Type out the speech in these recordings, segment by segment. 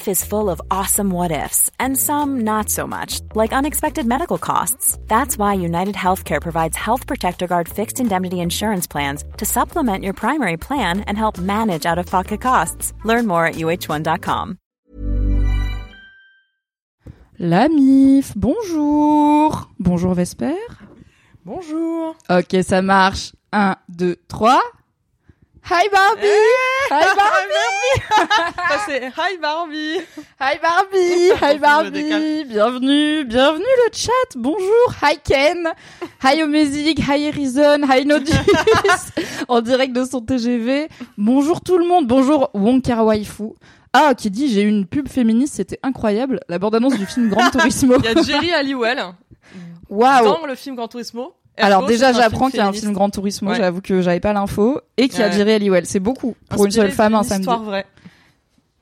Life is full of awesome what ifs, and some not so much, like unexpected medical costs. That's why United Healthcare provides Health Protector Guard fixed indemnity insurance plans to supplement your primary plan and help manage out of pocket costs. Learn more at uh1.com. La MIF, bonjour Bonjour Vesper Bonjour. Ok, ça marche. 1, 2, 3. Hi Barbie! Hi Barbie! C'est Hi Barbie. Hi Barbie! Hi Barbie. Bienvenue Bienvenue le chat! Bonjour Hi Ken! Hi Omezic Hi Horizon Hi Nodus En direct de son TGV. Bonjour tout le monde! Bonjour Wonka Waifu! Ah, qui dit j'ai eu une pub féministe, c'était incroyable. La bande-annonce du film Grand Turismo. Il y a Jerry Halliwell. Waouh! Dans le film Gran Turismo. Alors déjà, j'apprends qu'il y a un film Grand Turismo. Ouais. J'avoue que j'avais pas l'info et qu'il y a Ouais. Jerry Halliwell. C'est beaucoup pour une seule femme un samedi. histoire vraie.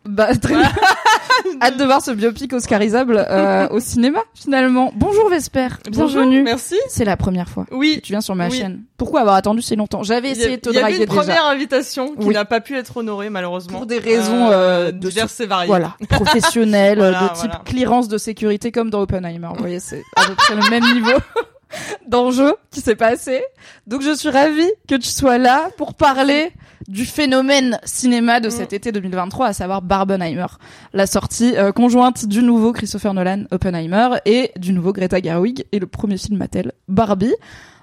Bah très bien. Hâte de voir ce biopic oscarisable euh, au cinéma finalement. Bonjour Vesper, Bonjour, bienvenue. Merci. C'est la première fois Oui. que tu viens sur ma Oui. chaîne. Pourquoi avoir attendu si longtemps J'avais essayé a- de te il y draguer une première déjà. invitation qui Oui. n'a pas pu être honorée malheureusement Pour des raisons, euh, de diverses et variées. Voilà, professionnel, Voilà, de type voilà. clearance de sécurité comme dans Oppenheimer. Vous voyez, c'est à peu près le même niveau d'enjeu qui s'est passé. Donc je suis ravie que tu sois là pour parler du phénomène cinéma de cet Mm. été 2023, à savoir Barbenheimer, la sortie euh, conjointe du nouveau Christopher Nolan, Oppenheimer, et du nouveau Greta Gerwig, et le premier film Mattel, Barbie,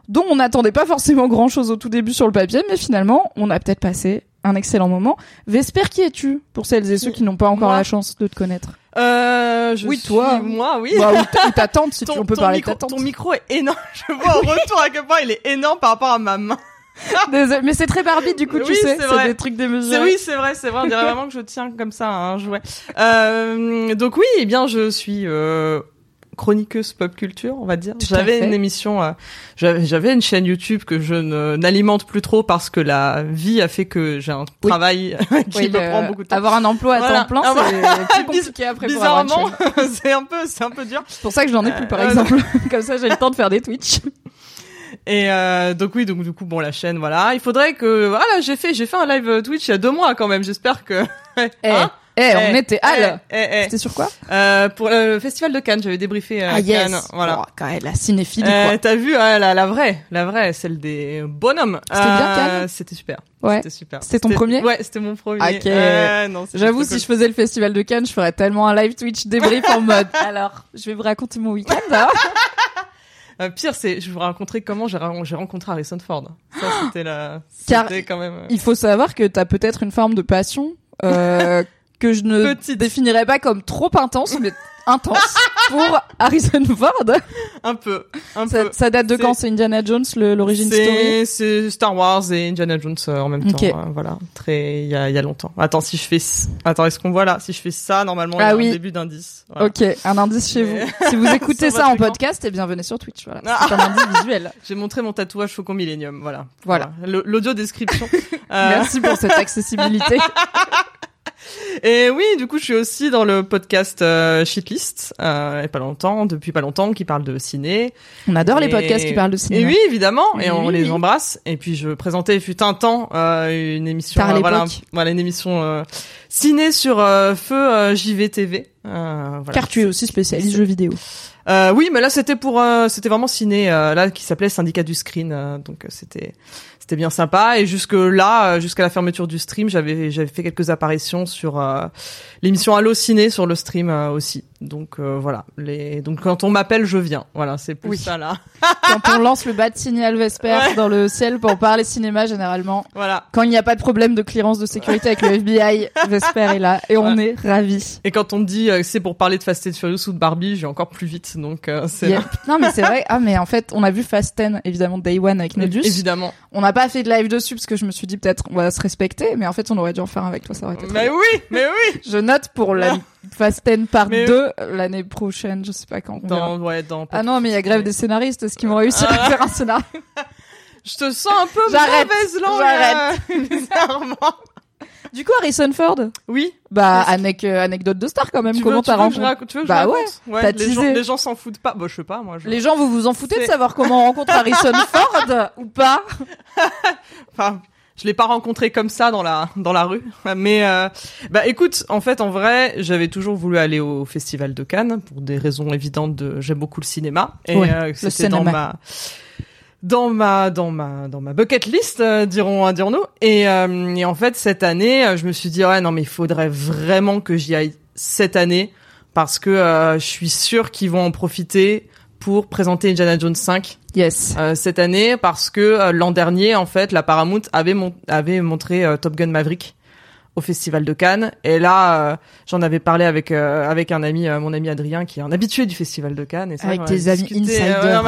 dont on n'attendait pas forcément grand-chose au tout début sur le papier, mais finalement, on a peut-être passé un excellent moment. Vesper, qui es-tu Pour celles et ceux qui n'ont pas encore Moi. la chance de te connaître? Euh, je Oui, suis- toi. Moi, oui. Bah, ou ou ta tante, si tu, Ton- on peut parler micro, de ta tante. Ton micro est énorme. Je vois en retour à quel point il est énorme par rapport à ma main. Désolée, mais c'est très Barbie, du coup, tu Oui, sais. c'est des trucs C'est, démesurés. oui, c'est vrai, c'est vrai. On dirait vraiment que je tiens comme ça un jouet. Euh, donc oui, eh bien, je suis euh, chroniqueuse pop culture, on va dire. J'avais une émission, euh, j'avais, une chaîne YouTube que je n'alimente plus trop parce que la vie a fait que j'ai un Oui. travail qui Oui, me le- prend beaucoup de temps. Avoir un emploi à Voilà. temps plein, Ah, c'est plus compliqué après Bizarrement, c'est un peu, c'est un peu dur. C'est pour ça que j'en ai plus, par Euh, exemple. Comme ça, j'ai le temps de faire des Twitch. Et euh, donc oui, donc du coup bon la chaîne voilà, il faudrait que voilà j'ai fait j'ai fait un live Twitch il y a deux mois quand même. J'espère que Eh, Hein eh, on Eh, était à eh, eh, eh. C'était sur quoi Euh, pour le festival de Cannes, j'avais débriefé euh, Ah yes. Cannes, voilà. Oh, quand même, la cinéphilie, Euh, quoi. T'as vu la, la vraie, la vraie, celle des bonhommes. C'était bien, Euh, Cannes C'était super. Ouais. C'était super. C'était ton premier Ouais, c'était mon premier. Ok. Euh, non, c'était J'avoue, si je faisais le festival de Cannes, je ferais tellement un live Twitch débrief en mode. Alors, je vais vous raconter mon week-end. hein. Euh, pire, c'est je vous raconterai comment j'ai rencontré Harrison Ford. Ça c'était la. Car C'était quand même. euh, Il faut savoir que t'as peut-être une forme de passion euh, que je ne Petite. définirais pas comme trop intense, mais intense pour Harrison Ford. Un peu, un Ça, peu. ça date de quand C'est Indiana Jones, l'origine story C'est Star Wars et Indiana Jones euh, en même temps. euh, voilà, très il y a, il y a longtemps. Attends, si je fais, attends, est-ce qu'on voit là? Si je fais ça, normalement, il y Ah a oui. un début d'indice. Voilà. Ok, un indice chez vous. Si vous écoutez ça en podcast, eh bien venez sur Twitch. Voilà, Ah. c'est un indice visuel. J'ai montré mon tatouage Faucon Millennium. Voilà. Voilà. L'audio description. Euh, Merci pour cette accessibilité. Et oui, du coup, je suis aussi dans le podcast euh, Shitlist, euh, et pas longtemps, depuis pas longtemps, qui parle de ciné. On adore les podcasts qui parlent de cinéma. Et oui, évidemment, et on oui, les embrasse. Et puis je présentais fut un temps euh, une émission, euh, voilà, voilà une émission euh, ciné sur euh, Feu euh, JVTV. Euh, voilà. Car tu es aussi spécialiste jeux vidéo. Euh, oui, mais là c'était pour euh, c'était vraiment ciné euh, là qui s'appelait Syndicat du Screen euh, donc c'était c'était bien sympa et jusque là jusqu'à la fermeture du stream, j'avais j'avais fait quelques apparitions sur euh, l'émission Allo Ciné sur le stream euh, aussi. Donc euh, voilà, les donc quand on m'appelle, je viens. Voilà, c'est plus Oui. ça là. Quand on lance le bas de signal Vesper Ouais. dans le ciel pour parler cinéma, généralement, Voilà. quand il n'y a pas de problème de clearance de sécurité avec le FBI, Vesper est là et on Ouais. est ravis. Et quand on me dit euh, c'est pour parler de Fast and Furious ou de Barbie, je vais encore plus vite. Donc euh, c'est. Non mais c'est vrai. Ah mais en fait, on a vu Fast 10 évidemment Day One avec Nodus. évidemment. On n'a pas fait de live dessus parce que je me suis dit peut-être on va se respecter, mais en fait on aurait dû en faire un avec toi, ça aurait été Mais oui, mais oui. Je note pour la Fast 10 part Mais- 2 l'année prochaine, je sais pas quand. on. Dans ouais dans. Ah non mais il y a grève des scénaristes, est-ce qu'ils vont réussir à Ah. faire un scénario Je te sens un peu mauvaise langue. j'arrête. euh, bizarrement. Du coup Harrison Ford, Oui. bah anec- euh, anecdote de star quand même. Tu Comment t'as rencontré tu veux que je Bah raconte ouais, les gens, les gens s'en foutent pas. Bah, je sais pas, moi. Je... Les gens, vous vous en foutez de savoir comment on rencontre Harrison Ford ou pas Enfin, je l'ai pas rencontré comme ça dans la dans la rue. Mais euh, bah écoute, en fait, en vrai, j'avais toujours voulu aller au festival de Cannes pour des raisons évidentes. De j'aime beaucoup le cinéma et Ouais, euh, c'était dans ma dans ma dans ma dans ma bucket list euh, dirons dirons-nous et, euh, et en fait cette année euh, je me suis dit ouais non mais il faudrait vraiment que j'y aille cette année parce que euh, je suis sûr qu'ils vont en profiter pour présenter Indiana Jones 5 Yes. euh, cette année parce que euh, l'an dernier en fait la Paramount avait mon- avait montré euh, Top Gun Maverick au festival de Cannes et là euh, j'en avais parlé avec euh, avec un ami euh, mon ami Adrien qui est un habitué du festival de Cannes et ça, Avec tes amis discuté, insiders. euh,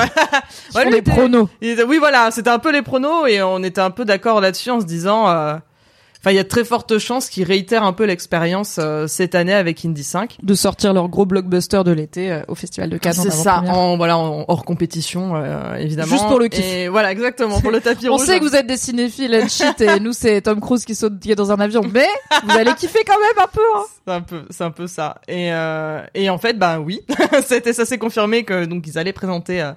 ouais, était- pronos. oui voilà c'était un peu les pronos et on était un peu d'accord là-dessus en se disant euh, Enfin, il y a de très fortes chances qu'ils réitèrent un peu l'expérience euh, cette année avec Indy 5. De sortir leur gros blockbuster de l'été euh, au Festival de Cannes. C'est ça, en voilà, en hors compétition, euh, évidemment. Juste pour le kiff. Et voilà, exactement, pour le tapis On rouge. sait que vous êtes des cinéphiles and shit et nous c'est Tom Cruise qui saute qui est dans un avion, mais vous allez kiffer quand même un peu. Hein. C'est un peu, c'est un peu ça. Et euh, et en fait, bah oui, c'était ça s'est confirmé que donc ils allaient présenter euh,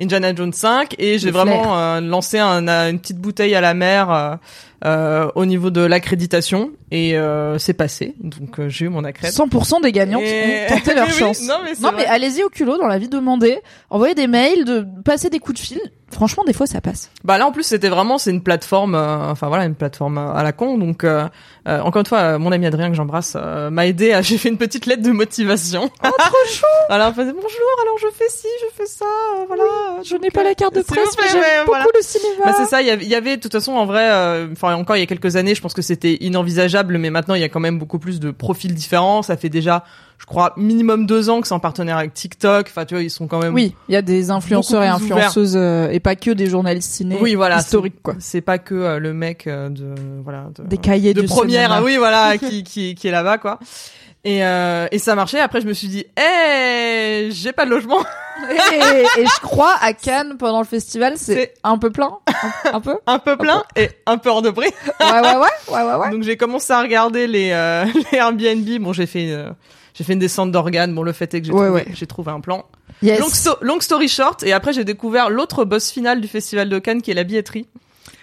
Indiana Jones 5 et j'ai vraiment euh, lancé un, une petite bouteille à la mer euh, au niveau de l'accréditation et euh, c'est passé. Donc euh, j'ai eu mon accréd. 100% des gagnantes Et- ont tenté leur Oui, chance. non, mais non mais allez-y au culot dans la vie, demandez, envoyez des mails, de passer des coups de fil. Franchement, des fois ça passe. Bah là en plus c'était vraiment c'est une plateforme euh, enfin voilà une plateforme euh, à la con donc euh, euh, encore une fois mon ami Adrien que j'embrasse m'a aidé à j'ai fait une petite lettre de motivation. Oh trop chou faisait bonjour alors je fais ci, je fais ça, voilà. Je n'ai pas la carte de presse, mais j'aime beaucoup voilà. le cinéma. Bah c'est ça, il y avait, de toute façon en vrai, enfin encore il y a quelques années, je pense que c'était inenvisageable, mais maintenant il y a quand même beaucoup plus de profils différents. Ça fait déjà, je crois, minimum deux ans que c'est en partenaire avec TikTok. Enfin tu vois, ils sont quand même. Oui, il y a des influenceurs et influenceuses euh, et pas que des journalistes ciné Oui, voilà, historiques quoi. C'est pas que euh, le mec euh, de voilà de, Des cahiers de du première, ah oui voilà, qui qui qui est là-bas quoi. Et euh, et ça marchait. Après je me suis dit, eh, j'ai pas de logement. et, et je crois à Cannes pendant le festival, c'est un peu plein, un, un peu. un peu plein et un peu hors de prix. Ouais ouais ouais ouais ouais ouais. Donc j'ai commencé à regarder les, euh, les Airbnb. Bon, j'ai fait euh, j'ai fait une descente d'organes. Bon, le fait est que j'ai Ouais, trouvé, ouais. trouvé un plan. Yes. Long, sto- long story short. Et après j'ai découvert l'autre boss final du festival de Cannes qui est la billetterie.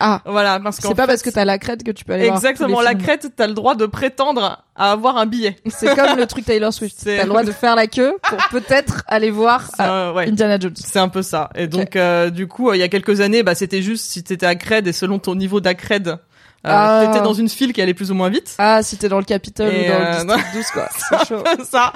Ah, Voilà, parce qu'en c'est pas fait, parce que t'as la crête que tu peux aller voir tous exactement les la films. crête, t'as le droit de prétendre à avoir un billet. C'est comme le truc Taylor Swift. T'as le droit de faire la queue pour peut-être aller voir euh, ouais. Indiana Jones. C'est un peu ça. Et donc, euh, du coup, euh, il y a quelques années, bah, c'était juste si t'étais à Cred et selon ton niveau d'accred, euh, Ah. t'étais dans une file qui allait plus ou moins vite. Ah, si t'es dans le Capitole ou dans euh, le District 12 quoi. C'est chaud. ça.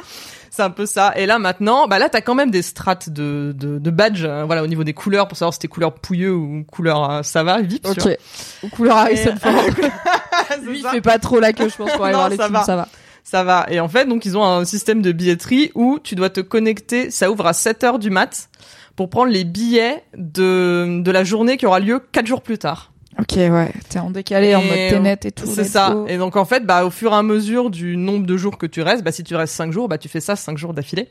C'est un peu ça. Et là maintenant, bah là t'as quand même des strates de de, de badges, euh, voilà au niveau des couleurs pour savoir si t'es couleur pouilleux ou couleur euh, ça va vois. Ok. Ou couleur Harrison Ford. Lui, il fait pas trop la queue, je pense, pour aller Non, voir les ça films, va. ça va. Ça va. Et en fait, donc ils ont un système de billetterie où tu dois te connecter. Ça ouvre à 7 heures du mat pour prendre les billets de de la journée qui aura lieu 4 jours plus tard. Ok, ouais. T'es en décalé, en mode Tenet et tout. C'est ça. Et donc en fait, bah au fur et à mesure du nombre de jours que tu restes, bah si tu restes 5 jours, bah tu fais ça 5 jours d'affilée.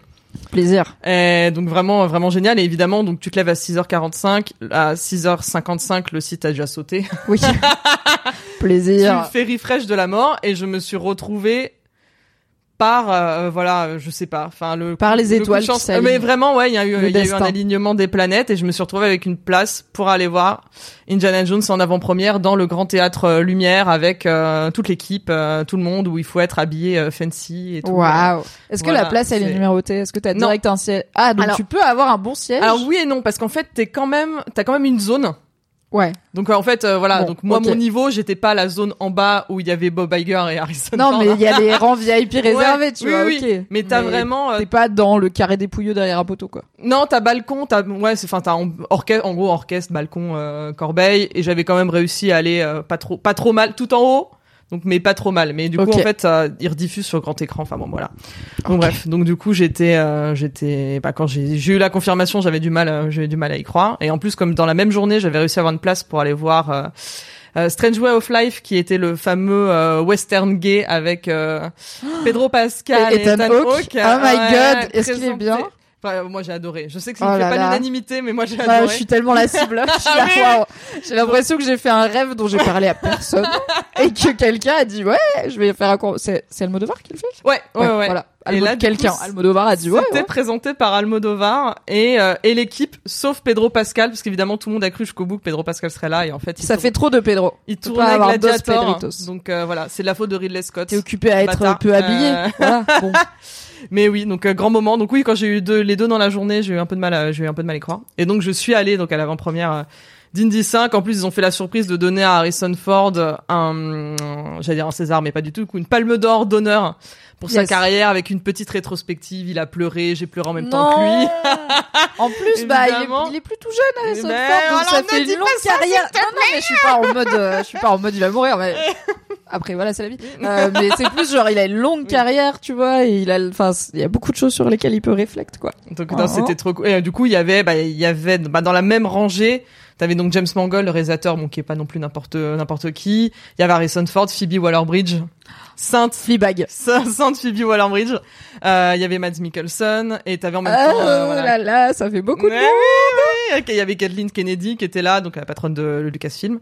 Plaisir. Et donc vraiment vraiment génial et évidemment donc tu te lèves à 6h45 à 6h55 le site a déjà sauté. Oui. tu Plaisir. fais refresh de la mort et je me suis retrouvée par euh, voilà je sais pas enfin le Par les le coup de étoiles chance. mais vraiment ouais il y a eu il y a eu un alignement des planètes et je me suis retrouvée avec une place pour aller voir Indiana Jones en avant-première dans le grand théâtre euh, Lumière avec euh, toute l'équipe euh, tout le monde où il faut être habillé euh, fancy et tout Waouh. Est-ce que Voilà, la place elle est c'est- numérotée? Est-ce que t'as Non. direct un siège Ah donc Alors- tu peux avoir un bon siège? alors oui et non parce qu'en fait t'es quand même t'as quand même une zone Ouais. donc euh, en fait euh, voilà Bon, donc moi mon niveau j'étais pas à la zone en bas où il y avait Bob Iger et Harrison Non Ford. mais il y a les rangs VIP réservés, tu oui, vois. oui. Mais t'as vraiment euh, T'es pas dans le carré dépouilleux derrière un poteau quoi. Non, t'as balcon, t'as ouais, c'est enfin t'as en- orchestre, en gros orchestre, balcon, euh, corbeille, et j'avais quand même réussi à aller euh, pas trop, pas trop mal, tout en haut. Donc mais pas trop mal. Mais du coup en fait, ça, il rediffuse sur grand écran. Enfin bon voilà. Donc bref, donc du coup j'étais, euh, j'étais, bah quand j'ai eu la confirmation, j'avais du mal, euh, j'avais du mal à y croire. Et en plus comme dans la même journée, j'avais réussi à avoir une place pour aller voir. euh, euh, Strange Way of Life, qui était le fameux euh, western gay avec euh, Pedro Pascal Et et, Ethan Hawke. Oh my God, est-ce qu'il est bien? Enfin, moi j'ai adoré. Je sais que Oh ça ne fait là pas l'unanimité, mais moi j'ai Ah, adoré. je suis tellement la cible. Waouh. J'ai l'impression que j'ai fait un rêve dont j'ai parlé à personne et que quelqu'un a dit ouais, je vais faire un. C'est c'est Almodovar qui le fait? Ouais, ouais, ouais. Voilà. Et là, quelqu'un. Almodovar a dit ouais. C'était ouais. présenté par Almodovar et euh, et l'équipe, sauf Pedro Pascal, parce qu'évidemment tout le monde a cru jusqu'au bout que Pedro Pascal serait là et en fait il Ça tourne- fait trop de Pedro. il tournait Gladiator. Pedritos. Donc euh, voilà, c'est de la faute de Ridley Scott. T'es occupé à être Bâtard. peu habillé. Euh, Voilà. Bon. Mais oui, donc euh, grand moment. Donc oui, quand j'ai eu deux, les deux dans la journée, j'ai eu un peu de mal, à, j'ai eu un peu de mal à y croire. Et donc je suis allée donc à l'avant-première euh, d'Indy 5. En plus, ils ont fait la surprise de donner à Harrison Ford un, j'allais dire un César, mais pas du tout, une Palme d'Or d'honneur pour sa carrière avec une petite rétrospective. Il a pleuré, j'ai pleuré en même temps que lui. en plus, bah, il est, il est plutôt jeune, Harrison Mais Ford, donc ça fait une longue ça, carrière. Non, non, mais je suis pas en mode, euh, je suis pas en mode, il va mourir, mais après, voilà, c'est la vie. Euh, mais c'est plus genre, il a une longue carrière, tu vois, et il a, enfin, il y a beaucoup de choses sur lesquelles il peut réfléchir, quoi. Donc c'était trop cool. Et euh, du coup, il y avait, bah, il y avait, bah, dans la même rangée, t'avais donc James Mangold, le réalisateur, bon, qui est pas non plus n'importe n'importe qui. Il y avait Harrison Ford, Phoebe Waller-Bridge, Sainte, Fleabag. Sainte Phoebe Waller-Bridge. Euh, il y avait Mads Mikkelsen et t'avais en même Oh temps, euh, voilà. là là, ça fait beaucoup de monde. oui, oui, Il y avait Kathleen Kennedy qui était là, donc la patronne de Lucasfilm.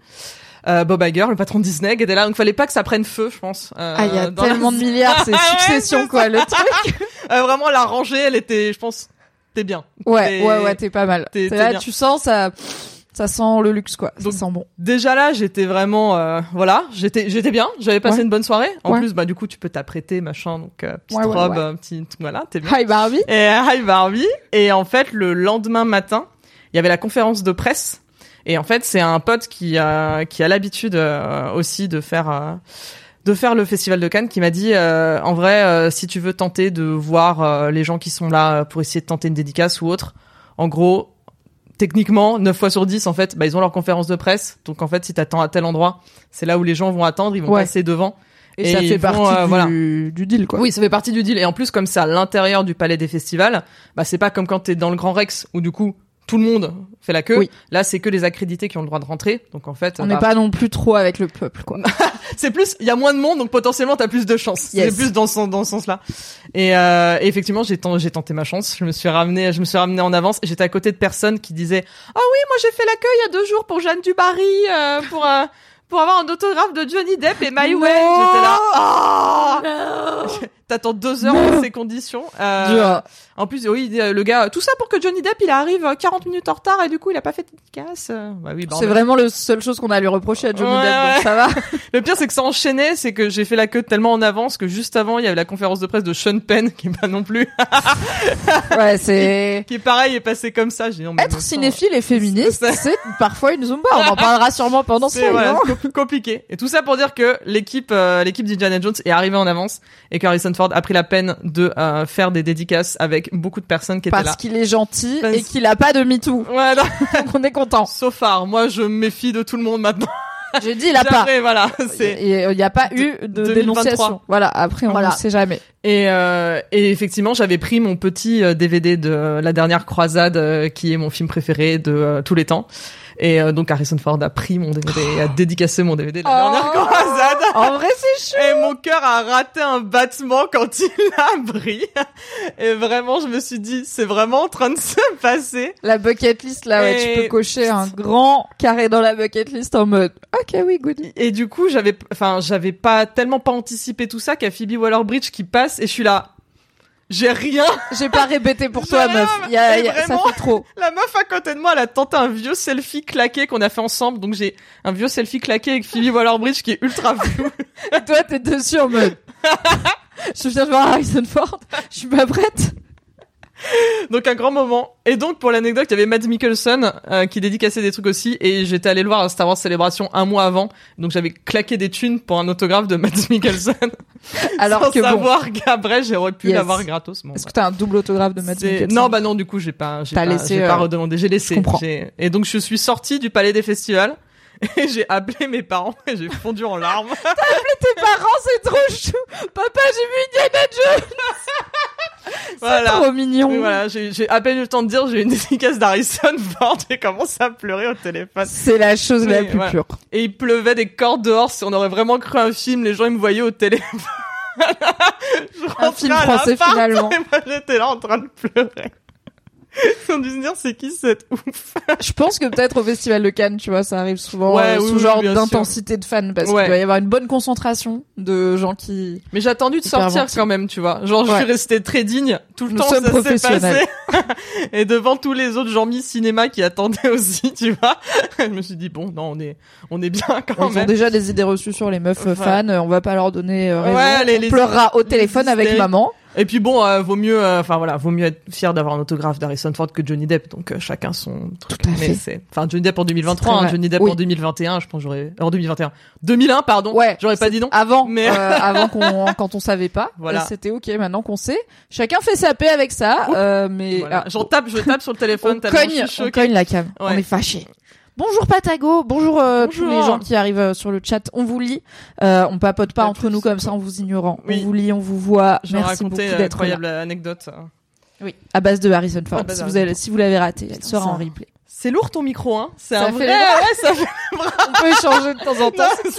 Euh, Bob Iger, le patron de Disney, qui était là. Donc fallait pas que ça prenne feu, je pense. Euh, Ah, il y a la- tellement de milliards, c'est ouais, succession, quoi, le truc. Euh, vraiment, la rangée, elle était, je pense, t'es bien. Ouais, ouais, ouais, t'es pas mal. t'es là, bien. tu sens ça, ça sent le luxe, quoi. Ça sent bon. Déjà là, j'étais vraiment, euh, voilà, j'étais, j'étais bien. J'avais passé Ouais. une bonne soirée. En Ouais. plus, bah du coup, tu peux t'apprêter, machin, donc euh, petite Ouais, robe, euh, petit, voilà, t'es bien. Hi Barbie. Et euh, hi Barbie. Et en fait, le lendemain matin, il y avait la conférence de presse. Et en fait, c'est un pote qui a qui a l'habitude euh, aussi de faire euh, de faire le festival de Cannes qui m'a dit euh, en vrai euh, si tu veux tenter de voir euh, les gens qui sont là pour essayer de tenter une dédicace ou autre, en gros techniquement 9 fois sur 10 en fait, bah ils ont leur conférence de presse. Donc en fait, si t'attends à tel endroit, c'est là où les gens vont attendre, ils vont Ouais. passer devant. Et, Et ça fait vont, partie euh, du, voilà. du deal, quoi. Oui, ça fait partie du deal. Et en plus, comme c'est à l'intérieur du palais des festivals, bah c'est pas comme quand t'es dans le Grand Rex où du coup tout le monde fait la queue. Oui. Là, c'est que les accrédités qui ont le droit de rentrer. Donc en fait, On bah, n'est pas non plus trop avec le peuple, quoi. c'est plus, il y a moins de monde, donc potentiellement t'as plus de chance. Yes. C'est plus dans ce dans ce sens-là. Et, euh, et effectivement, j'ai ten- j'ai tenté ma chance. Je me suis ramené, je me suis ramené en avance. J'étais à côté de personnes qui disaient, ah oui, moi j'ai fait l'accueil il y a deux jours pour Jeanne Dubarry, euh, pour euh, pour avoir un autographe de Johnny Depp et My Way. Non. J'étais là, ah T'attends deux heures dans ces conditions. Euh, en plus, oui, euh, le gars, tout ça pour que Johnny Depp, il arrive euh, 40 minutes en retard et du coup, il a pas fait de. Euh, Bah oui, bah, C'est vraiment la seule chose qu'on a à lui reprocher à Johnny Ouais, Depp, ouais. ça va. Le pire, c'est que ça enchaînait, c'est que j'ai fait la queue tellement en avance que juste avant, il y avait la conférence de presse de Sean Penn, qui est pas non plus, Ouais, c'est... qui est pareil, est passé comme ça. Dit, non, mais Être cinéphile et féministe, c'est- parfois une zumba. On en parlera sûrement pendant ce voilà, compliqué. Et tout ça pour dire que l'équipe, euh, l'équipe d'Indiana Jones est arrivée en avance et que Harrison Ford a pris la peine de euh, faire des dédicaces avec beaucoup de personnes qui étaient là. Parce qu'il est gentil Parce- et qu'il a pas de MeToo. Non. Donc on est content. So far, moi je me méfie de tout le monde maintenant. J'ai dit, il a pas. Voilà. Il n'y a pas eu de 2023. dénonciation. Voilà, après on Voilà. ne sait jamais. Et, euh, et effectivement, j'avais pris mon petit euh, DVD de La dernière croisade, euh, qui est mon film préféré de euh, tous les temps. Et euh, donc Harrison Ford a pris mon DVD et a dédicacé mon DVD la Oh. dernière croisade. En vrai, c'est chou. Et mon cœur a raté un battement quand il a pris. Et vraiment, je me suis dit, c'est vraiment en train de se passer. La bucket list, là, ouais, Et- tu peux cocher un grand carré dans la bucket list en mode, ok, oui, good. Et du coup, j'avais, enfin, j'avais pas tellement pas anticipé tout ça qu'à Phoebe Waller-Bridge qui passe et je suis là. J'ai rien. J'ai pas répété pour toi, meuf. rien, Il y a, y ça fait trop. La meuf à côté de moi, elle a tenté un vieux selfie claqué qu'on a fait ensemble. Donc j'ai un vieux selfie claqué avec Phoebe Waller-Bridge qui est ultra flou. Et toi, t'es dessus en mode. je viens de voir Harrison Ford. Je suis pas prête. Donc un grand moment. Et donc pour l'anecdote, il y avait Matt Mikkelsen euh, qui dédicaçait des trucs aussi. Et j'étais allé le voir à Star Wars Célébration un mois avant. Donc j'avais claqué des thunes pour un autographe de Matt Mikkelsen. Alors sans que bon. savoir qu'après j'aurais pu Yes. l'avoir gratos. Bon, Est-ce que t'as un double autographe de Matt C'est- Mikkelsen Non, bah non, du coup, j'ai pas, j'ai pas, laissé, j'ai pas euh, redemandé, j'ai laissé. Et donc, je suis sortie du palais des festivals. Et j'ai appelé mes parents et j'ai fondu en larmes. Tes parents, c'est trop chou. Papa, j'ai vu Indiana Jones. voilà. Trop mignon. Et voilà, j'ai à peine eu le temps de dire, j'ai eu une dédicace d'Harrison Ford, j'ai commencé à pleurer au téléphone. C'est la chose la plus voilà. pure. Et il pleuvait des cordes dehors, si on aurait vraiment cru un film, les gens ils me voyaient au téléphone. Je Un film français finalement. Et moi j'étais là en train de pleurer. Ils ont dû se dire, c'est qui cette ouf Je pense que peut-être au festival de Cannes, tu vois, ça arrive souvent Ouais, euh, oui, sous oui, genre d'intensité de fans parce Ouais. qu'il doit y avoir une bonne concentration de gens qui. Mais j'ai attendu de sortir quand même, tu vois. Genre, je suis restée très digne tout le Nous temps. ça s'est passé. Et devant tous les autres gens mis cinéma qui attendaient aussi, tu vois. Je me suis dit bon, non, on est, on est bien quand Ils ont même. déjà des idées reçues sur les meufs fans. euh, On va pas leur donner euh, raison. Les- on les- pleurera au téléphone avec maman. Et puis bon, euh, vaut mieux, euh, enfin voilà, vaut mieux être fier d'avoir un autographe d'Harrison Ford que Johnny Depp. Donc euh, chacun son truc. Tout à Mais fait. enfin Johnny Depp en C'est 2023, très hein. Johnny Depp Oui. en 2021. Je pense j'aurais, en 2021, 2001 pardon. Ouais. J'aurais pas dit non. Avant, Mais- euh, avant qu'on, quand on savait pas. Voilà. Euh, C'était ok. Maintenant qu'on sait, chacun fait sa paix avec ça. euh, mais Voilà. ah, J'en tape, je tape sur le téléphone. on cogne, suis on cogne la cam. On Ouais. est fâchés. Bonjour Patago, bonjour, euh, tous les gens qui arrivent euh, sur le chat. On vous lit, euh, on papote pas Pas entre nous comme ça en vous ignorant. Oui. On vous lit, on vous voit. Je Merci beaucoup d'être là. l'incroyable anecdote. Oui, à base de Harrison Ford. De si, vous Harrison avez, si vous l'avez raté, elle sera en replay. C'est lourd ton micro, hein. C'est Ça un vrai. Ouais, ça fait. On peut échanger de temps en temps. Non,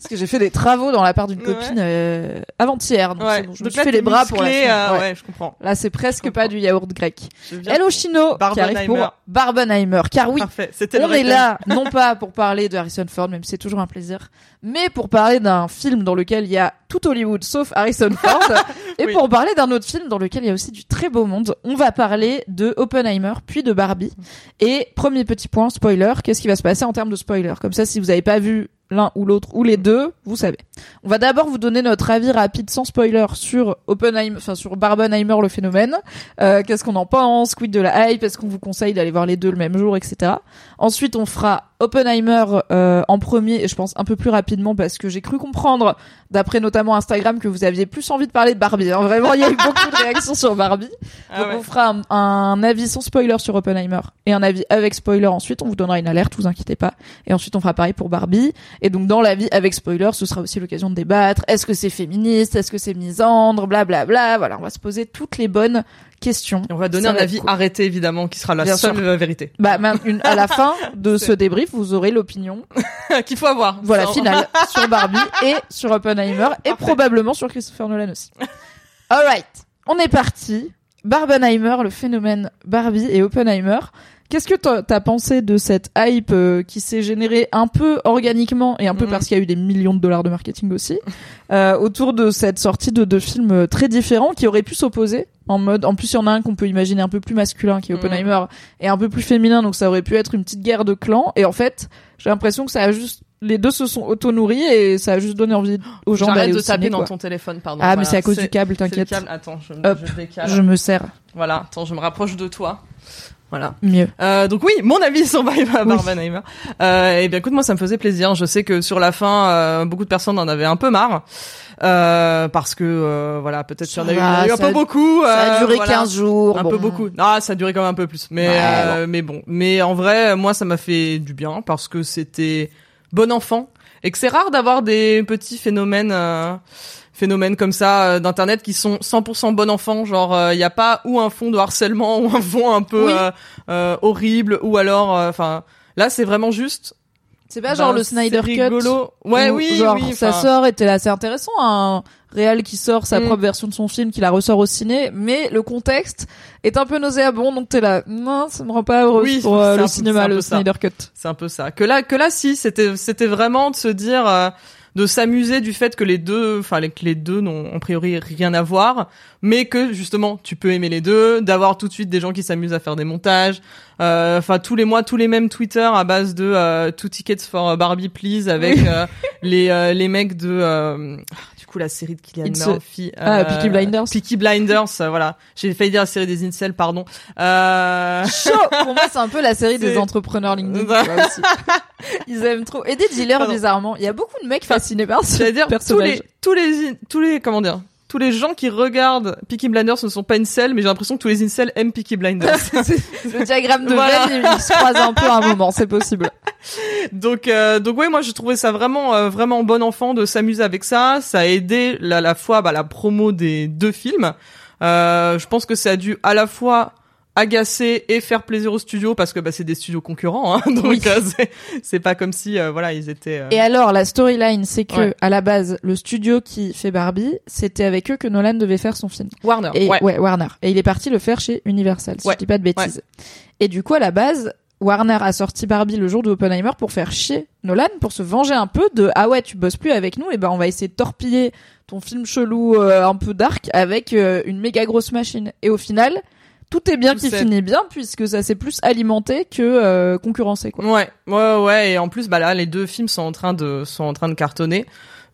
Parce que j'ai fait des travaux dans la part d'une copine euh, avant-hier. Donc, Ouais. bon, je me Donc suis là, fait les bras pour la semaine. euh, Ouais. je comprends. Là, c'est presque pas du yaourt grec. Hello Chino, qui arrive Barbenheimer. pour Barbenheimer. Car oui, on est là, non pas pour parler de Harrison Ford, même si c'est toujours un plaisir, mais pour parler d'un film dans lequel il y a tout Hollywood sauf Harrison Ford, et Oui. pour parler d'un autre film dans lequel il y a aussi du très beau monde. On va parler de Oppenheimer, puis de Barbie. Et premier petit point, spoiler, qu'est-ce qui va se passer en termes de spoiler? Comme ça, si vous n'avez pas vu l'un ou l'autre ou les deux, vous savez. On va d'abord vous donner notre avis rapide sans spoiler sur Oppenheimer, enfin sur Barbenheimer le phénomène. Euh, qu'est-ce qu'on en pense, quid de la hype, est-ce qu'on vous conseille d'aller voir les deux le même jour, etc. Ensuite, on fera Oppenheimer euh, en premier et je pense un peu plus rapidement parce que j'ai cru comprendre, d'après notamment Instagram, que vous aviez plus envie de parler de Barbie. hein. Vraiment, il y a eu beaucoup de réactions sur Barbie. Ah Donc ouais. on fera un, un avis sans spoiler sur Oppenheimer et un avis avec spoiler ensuite. On vous donnera une alerte, vous inquiétez pas. Et ensuite on fera pareil pour Barbie. Et donc dans l'avis avec spoiler, ce sera aussi l'occasion de débattre. Est-ce que c'est féministe? Est-ce que c'est misandre? Blablabla. Bla, bla. Voilà, on va se poser toutes les bonnes questions. Et on va donner Ça un va avis cool. arrêté évidemment, qui sera la Bien seule sûr. euh, vérité Bah, une, à la fin de ce débrief, vous aurez l'opinion, qu'il faut avoir. voilà, finale sur Barbie et sur Oppenheimer et Parfait. probablement sur Christopher Nolan aussi. Alright, on est parti. Barbenheimer, le phénomène Barbie et Oppenheimer. Qu'est-ce que t'as pensé de cette hype euh, qui s'est générée un peu organiquement et un peu Mhm. parce qu'il y a eu des millions de dollars de marketing aussi euh, autour de cette sortie de deux films euh, très différents qui auraient pu s'opposer en mode en plus il y en a un qu'on peut imaginer un peu plus masculin qui est Mhm. Oppenheimer et un peu plus féminin donc ça aurait pu être une petite guerre de clans et en fait j'ai l'impression que ça a juste les deux se sont auto-nourris et ça a juste donné envie aux gens J'arrête d'aller de au taper ciné, dans ton téléphone, pardon. ah mais c'est à cause du câble t'inquiète. Attends, je, Hop, je décale. je me sers Voilà, attends, je me rapproche de toi. Voilà. mieux Euh, donc oui, mon avis sur Bar- Barbenheimer. Euh, et bien écoute, moi ça me faisait plaisir. Je sais que sur la fin, euh, beaucoup de personnes en avaient un peu marre. Euh, parce que euh, voilà, peut-être qu'il y en a eu, il y en a eu un a- peu beaucoup. ça a euh, duré voilà. 15 jours un bon. peu beaucoup. Ah, ça a duré quand même un peu plus. Mais Ouais, euh, mais bon, mais en vrai, moi ça m'a fait du bien parce que c'était bon enfant et que c'est rare d'avoir des petits phénomènes euh, phénomènes comme ça euh, d'internet qui sont 100% bon enfant genre il n'y a pas ou un fond de harcèlement ou un fond un peu Oui. euh, euh, horrible ou alors enfin là c'est vraiment juste C'est pas genre ben, le Snyder Cut. rigolo. ouais où, oui Genre, oui ça sort et t'es là, c'est intéressant, un réal qui sort sa Mm. propre version de son film, qui la ressort au ciné, mais le contexte est un peu nauséabond, donc t'es là, non, ça me rend pas heureuse Oui, pour euh, le peu- cinéma, le ça. Snyder Cut. c'est un peu ça que là que là si c'était c'était vraiment de se dire euh, de s'amuser du fait que les deux enfin les- que les deux n'ont a priori rien à voir mais que justement tu peux aimer les deux d'avoir tout de suite des gens qui s'amusent à faire des montages. Euh, enfin tous les mois tous les mêmes Twitter à base de euh, two tickets for Barbie please avec euh, les euh, les mecs de euh, coup la série de Kylian It's Murphy Ah, Peaky Blinders. Peaky Blinders euh, voilà j'ai failli dire la série des incels pardon euh... Chaud Pour moi, c'est un peu la série des entrepreneurs LinkedIn. aussi. Ils aiment trop. Et des dealers, Pardon. bizarrement. Il y a beaucoup de mecs fascinés par ce C'est-à-dire tous les tous les tous les comment dire tous les gens qui regardent Peaky Blinders ne sont pas incels, mais j'ai l'impression que tous les incels aiment Peaky Blinders. le diagramme de Voilà. Venn, il, se croise un peu à un moment, c'est possible. donc euh, donc ouais, moi je trouvais ça vraiment euh, vraiment bon enfant de s'amuser avec ça. Ça a aidé la, la fois bah, la promo des deux films. Euh, je pense que ça a dû à la fois agacer et faire plaisir aux studios parce que bah, c'est des studios concurrents, hein, donc Oui. euh, c'est- pas comme si euh, voilà ils étaient. euh, Et alors, la storyline, c'est que, Ouais. à la base, le studio qui fait Barbie, c'était avec eux que Nolan devait faire son film. Warner. Et, ouais. ouais. Warner. Et il est parti le faire chez Universal, si Ouais. je dis pas de bêtises. Et du coup, à la base, Warner a sorti Barbie le jour de Oppenheimer pour faire chier Nolan, pour se venger un peu de ah ouais, tu bosses plus avec nous, et ben on va essayer de torpiller ton film chelou euh, un peu dark avec euh, une méga grosse machine. Et au final, tout est bien Tout qui finit bien puisque ça s'est plus alimenté que euh, concurrencé quoi. Ouais, ouais, ouais, et en plus, bah là, les deux films sont en train de sont en train de cartonner.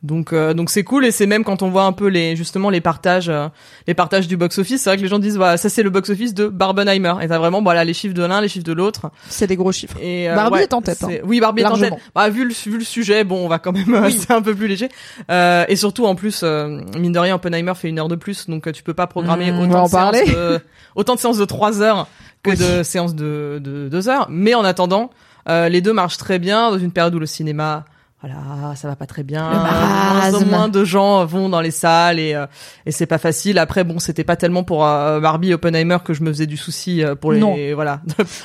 Donc euh, donc c'est cool et c'est même quand on voit un peu les justement les partages euh, les partages du box office c'est vrai que les gens disent voilà ça c'est le box office de Barbenheimer. Et t'as vraiment voilà les chiffres de l'un les chiffres de l'autre. C'est des gros chiffres. et euh, Barbie ouais, est en tête, c'est- oui Barbie est en tête. Bah, vu le vu le sujet bon on va quand même Oui. c'est un peu plus léger. Euh, et surtout en plus euh, mine de rien Oppenheimer fait une heure de plus donc euh, tu peux pas programmer Mmh, autant de séances de- autant de séances de 3 heures que Oui. de séances de, de 2 heures. Mais en attendant euh, les deux marchent très bien dans une période où le cinéma voilà, ça va pas très bien. Le Moins moins de gens vont dans les salles et euh, et c'est pas facile. Après bon, c'était pas tellement pour euh, Barbie et Oppenheimer que je me faisais du souci euh, pour les Non. voilà.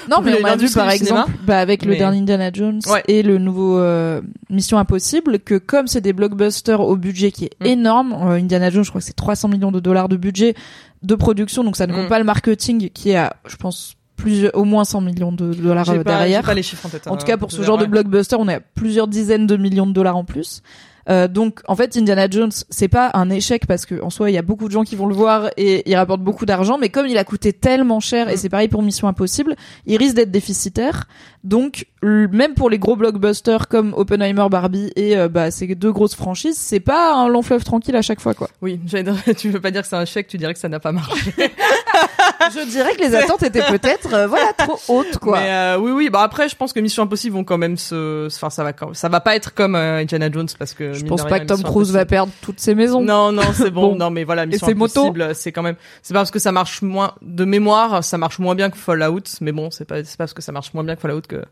Non, mais on a vu par exemple, bah, avec le Mais- dernier Indiana Jones Ouais. et le nouveau euh, Mission Impossible, que comme c'est des blockbusters au budget qui est Mm. énorme, euh, Indiana Jones, je crois que c'est 300 millions de dollars de budget de production, donc ça ne compte Mm. pas le marketing qui est à, je pense, plus au moins 100 millions de dollars pas, derrière. pas les chiffres en tête. En hein, tout cas, pour ce genre de blockbuster, on est à plusieurs dizaines de millions de dollars en plus. Euh, donc, en fait, Indiana Jones, c'est pas un échec parce que en soi, il y a beaucoup de gens qui vont le voir et il rapporte beaucoup d'argent. Mais comme il a coûté tellement cher, et Mm. c'est pareil pour Mission Impossible, il risque d'être déficitaire. Donc, même pour les gros blockbusters comme Oppenheimer, Barbie et euh, bah ces deux grosses franchises, c'est pas un long fleuve tranquille à chaque fois, quoi. Oui, tu veux pas dire que c'est un chèque, tu dirais que ça n'a pas marché. Je dirais que les attentes étaient peut-être, euh, voilà, trop hautes, quoi. Mais euh, oui, oui. Bah après, je pense que Mission Impossible vont quand même se, enfin ça va, quand... ça va pas être comme euh, Indiana Jones parce que. Je pense pas que Tom Mission Cruise va perdre toutes ses maisons. Non, non, c'est bon. Bon. Non, mais voilà, Mission Impossible, c'est quand même, c'est pas parce que ça marche moins de mémoire, ça marche moins bien que Fallout, mais bon, c'est pas, c'est pas parce que ça marche moins bien que Fallout que. que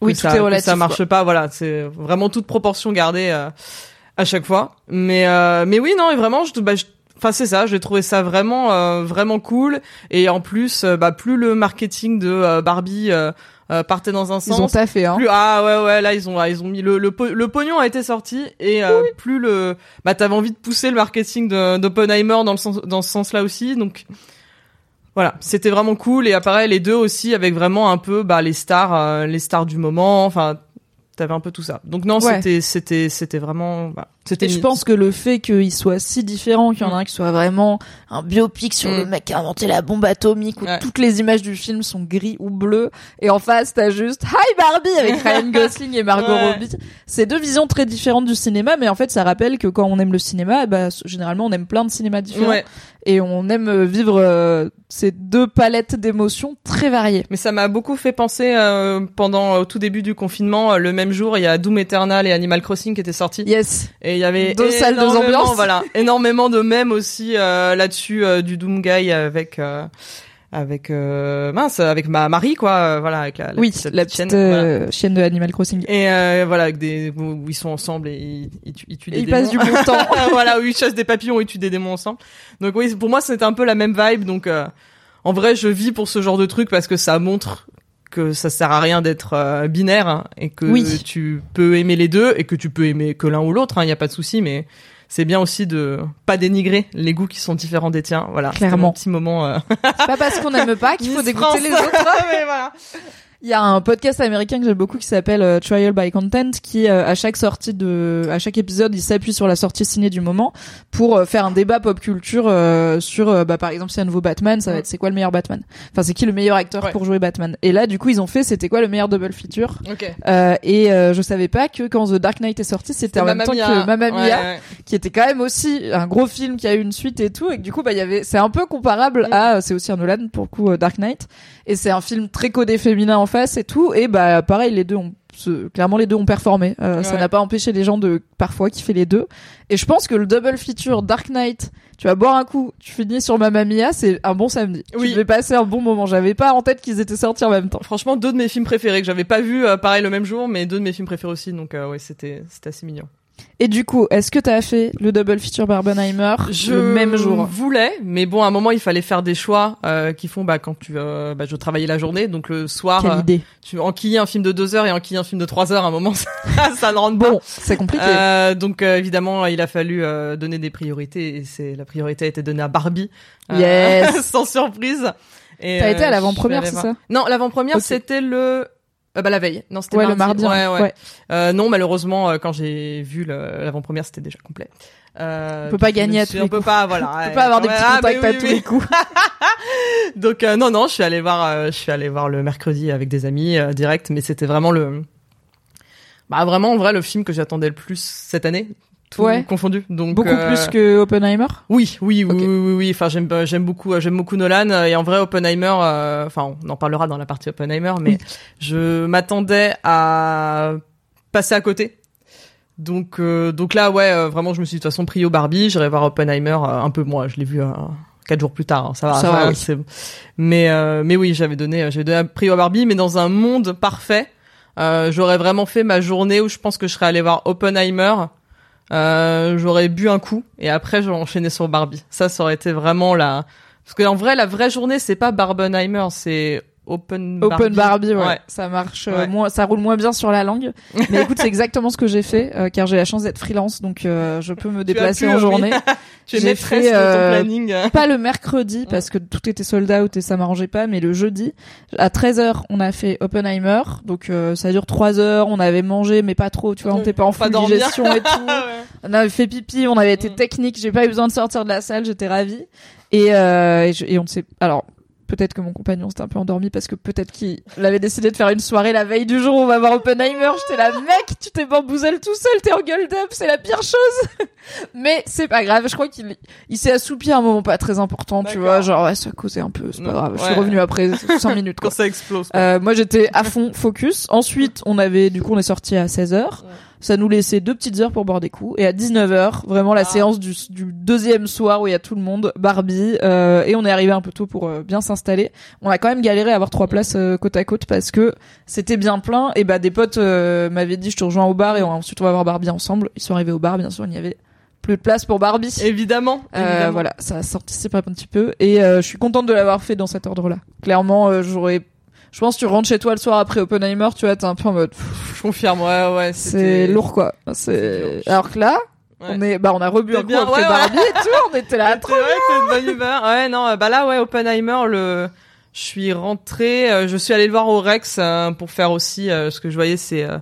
Oui, tout ça, est que relatif, Ça marche pas, voilà. C'est vraiment toute proportion gardée euh, à chaque fois. Mais, euh, mais oui, non, et vraiment, je, bah, je- Enfin c'est ça, j'ai trouvé ça vraiment euh, vraiment cool. Et en plus euh, bah plus le marketing de euh, Barbie euh, euh, partait dans un Ils ont sens, taffé, hein. plus ah ouais ouais là ils ont ils ont mis le le, po- le pognon a été sorti et euh, plus le bah t'avais envie de pousser le marketing d'Oppenheimer dans le sens dans ce sens là aussi. Donc voilà c'était vraiment cool. Et apparaît les deux aussi avec vraiment un peu bah les stars euh, les stars du moment. Enfin t'avais un peu tout ça donc non Ouais. c'était c'était c'était vraiment bah, c'était je pense que le fait qu'ils soient si différents, qu'il y en a Mm. un qui soit vraiment un biopic sur Mm. le mec qui a inventé la bombe atomique, où Ouais. toutes les images du film sont gris ou bleues, et en face t'as juste Hi Barbie avec Ryan Gosling et Margot Ouais. Robbie. C'est deux visions très différentes du cinéma, mais en fait ça rappelle que quand on aime le cinéma, ben, généralement on aime plein de cinémas différents, ouais et on aime euh, vivre euh, ces deux palettes d'émotions très variées. Mais ça m'a beaucoup fait penser euh, pendant au tout début du confinement, euh, le même jour, il y a Doom Eternal et Animal Crossing qui étaient sortis. Yes. Et il y avait Deux salles, deux énormément, ambiances. Voilà, énormément de mèmes aussi euh, là-dessus euh, du Doom Guy avec euh, avec euh, mince avec ma Marie quoi euh, voilà avec la, la oui, petite- la petite chienne, voilà. euh, chienne de Animal Crossing. et euh, voilà avec des où ils sont ensemble et ils, ils, tuent- ils tuent Et des ils passent du bon temps. voilà où ils chassent des papillons et ils tuent des démons ensemble donc oui pour moi c'était un peu la même vibe donc euh, en vrai je vis pour ce genre de truc parce que ça montre que ça sert à rien d'être euh, binaire hein, et que Oui. tu peux aimer les deux et que tu peux aimer que l'un ou l'autre il n'y a pas de souci mais c'est bien aussi de pas dénigrer les goûts qui sont différents des tiens voilà Clairement. mon petit moment euh, C'est pas parce qu'on n'aime pas qu'il faut dégoûter les autres. Mais voilà. Il y a un podcast américain que j'aime beaucoup qui s'appelle euh, Trial by Content qui euh, à chaque sortie de à chaque épisode, il s'appuie sur la sortie ciné du moment pour euh, faire un débat pop culture euh, sur euh, bah par exemple s'il y a un nouveau Batman, ça va être c'est quoi le meilleur Batman? Enfin, c'est qui le meilleur acteur Ouais. pour jouer Batman? Et là du coup, ils ont fait c'était quoi le meilleur double feature? Ok. Euh, et euh, je savais pas que quand The Dark Knight est sorti, c'était en même temps que Mamma Mia, Ouais, ouais. qui était quand même aussi un gros film qui a eu une suite et tout et que du coup bah il y avait c'est un peu comparable Mm. à c'est aussi un Nolan pour le coup Dark Knight. Et c'est un film très codé féminin en face et tout. Et bah pareil les deux ont clairement les deux ont performé. Euh, ça n'a pas empêché les gens de parfois kiffer les deux. Et je pense que le double feature Dark Knight tu vas boire un coup tu finis sur Mamma Mia c'est un bon samedi. Oui. tu devais passer un bon moment. J'avais pas en tête qu'ils étaient sortis en même temps. Franchement, deux de mes films préférés que j'avais pas vu euh, pareil le même jour, mais deux de mes films préférés aussi. Donc euh, ouais, c'était c'était assez mignon. Et du coup est-ce que t'as fait le double feature Barbenheimer Je le même jour voulais, mais bon, à un moment, il fallait faire des choix euh, qui font bah quand tu euh, bah, je travaillais la journée, donc le soir, quelle euh, idée tu enquilles un film de deux heures et enquilles un film de trois heures. À un moment, ça, ça ne rentre bon c'est compliqué Euh, donc euh, évidemment, il a fallu euh, donner des priorités et c'est la priorité a été donnée à Barbie. Euh, Yes. sans surprise. T'as euh, été à l'avant-première, c'est ça? Non, l'avant-première c'était le euh, bah la veille. Non, c'était Ouais, mardi. le mardi. Ouais, hein. ouais. Ouais. Euh, non, malheureusement, euh, quand j'ai vu l'avant-première, c'était déjà complet. Euh, On peut pas gagner à tous les On peut coups. pas, voilà. On peut pas avoir des petits Ah, contacts à oui, tous oui. les coups. Donc non, non, je suis allée voir, je suis allée voir le mercredi avec des amis direct, mais c'était vraiment le, bah vraiment en vrai le film que j'attendais le plus cette année, tout Ouais. confondu. Donc Beaucoup euh, plus que Oppenheimer? Oui, oui, oui, oui, oui, oui. Enfin, j'aime, j'aime beaucoup, euh, j'aime beaucoup Nolan. euh, Et en vrai, Oppenheimer, euh, enfin, on en parlera dans la partie Oppenheimer, mais je m'attendais à passer à côté. Donc, euh, donc là, ouais, euh, vraiment, je me suis de toute façon pris au Barbie. J'irai voir Oppenheimer euh, un peu moi. Je l'ai vu euh, quatre jours plus tard. hein, ça va, Ça va, oui. Mais, euh, mais oui, j'avais donné, euh, j'avais donné un prix au Barbie, mais dans un monde parfait. Euh, j'aurais vraiment fait ma journée où je pense que je serais allé voir Oppenheimer. Euh, j'aurais bu un coup et après j'aurais enchaîné sur Barbie. Ça, ça aurait été vraiment la. Parce que en vrai, la vraie journée, c'est pas Barbenheimer, c'est Open Barbie. Open Barbie, ouais. Ouais. Ça marche euh, Ouais. moins, ça roule moins bien sur la langue. Mais écoute, c'est exactement ce que j'ai fait, euh, car j'ai la chance d'être freelance, donc euh, je peux me déplacer pu, en journée. J'ai maîtresse fait, ton euh. Pas le mercredi, parce que tout était sold out et ça m'arrangeait pas, mais le jeudi, à 13h, on a fait Oppenheimer. Donc euh, ça dure 3 heures, on avait mangé, mais pas trop, tu vois, on était pas en full digestion et tout. Ouais. On avait fait pipi, on avait été Mm. technique, j'ai pas eu besoin de sortir de la salle, j'étais ravie. Et, euh, et, je- et on ne sait, alors peut-être que mon compagnon s'était un peu endormi parce que peut-être qu'il avait décidé de faire une soirée la veille du jour où on va voir Oppenheimer. J'étais là, mec, tu t'es bamboozle tout seul, t'es en gueule up, c'est la pire chose. Mais c'est pas grave, je crois qu'il il s'est assoupi à un moment pas très important, tu vois, genre ouais, ça causait un peu, c'est pas Non, grave. Je suis revenu après 5 minutes quoi. Quand ça explose. quoi. Euh, moi j'étais à fond focus. Ensuite, on avait du coup on est sorti à 16h. Ça nous laissait deux petites heures pour boire des coups et à 19h, vraiment la Ah. séance du, du deuxième soir où il y a tout le monde, Barbie euh, et on est arrivé un peu tôt pour euh, bien s'installer. On a quand même galéré à avoir trois places euh, côte à côte parce que c'était bien plein et bah des potes euh, m'avaient dit je te rejoins au bar et on- ensuite on va voir Barbie ensemble. Ils sont arrivés au bar, bien sûr, il n'y avait plus de place pour Barbie. Évidemment. Euh, évidemment. voilà, ça s'anticipe un petit peu et euh, je suis contente de l'avoir fait dans cet ordre-là. Clairement, euh, j'aurais, je pense, que tu rentres chez toi le soir après Oppenheimer, tu vois, t'es un peu en mode, pff, Je confirme, ouais, ouais. c'est lourd quoi. c'est C'est alors que là, Ouais. on est, bah on a rebu C'est un coup bien, après ouais, ouais. Barbie et tout, on était là. C'est vrai bonne humeur. Ouais, non, euh, bah là, ouais, Oppenheimer, le, je suis rentrée, euh, je suis allée le voir au Rex euh, pour faire aussi, euh, ce que je voyais, c'est euh,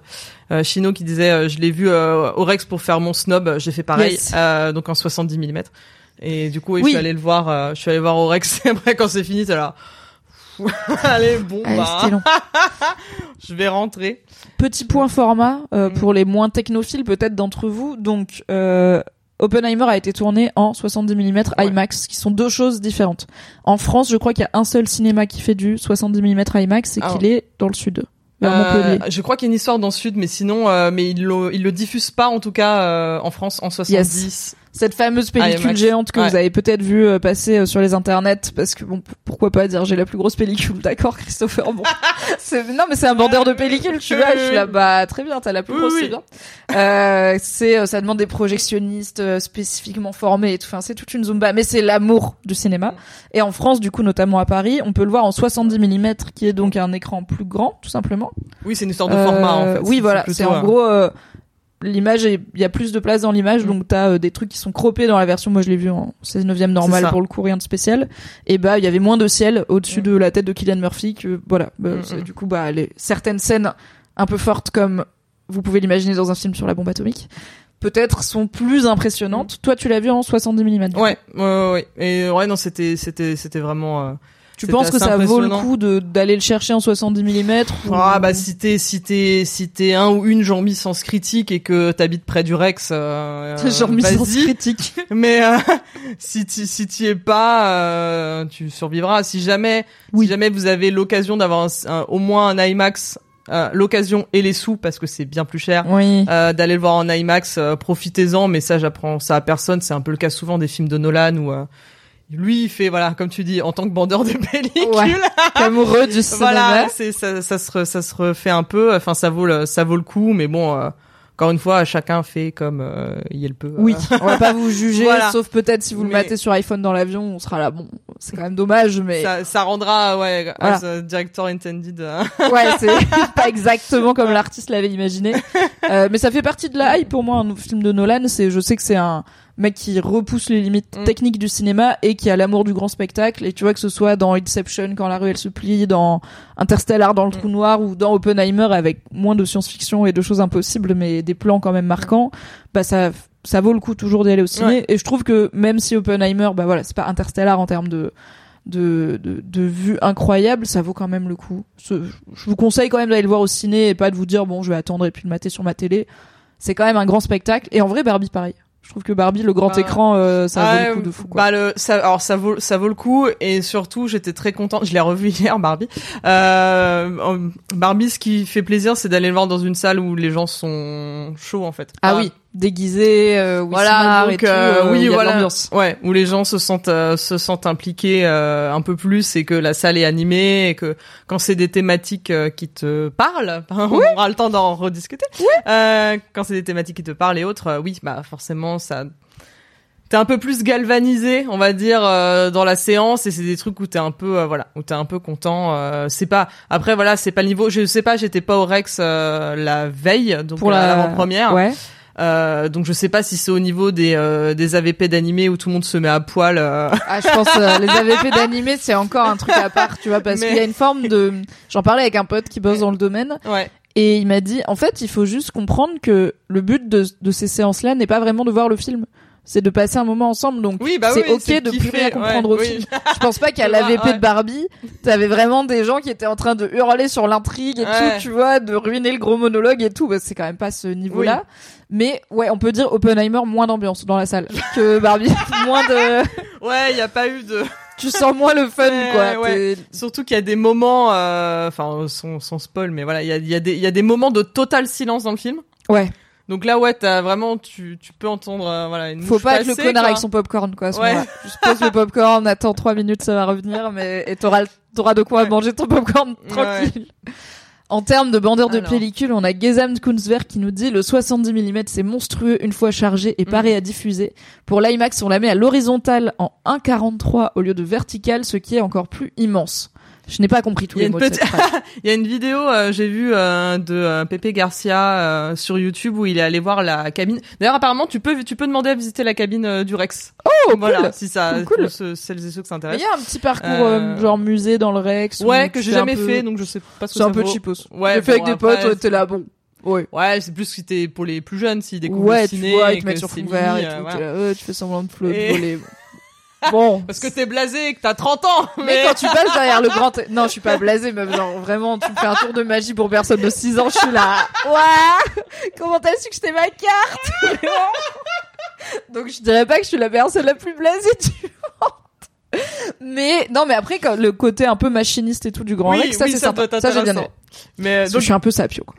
euh, Chino qui disait, euh, je l'ai vu euh, au Rex pour faire mon snob, j'ai fait pareil, Yes. euh, donc en 70 mm. Et du coup, oui, Oui. je suis allée le voir, euh, je suis allée voir au Rex. Et après, quand c'est fini, t'es là. Allez, bon, Allez, bah, long. je vais rentrer. Petit point format euh, Mm. pour les moins technophiles peut-être d'entre vous. Donc euh, Oppenheimer a été tourné en 70 mm Ouais. IMAX, qui sont deux choses différentes. En France, je crois qu'il y a un seul cinéma qui fait du 70 mm IMAX et Ah. qu'il est dans le sud, Euh, je crois qu'il y a une histoire dans le sud, mais sinon, euh, mais ils le, ils le diffusent pas en tout cas euh, en France en 70. Cette fameuse pellicule IMAX. géante que Ouais. vous avez peut-être vu euh, passer euh, sur les internets parce que bon pourquoi pas dire j'ai la plus grosse pellicule d'accord Christopher bon non mais c'est un vendeur de pellicule tu vois je suis là bah très bien t'as la plus Oui, grosse oui. c'est bien euh, c'est euh, ça demande des projectionnistes spécifiquement formés et tout enfin c'est toute une zumba mais c'est l'amour du cinéma et en France du coup notamment à Paris on peut le voir en 70 mm qui est donc un écran plus grand tout simplement Oui, c'est une histoire de format en fait. Oui, voilà. C'est en gros euh, l'image. Il y a plus de place dans l'image, Mm. donc t'as euh, des trucs qui sont croppés dans la version. Moi, je l'ai vu en 16 e normal pour le coup, rien de spécial. Et bah, il y avait moins de ciel au-dessus Mm. de la tête de Killian Murphy que voilà. Bah, Mm. Du coup, bah, les certaines scènes un peu fortes comme vous pouvez l'imaginer dans un film sur la bombe atomique. Peut-être sont plus impressionnantes. Toi, tu l'as vu en 70 mm. Ouais, ouais, ouais, ouais. Et ouais, non, c'était, c'était, c'était vraiment. Euh, Tu penses que ça vaut le coup de d'aller le chercher en 70 mm Ah bah si t'es si t'es si t'es un ou une Jean-Mi sans critique et que t'habites près du Rex, euh, euh, Genre mise en vas-y. critique. Mais euh, si tu si t'y es pas, euh, tu survivras. Si jamais Oui. si jamais vous avez l'occasion d'avoir au moins un IMAX, euh, l'occasion et les sous parce que c'est bien plus cher. Oui. euh, d'aller le voir en IMAX, euh, profitez-en, mais ça j'apprends ça à personne, c'est un peu le cas souvent des films de Nolan où euh, lui il fait voilà comme tu dis en tant que bandeur de pellicule, Ouais. Amoureux du cinéma. voilà, c'est ça, ça se re- ça se refait un peu, enfin ça vaut le ça vaut le coup, mais bon euh, encore une fois chacun fait comme euh, il le peut. Oui, Euh, on va pas vous juger, Voilà. sauf peut-être si vous le matez sur iPhone dans l'avion, on sera là. Bon, c'est quand même dommage, mais ça, ça rendra ouais Voilà. as a director intended. euh. ouais, c'est pas exactement comme l'artiste l'avait imaginé. Euh, mais ça fait partie de la hype pour moi. Un film de Nolan, c'est, je sais que c'est un mec qui repousse les limites Mm. techniques du cinéma et qui a l'amour du grand spectacle. Et tu vois que ce soit dans Inception quand la rue elle se plie, dans Interstellar dans le trou noir ou dans Oppenheimer avec moins de science-fiction et de choses impossibles, mais des plans quand même marquants, bah ça ça vaut le coup toujours d'y aller au ciné. Ouais. Et je trouve que même si Oppenheimer, bah voilà, c'est pas Interstellar en termes de de, de, de vue incroyable, ça vaut quand même le coup. Ce- je vous conseille quand même d'aller le voir au ciné et pas de vous dire bon je vais attendre et puis le mater sur ma télé. C'est quand même un grand spectacle et en vrai Barbie pareil. Je trouve que Barbie le grand Ah. écran euh, ça Ah, vaut le coup de fou quoi. Bah le ça alors ça vaut ça vaut le coup et surtout j'étais très contente, je l'ai revu hier Barbie. Euh, en- Barbie ce qui fait plaisir c'est d'aller le voir dans une salle où les gens sont chauds en fait. ah oui, déguisé euh, où Voilà, donc et tout, euh, euh, où oui, voilà, ouais, où les gens se sentent euh, se sentent impliqués euh, un peu plus et que la salle est animée et que quand c'est des thématiques euh, qui te parlent, on aura le temps d'en rediscuter. Euh, quand c'est des thématiques qui te parlent et autres, oui, bah forcément ça. T'es un peu plus galvanisé, on va dire, euh, dans la séance, et c'est des trucs où t'es un peu, euh, voilà, où t'es un peu content. euh, c'est pas, après voilà, c'est pas le niveau. Je sais pas, j'étais pas au Rex euh, la veille, donc Pour la l'avant-première. Ouais. Euh, donc je sais pas si c'est au niveau des euh, des AVP d'animé où tout le monde se met à poil. euh. Ah, je pense euh, les AVP d'animé c'est encore un truc à part, tu vois, parce Mais- qu'il y a une forme de. J'en parlais avec un pote qui bosse dans le domaine Ouais. et il m'a dit en fait il faut juste comprendre que le but de, de ces séances-là n'est pas vraiment de voir le film, c'est de passer un moment ensemble. Donc Oui, bah c'est oui, ok de plus rien comprendre ouais, au oui. film. Je pense pas qu'à l'AVP ouais. de Barbie, t'avais vraiment des gens qui étaient en train de hurler sur l'intrigue et Ouais. tout, tu vois, de ruiner le gros monologue et tout. Bah, c'est quand même pas ce niveau-là. Mais ouais, on peut dire Oppenheimer moins d'ambiance dans la salle que Barbie, moins de. Ouais, il y a pas eu de. Tu sens moins le fun, quoi. ouais. Surtout qu'il y a des moments, euh, enfin sans, sans spoil, mais voilà, il y a, y a des il y a des moments de total silence dans le film. Ouais. Donc là, ouais, t'as vraiment, tu tu peux entendre, euh, voilà, une Faut pas être le connard quoi. avec son popcorn, quoi. à ce Ouais. Juste pose le popcorn, attends trois minutes, ça va revenir, mais et t'auras t'auras de quoi Ouais. manger ton popcorn tranquille. En termes de bandeur de pellicule, on a Gesam Kunzwerk qui nous dit le 70 mm c'est monstrueux une fois chargé et paré Mm. à diffuser. Pour l'IMAX, on la met à l'horizontale en 1,43 au lieu de vertical, ce qui est encore plus immense. Je n'ai pas compris tous Il y a les une mots de petite- cette phrase. Il y a une vidéo, euh, j'ai vu euh, de euh, Pepe Garcia euh, sur YouTube où il est allé voir la cabine. D'ailleurs, apparemment, tu peux tu peux demander à visiter la cabine du Rex. Oh, voilà, cool. si ça Cool, ceux- celles et ceux que ça Mais il intéresse. y a un petit parcours genre musée dans le Rex. Ouais, tu que j'ai jamais peu- fait, donc je sais pas ce que C'est ça un peu cheapos. Ouais, J'ai fait bon, avec des après, potes, ouais, t'es là, bon. Ouais. Ouais, c'est plus que pour les plus jeunes s'ils découvrent Ouais, le tu ciné vois, et ils te mettent sur c'est fond vert mis, et tout. voilà. ouais, tu fais semblant de flotter. Et-. Bon. Parce que t'es blasé et que t'as 30 ans. Mais Mais, quand tu passes derrière le grand... Non, je suis pas blasée, mais genre vraiment, tu me fais un tour de magie pour personne de 6 ans, je suis là. Ouais Comment t'as su que j'étais ma carte? Donc je dirais pas que je suis la personne la plus blasée du monde. Mais non, mais après quand le côté un peu machiniste et tout du Grand Oui, Rex, ça oui, c'est sympa. Ça j'ai bien aimé. mais Parce que donc, je suis un peu sapio. Quoi.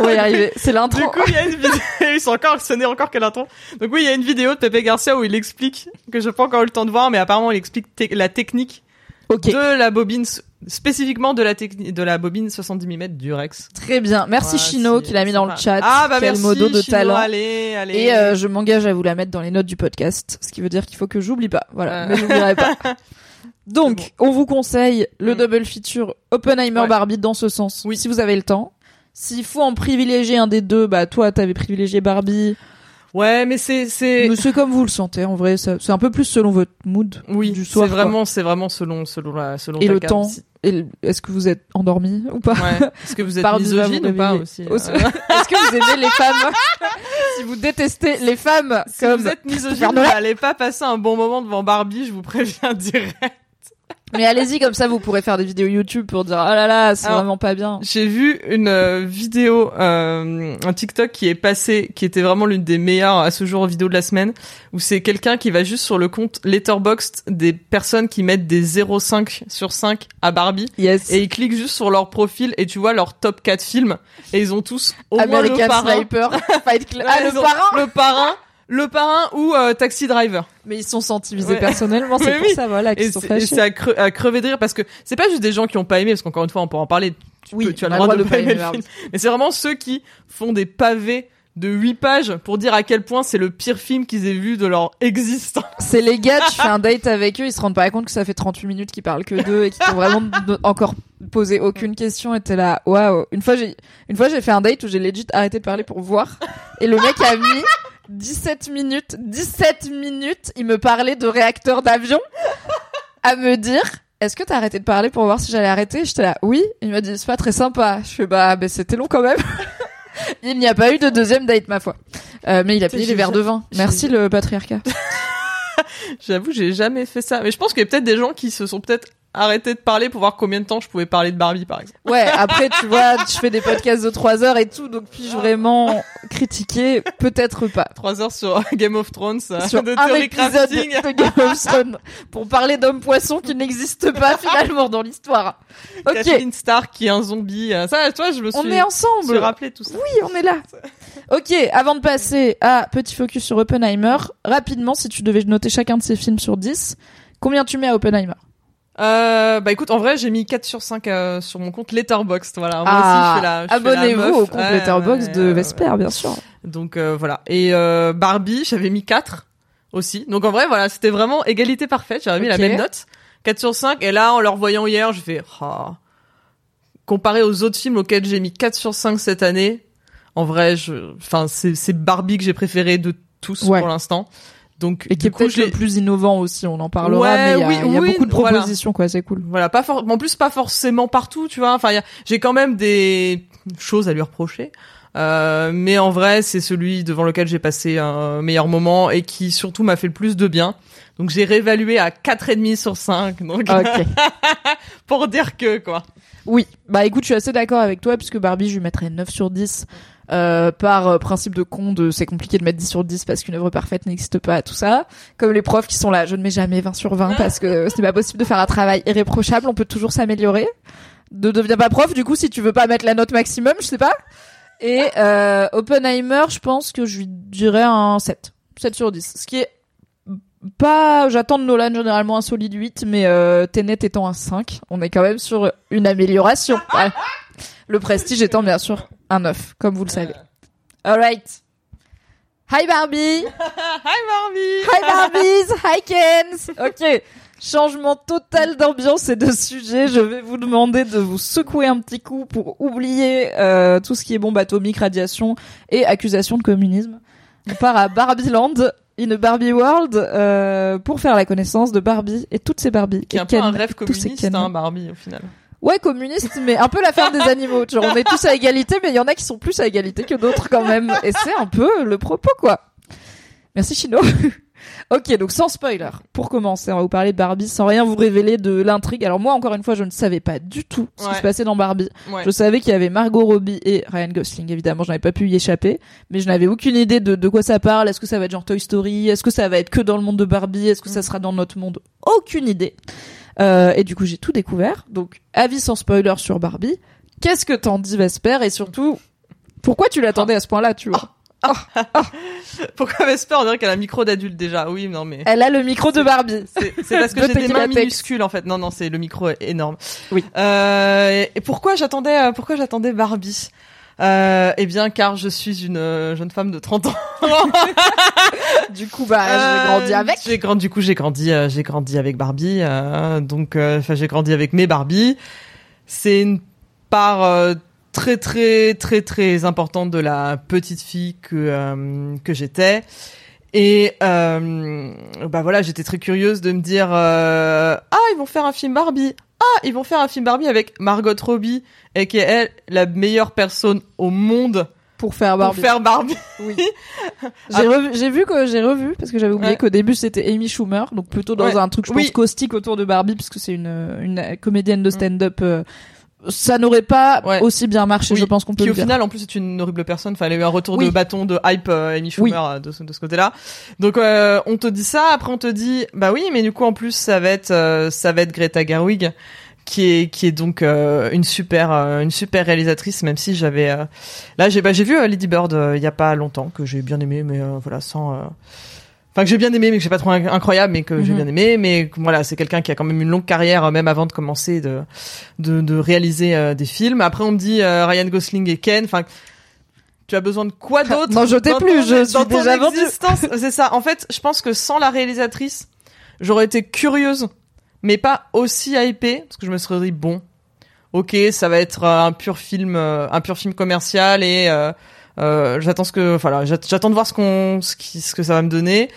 On va y arriver. C'est l'intro. Du coup, il y a une vidéo. c'est encore, ce n'est encore que l'intro. Donc oui, il y a une vidéo de Pepe Garcia où il explique que je n'ai pas encore eu le temps de voir, mais apparemment il explique te- la technique de la bobine, spécifiquement de la technique de la bobine 70 mm du Rex. Très bien. Merci Chino qui l'a mis dans le chat. Ah bah Quel merci. modo de Chino, talent. Allez, allez. Et euh, je m'engage à vous la mettre dans les notes du podcast, ce qui veut dire qu'il faut que j'oublie pas. Voilà, Euh. mais j'oublierai pas. Donc, on vous conseille le Mm. double feature Oppenheimer Ouais. Barbie dans ce sens, Oui. si vous avez le temps. S'il faut en privilégier un des deux, bah toi t'avais privilégié Barbie. Ouais, mais c'est c'est c'est comme vous le sentez, en vrai, c'est un peu plus selon votre mood oui, du soir. c'est vraiment c'est vraiment selon selon la selon Et ta le carte temps. Est-ce que vous êtes endormi ou pas? Ouais. Est-ce que vous êtes misogyne ou pas aussi. Euh, Est-ce que vous aimez les femmes? Si vous détestez les femmes Si comme vous êtes misogyne, n'allez pas passer un bon moment devant Barbie, je vous préviens direct. Mais allez-y, comme ça vous pourrez faire des vidéos YouTube pour dire oh là là, c'est vraiment pas bien. J'ai vu une euh, vidéo, euh, un TikTok qui est passé, qui était vraiment l'une des meilleures à ce jour vidéo de la semaine, où c'est quelqu'un qui va juste sur le compte Letterboxd des personnes qui mettent des 0,5 sur 5 à Barbie. Yes. Et ils cliquent juste sur leur profil et tu vois leur top 4 films. Et ils ont tous au moins le parrain. Sniper, Fight Club. Ah, le ont parrain Le parrain, le parrain ou euh, Taxi Driver. Mais ils sont sentis visés Ouais. personnellement, c'est pour oui. ça, voilà, qu'ils sont fâchés. c'est à, cre- à crever de rire parce que c'est pas juste des gens qui ont pas aimé, parce qu'encore une fois, on peut en parler. Tu, Oui, peux- tu as le a droit, de pas aimer le film. Mais c'est vraiment ceux qui font des pavés de 8 pages pour dire à quel point c'est le pire film qu'ils aient vu de leur existence. C'est les gars, tu fais un date avec eux, ils se rendent pas compte que ça fait 38 minutes qu'ils parlent que d'eux et qu'ils t'ont vraiment encore posé aucune question et t'es là, waouh. Une fois, j'ai, une fois, j'ai fait un date où j'ai legit arrêté de parler pour voir et le mec a mis 17 minutes, 17 minutes, il me parlait de réacteurs d'avion à me dire, est-ce que t'as arrêté de parler pour voir si j'allais arrêter? J'étais là, oui. Il m'a dit, c'est pas très sympa. Je fais, bah, ben, c'était long quand même. Il n'y a pas eu de deuxième date, ma foi. Euh, mais il a payé les verres de vin. Merci le patriarcat. J'avoue, j'ai jamais fait ça. Mais je pense qu'il y a peut-être des gens qui se sont peut-être arrêtés de parler pour voir combien de temps je pouvais parler de Barbie, par exemple. Ouais, après, tu vois, je fais des podcasts de 3 heures et tout, donc puis-je vraiment critiquer? Peut-être pas. 3 heures sur Game of Thrones, euh, Sur de un épisode de Game of Thrones pour parler d'hommes-poissons qui n'existent pas finalement dans l'histoire. Ok, Kathleen Stark qui est un zombie. euh, Ça, toi, je me suis, on est je ensemble. rappelé tout ça. Oui, on est là. Ok, avant de passer à petit focus sur Oppenheimer, rapidement, si tu devais noter chacun de ces films sur 10, combien tu mets à Oppenheimer? Euh, bah écoute, en vrai, j'ai mis 4 sur 5 euh, sur mon compte Letterboxd. Voilà, moi Ah, aussi, je fais la. je Abonnez-vous au compte Ouais, Letterboxd ouais, de Vesper, ouais. bien sûr. Donc euh, voilà. Et euh, Barbie, j'avais mis 4 aussi. Donc en vrai, voilà, c'était vraiment égalité parfaite. J'avais mis la même note, 4 sur 5. Et là, en le revoyant hier, je fais, ah. comparé aux autres films auxquels j'ai mis 4 sur 5 cette année, en vrai, je, enfin, c'est c'est Barbie que j'ai préféré de tous pour l'instant. Donc Et qui est peut-être le plus innovant aussi, on en parlera, Ouais, mais il y a, oui, il y a beaucoup de voilà. propositions, quoi, c'est cool. Voilà, pas for- en plus pas forcément partout, tu vois. Enfin, y a- j'ai quand même des choses à lui reprocher. Euh, mais en vrai, c'est celui devant lequel j'ai passé un meilleur moment et qui surtout m'a fait le plus de bien. Donc j'ai réévalué à 4,5 sur 5. Donc pour dire que quoi. Oui, bah écoute, je suis assez d'accord avec toi, puisque Barbie, je lui mettrais 9 sur 10. Euh, par euh, principe de con de c'est compliqué de mettre 10 sur 10 parce qu'une œuvre parfaite n'existe pas, tout ça. Comme les profs qui sont là, je ne mets jamais 20 sur 20 parce que ce n'est pas possible de faire un travail irréprochable, on peut toujours s'améliorer. Ne deviens pas prof, du coup, si tu veux pas mettre la note maximum, je sais pas. Et euh, Oppenheimer, je pense que je lui dirais un 7. 7 sur 10. Ce qui est pas... J'attends de Nolan généralement un solide 8, mais euh, Tenet étant un 5, on est quand même sur une amélioration. Voilà. Le prestige étant bien sûr un 9, comme vous le savez. Alright. Hi Barbie Hi Barbie. Hi Barbies Hi Kens Ok, changement total d'ambiance et de sujet. Je vais vous demander de vous secouer un petit coup pour oublier euh, tout ce qui est bombe atomique, radiation et accusation de communisme. On part à Barbieland, in a Barbie World, euh, pour faire la connaissance de Barbie et toutes ces Barbies. Qui est Et un peu un rêve communiste, hein, Barbie au final. Ouais, communiste, mais un peu l'affaire des animaux. Genre, on est tous à égalité, mais il y en a qui sont plus à égalité que d'autres quand même. Et c'est un peu le propos, quoi. Merci Chino. ok, donc sans spoiler. Pour commencer, on va vous parler de Barbie sans rien vous révéler de l'intrigue. Alors moi, encore une fois, je ne savais pas du tout ce qui se passait dans Barbie. Ouais. Je savais qu'il y avait Margot Robbie et Ryan Gosling, évidemment, je n'avais pas pu y échapper, mais je n'avais aucune idée de, de quoi ça parle. Est-ce que ça va être genre Toy Story? Est-ce que ça va être que dans le monde de Barbie? Est-ce que ça sera dans notre monde? Aucune idée. Euh, et du coup, j'ai tout découvert. Donc, avis sans spoiler sur Barbie. Qu'est-ce que t'en dis, Vesper? Et surtout, Pourquoi tu l'attendais à ce point-là, tu vois? Pourquoi Vesper on dirait qu'elle a un micro d'adulte déjà? Oui, non mais Elle a le micro de Barbie. c'est parce que De j'ai des mains minuscules en fait. Non non, c'est le micro est énorme. Oui. Euh, et pourquoi j'attendais euh, pourquoi j'attendais Barbie? Euh, eh bien, car je suis une euh, jeune femme de 30 ans. Du coup, bah, j'ai Euh, grandi avec. J'ai grandi, du coup, j'ai grandi, euh, j'ai grandi avec Barbie. donc, enfin, j'ai grandi avec mes Barbie. C'est une part très, très, très, très importante de la petite fille que euh, que j'étais. Et euh, bah voilà, j'étais très curieuse de me dire euh, ah ils vont faire un film Barbie. Ah ils vont faire un film Barbie avec Margot Robbie et qui est elle la meilleure personne au monde Pour faire pour Barbie. faire Barbie. Oui. J'ai revu, j'ai vu que j'ai revu parce que j'avais oublié Ouais. qu'au début c'était Amy Schumer, donc plutôt dans Ouais. un truc je pense Oui. caustique autour de Barbie puisque c'est une une comédienne de stand-up. euh, ça n'aurait pas Ouais. aussi bien marché, Oui, je pense qu'on peut qui le au dire. final en plus est une horrible personne enfin elle a eu un retour Oui. de bâton de hype euh, Amy Schumer Oui. euh, de, ce- de ce côté-là donc euh, on te dit ça après on te dit bah oui mais du coup en plus ça va être euh, ça va être Greta Gerwig qui est qui est donc euh, une super euh, une super réalisatrice même si j'avais euh, là j'ai bah, j'ai vu Lady Bird euh, il y a pas longtemps que j'ai bien aimé mais euh, voilà sans euh, Enfin que j'ai bien aimé mais que j'ai pas trouvé inc- incroyable mais que j'ai Mhm. bien aimé mais voilà c'est quelqu'un qui a quand même une longue carrière euh, même avant de commencer de de, de réaliser euh, des films. Après on me dit euh, Ryan Gosling et Ken enfin tu as besoin de quoi d'autre N'en jetez dans plus, je suis déjà existence? C'est ça. En fait je pense que sans la réalisatrice j'aurais été curieuse mais pas aussi hypée parce que je me serais dit bon ok ça va être un pur film un pur film commercial et euh, j'attends ce que voilà j'att- j'attends de voir ce qu'on ce, qui, ce que ça va me donner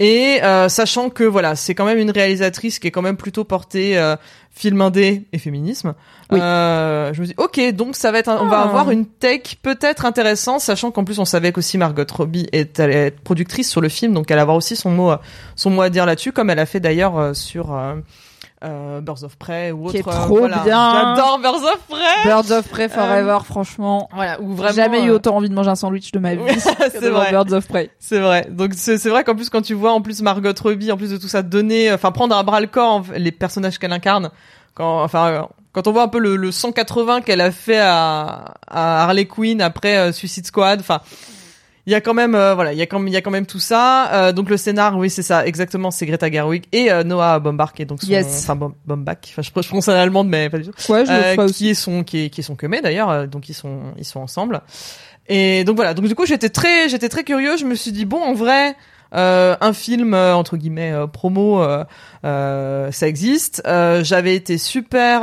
et euh, sachant que voilà c'est quand même une réalisatrice qui est quand même plutôt portée euh, film indé et féminisme Oui. euh, je me dis ok donc ça va être un- on va Ah. avoir une tech peut-être intéressante sachant qu'en plus on savait qu'aussi Margot Robbie est, allait être productrice sur le film donc elle va avoir aussi son mot son mot à dire là-dessus comme elle a fait d'ailleurs euh, sur euh, euh, Birds of Prey ou Qui est autre euh, trop voilà. bien. j'adore Birds of Prey Birds of Prey Forever, franchement. voilà ou vraiment jamais eu euh, autant envie de manger un sandwich de ma vie c'est vrai Birds of Prey. C'est vrai. Donc c'est vrai qu'en plus quand tu vois en plus Margot Robbie, en plus de tout ça donner, enfin prendre à bras le corps les personnages qu'elle incarne, quand enfin euh, quand on voit un peu le, le 180 qu'elle a fait à, à Harley Quinn après euh, Suicide Squad, enfin il y a quand même euh, voilà il y a quand même il y a quand même tout ça. Euh, donc le scénar, oui c'est ça exactement, c'est Greta Gerwig et euh, Noah Baumbach qui est donc son, Yes. enfin Baum- Baumbach, enfin je, je prononce en allemande mais pas du tout. Ouais, je le Euh, qui aussi. est son qui est qui est son comé d'ailleurs euh, donc ils sont ils sont ensemble et donc voilà donc du coup j'étais très j'étais très curieux je me suis dit bon en vrai euh, un film euh, entre guillemets euh, promo euh, ça existe Euh, j'avais été super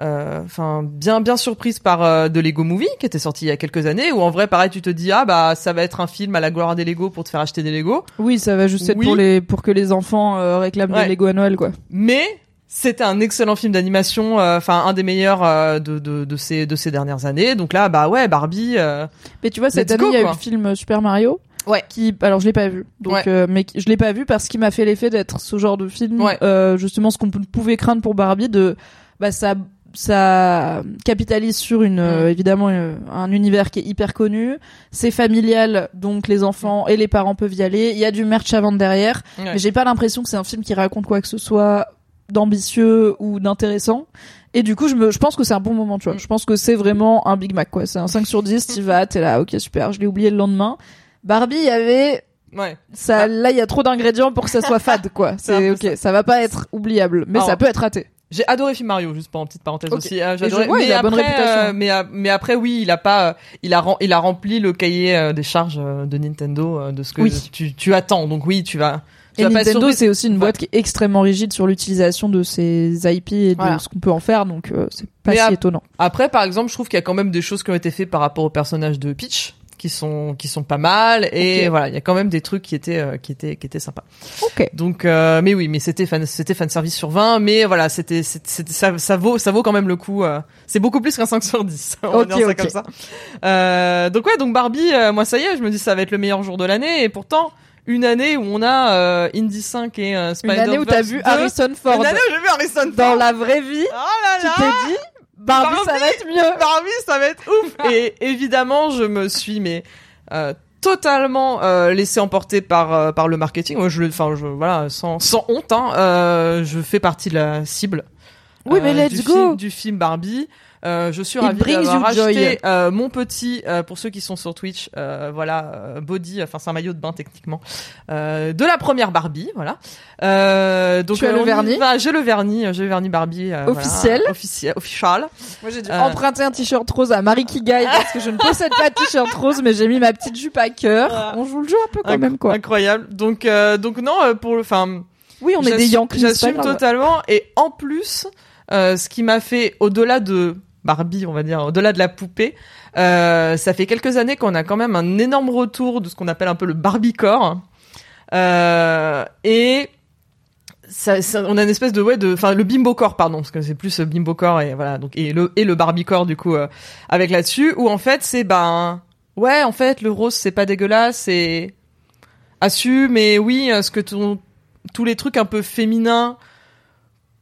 euh, euh, enfin bien bien surprise par euh, de Lego Movie qui était sorti il y a quelques années où en vrai pareil tu te dis ah bah ça va être un film à la gloire des Lego pour te faire acheter des Lego Oui, ça va juste être Oui. pour les pour que les enfants euh, réclament Ouais. des Lego à Noël, quoi. mais c'était un excellent film d'animation, euh, enfin un des meilleurs euh, de, de, de ces de ces dernières années. Donc là, bah ouais, Barbie. euh, Mais tu vois, cette année, il y a eu le film Super Mario. Ouais. Qui, alors je l'ai pas vu. Donc, Ouais. euh, mais je l'ai pas vu parce qu'il m'a fait l'effet d'être ce genre de film. Ouais. euh, justement, ce qu'on pou- pouvait craindre pour Barbie, de, bah ça, ça capitalise sur une, euh, évidemment, euh, un univers qui est hyper connu. C'est familial, donc les enfants et les parents peuvent y aller. Il y a du merch à vendre derrière. Ouais. Mais j'ai pas l'impression que c'est un film qui raconte quoi que ce soit d'ambitieux ou d'intéressant. Et du coup, je me, je pense que c'est un bon moment, tu vois. Mm. Je pense que c'est vraiment un Big Mac, quoi. C'est un 5 sur 10, t'y vas, t'es là, ok, super, je l'ai oublié le lendemain. Barbie, il y avait, ouais. ça, Ah. là, il y a trop d'ingrédients pour que ça soit fade, quoi. C'est ok, ça. va pas être oubliable, mais Alors, ça peut être raté. J'ai adoré film Mario, juste pour une petite parenthèse aussi. Euh, adoré- vois, il mais a bonne après, réputation. euh, mais, euh, mais après, oui, il a pas, euh, il a, rem- il a rempli le cahier euh, des charges de Nintendo de ce que Oui. tu, tu attends. Donc oui, tu vas. Tu Et vas Nintendo, c'est aussi une boîte qui est extrêmement rigide sur l'utilisation de ses IP et de Voilà. ce qu'on peut en faire, donc euh, c'est pas Mais si étonnant. Après, par exemple, je trouve qu'il y a quand même des choses qui ont été faites par rapport au personnage de Peach qui sont qui sont pas mal. Et voilà il y a quand même des trucs qui étaient euh, qui étaient qui étaient sympas. Ok. donc euh, mais oui mais c'était fan c'était fan service sur 20 mais voilà c'était ça, ça vaut ça vaut quand même le coup euh, c'est beaucoup plus qu'un 5 sur 10 on va Ok, dire ça comme ça. Euh, donc ouais donc Barbie euh, moi ça y est je me dis ça va être le meilleur jour de l'année et pourtant une année où on a euh, Indy 5 et euh, Une année où t'as vu Harrison Ford. Une année où j'ai vu Harrison dans Ford. la vraie vie, oh là tu là. t'es dit, Barbie, ça Barbie va être mieux. Barbie, ça va être ouf. Et évidemment, je me suis mais euh, totalement euh, laissé emporter par euh, par le marketing. Moi, je le, enfin, je voilà, sans sans honte, hein, euh, je fais partie de la cible. Oui, mais let's du, go. film, du film Barbie. Euh, je suis It ravie d'avoir acheté euh, mon petit, euh, pour ceux qui sont sur Twitch, euh, voilà, euh, body, enfin c'est un maillot de bain techniquement, euh, de la première Barbie, voilà. Euh, donc Tu as euh, le on y vernis va, J'ai le vernis, j'ai le vernis Barbie. euh, voilà, Officiel. officiel, official. Moi, j'ai dû Euh. emprunter un t-shirt rose à Marie Kigai parce que je ne possède pas de t-shirt rose, mais j'ai mis ma petite jupe à cœur. Voilà. On joue le jeu un peu quand Inc- même, quoi. Incroyable. Donc, euh, donc non, euh, pour le, enfin, Oui, on est des Yankees. J'assume totalement. Et en plus, euh, ce qui m'a fait, au-delà de Barbie, on va dire, au-delà de la poupée, euh, ça fait quelques années qu'on a quand même un énorme retour de ce qu'on appelle un peu le Barbiecore. Euh, et ça, on a une espèce de ouais de enfin le bimbo corps pardon parce que c'est plus bimbo corps et voilà donc et le et le barbie corps du coup avec là-dessus où en fait c'est ben ouais en fait le rose c'est pas dégueulasse c'est assume mais oui ce que ton- tous les trucs un peu féminins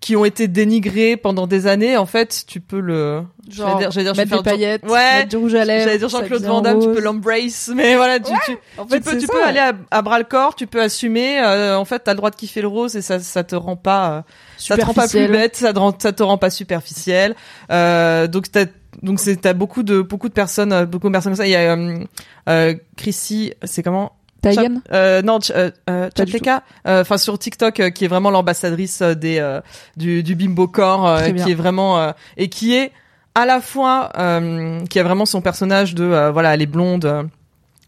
qui ont été dénigrés pendant des années en fait tu peux le Genre, j'allais dire, j'allais dire, je vais mettre des faire paillettes, ouais mettre du rouge à lèvres. j'allais dire Jean-Claude Van Damme tu peux l'embrace mais voilà tu, tu, En tu fait, peux, c'est tu ça. peux aller à, à bras le corps, tu peux assumer. euh, en fait, t'as le droit de kiffer le rose et ça, ça te rend pas, euh, ça te rend pas plus bête, ça te rend, ça te rend pas superficiel. Euh, donc t'as, donc c'est, t'as beaucoup de, beaucoup de personnes, euh, beaucoup de personnes comme ça. Il y a euh, euh, Chrissy, c'est comment? Taïgan euh, non, euh, euh, euh, enfin sur TikTok, euh, qui est vraiment l'ambassadrice des euh, du, du bimbo corps, euh, qui est vraiment euh, et qui est à la fois euh, qui a vraiment son personnage de euh, voilà, elle est blonde,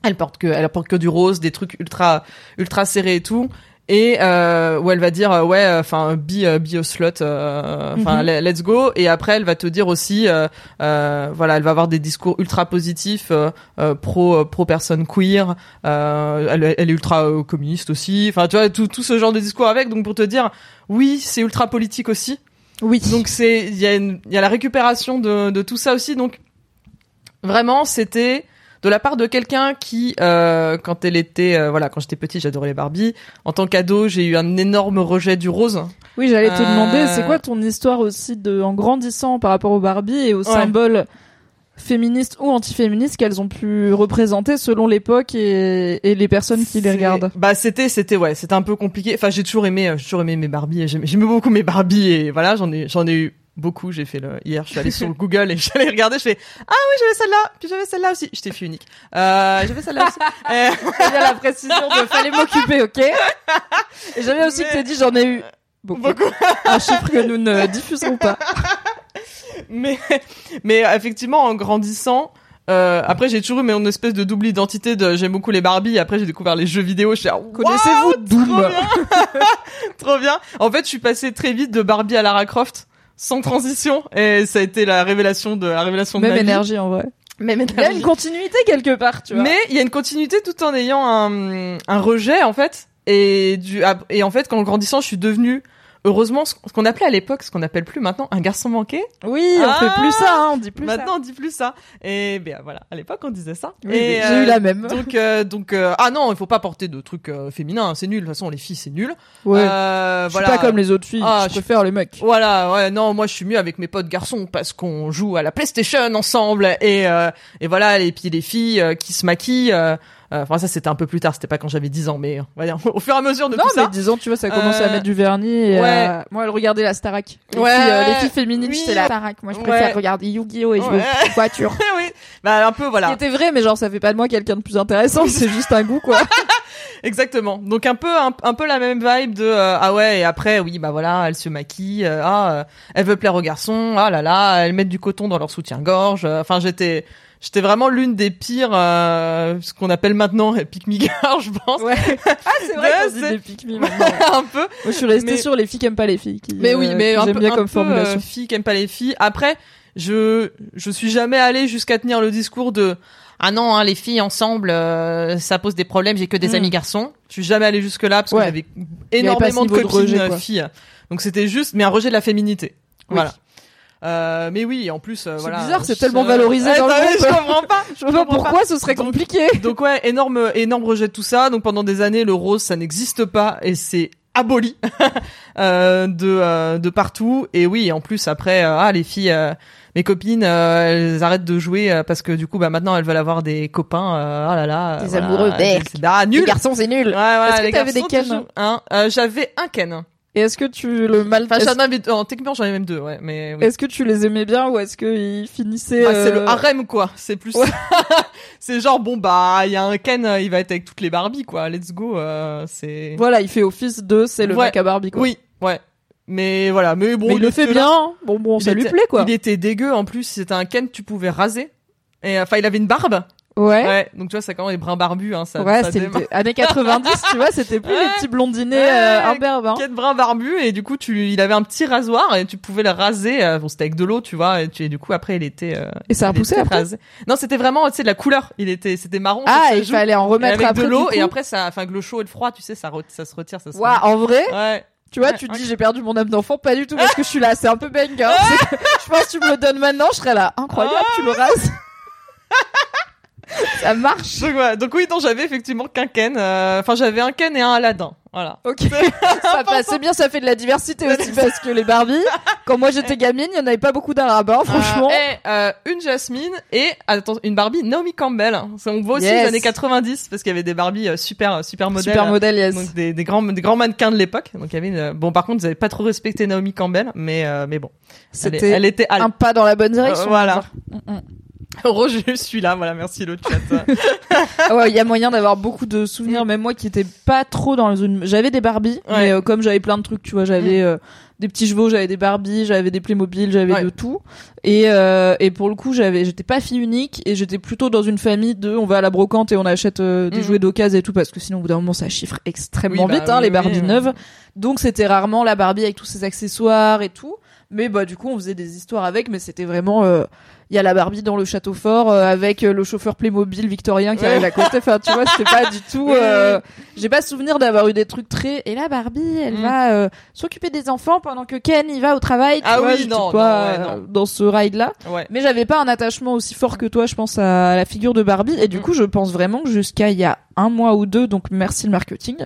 elle porte que elle porte que du rose, des trucs ultra ultra serrés et tout. Et euh, où elle va dire euh, ouais enfin be euh, be a slut euh, enfin Mhm. le- let's go. Et après elle va te dire aussi euh, voilà elle va avoir des discours ultra positifs pro pro personnes queer euh, elle, elle est ultra communiste aussi. Enfin tu vois tout tout ce genre de discours avec. Donc pour te dire oui c'est ultra politique aussi. Oui. donc c'est il y a il y a la récupération de de tout ça aussi. Donc vraiment c'était de la part de quelqu'un qui euh, quand elle était euh, voilà quand j'étais petit j'adorais les Barbie en tant qu'ado j'ai eu un énorme rejet du rose Oui, j'allais te Euh, demander, c'est quoi ton histoire aussi de, en grandissant par rapport aux Barbie et aux Ouais. symboles féministes ou antiféministes qu'elles ont pu représenter selon l'époque et, et les personnes qui les regardent? Bah c'était c'était ouais, c'était un peu compliqué. Enfin, j'ai toujours aimé euh, j'ai toujours aimé mes Barbie j'aimais beaucoup mes Barbie et voilà, j'en ai j'en ai eu beaucoup, j'ai fait le hier, je suis allée sur le Google et j'allais regarder, je fais "Ah oui, j'avais celle-là, puis j'avais celle-là aussi." J'étais fille unique. Euh, j'avais celle-là aussi. Il y a la précision de fallait m'occuper, ok? Et j'avais aussi que t'as dit j'en ai eu beaucoup. beaucoup. Un chiffre que nous ne diffuserons pas. mais mais effectivement en grandissant euh, après j'ai toujours eu mon espèce de double identité de j'aime beaucoup les Barbie après j'ai découvert les jeux vidéo je suis Connaissez-vous Doom? Trop bien trop bien en fait je suis passée très vite de Barbie à Lara Croft sans transition et ça a été la révélation de la révélation de Même ma vie. énergie en vrai. même Il y a énergie une continuité quelque part, tu vois. mais il y a une continuité tout en ayant un, un rejet en fait et du et en fait qu'en grandissant je suis devenue heureusement ce qu'on appelait à l'époque ce qu'on appelle plus maintenant un garçon manqué Oui, on Ah fait plus ça, hein, on dit plus Maintenant, on dit plus ça. Et ben voilà, à l'époque, on disait ça. Oui, et j'ai eu la même. Donc, euh, donc, euh, ah non, il faut pas porter de trucs euh, féminins, c'est nul. De toute façon, les filles, c'est nul. Ouais. Euh, je suis voilà. pas comme les autres filles, Ah, je préfère les mecs. Voilà, ouais, non, moi, je suis mieux avec mes potes garçons parce qu'on joue à la PlayStation ensemble et euh, et voilà, et puis les filles euh, qui se maquillent. Euh, euh, Enfin, ça, c'était un peu plus tard. C'était pas quand j'avais 10 ans, mais euh, au fur et à mesure de Non, tout mais ça. disons, tu vois, ça commençait à Euh, mettre du vernis et ouais. euh, moi, elle regardait la Starac. Les, Ouais, filles, euh, les ouais. filles féminines, Oui. j'étais la Starac. Moi, je Ouais. préfère regarder Yu-Gi-Oh! et jouer Ouais. aux voitures. oui, bah un peu voilà. était vrai, mais genre, ça fait pas de moi quelqu'un de plus intéressant, c'est juste un goût, quoi. Exactement. Donc un peu un, un peu la même vibe de euh, ah ouais et après oui bah voilà elle se maquille euh, ah euh, elle veut plaire aux garçons ah là là elles mettent du coton dans leur soutien-gorge euh, enfin j'étais j'étais vraiment l'une des pires euh, ce qu'on appelle maintenant pick me girl je pense Ouais. Ah, c'est vrai Ouais, qu'on dit c'est- des pick me maintenant. un peu Moi, je suis restée Mais- sur les filles qui aiment pas les filles. Qui, mais oui euh, mais un j'aime peu, bien un comme peu, formulation. euh, filles qui aiment pas les filles après je je suis jamais allée jusqu'à tenir le discours de ah non hein, les filles ensemble euh, ça pose des problèmes j'ai que des Mm. amis garçons je suis jamais allée jusque là parce Ouais. que j'avais énormément de niveau de copines rejet, euh, filles donc c'était juste mais un rejet de la féminité Oui. voilà euh, mais oui en plus euh, C'est voilà bizarre, c'est tellement valorisé Ouais, dans le je comprends pas Je vois pas comprends pourquoi ce serait compliqué. donc ouais, énorme, énorme rejet de tout ça. Donc pendant des années, le rose, ça n'existe pas et c'est aboli euh, de euh, de partout. Et oui, en plus après, euh, ah les filles, euh, mes copines, euh, elles arrêtent de jouer euh, parce que du coup, bah maintenant elles veulent avoir des copains. euh, ah là là, Des voilà, amoureux, c'est- c'est- ah, nul. Les garçons, c'est nul. Ouais, voilà, Est-ce que t'avais des Ken? Hein. Euh, J'avais un Ken. Et est-ce que tu le mal Enfin, est-ce- j'en avais, non, techniquement, j'en avais même deux, ouais, mais oui. Est-ce que tu les aimais bien ou est-ce qu'ils finissaient Bah, c'est le euh, harem quoi, c'est plus Ouais. c'est genre bon bah il y a un Ken euh, il va être avec toutes les Barbie quoi, let's go euh, c'est Voilà, il fait office de c'est le Ouais. mec à Barbie quoi. Oui, ouais. Mais voilà, mais bon mais il le fait bien. Bon bon, Il ça lui plaît quoi. Il était dégueu en plus, c'était un Ken tu pouvais raser. Et enfin, il avait une barbe. Ouais. Ouais, donc tu vois, ça quand même les brins barbus hein, ça Ouais, démarre. les années 90, tu vois, c'était plus les Ouais. petits blondinés euh, imberbes. hein. Ken brun barbu et du coup tu il avait un petit rasoir et tu pouvais le raser euh, bon c'était avec de l'eau tu vois et, tu, et du coup après il était euh, Et ça a était après rasé. non c'était vraiment tu sais de la couleur il était c'était marron Ah, il fallait en Et remettre avec après de l'eau et après ça enfin le chaud et le froid tu sais ça re- ça se retire ça se Waouh, en vrai, ouais tu vois, tu te dis j'ai perdu mon âme d'enfant, pas du tout parce que je suis là, c'est un peu banger. C'est que je pense que tu me le donnes maintenant, je serais là, incroyable, tu le rases. ça marche. donc, voilà. donc oui non j'avais effectivement qu'un Ken euh, enfin j'avais un Ken et un Aladdin voilà Ok, ça passe. C'est bien, ça fait de la diversité aussi parce que les Barbies, quand moi j'étais gamine, il y en avait pas beaucoup d'arabes, hein, franchement. Euh, et euh, une Jasmine et attends une Barbie Naomi Campbell on voit aussi Yes. les années 90 parce qu'il y avait des Barbies super super modèles Super modèle, yes. donc des, des grands des grands mannequins de l'époque donc il y avait une, bon par contre ils avaient pas trop respecté Naomi Campbell mais mais bon C'était elle était un pas dans la bonne direction. Voilà. Mm, mm. Heureux, je suis là voilà merci le chat Ah ouais, il y a moyen d'avoir beaucoup de souvenirs, même moi qui étais pas trop dans une. J'avais des Barbies, Ouais. mais euh, comme j'avais plein de trucs, tu vois, j'avais euh, des petits chevaux, j'avais des Barbies, j'avais des Playmobil, j'avais Ouais. de tout. Et euh, et pour le coup, j'avais, j'étais pas fille unique et j'étais plutôt dans une famille de, on va à la brocante et on achète euh, des Mhm. jouets d'occasion et tout parce que sinon au bout d'un moment ça chiffre extrêmement Oui, bah vite, hein, oui, les Barbies oui. neuves. Donc c'était rarement la Barbie avec tous ses accessoires et tout. Mais bah du coup on faisait des histoires avec, mais c'était vraiment euh, il y a la Barbie dans le château fort euh, avec euh, le chauffeur Playmobil victorien qui Ouais. arrive à côté. Enfin tu vois c'était pas du tout. Euh, J'ai pas souvenir d'avoir eu des trucs très. Et là Barbie elle Mm. va euh, s'occuper des enfants pendant que Ken il va au travail. Tu Ah vois, oui, non, pas non, ouais, non. dans ce ride là. ouais Mais j'avais pas un attachement aussi fort que toi, je pense, à la figure de Barbie. Et du Mm. coup, je pense vraiment que jusqu'à il y a un mois ou deux, donc merci le marketing,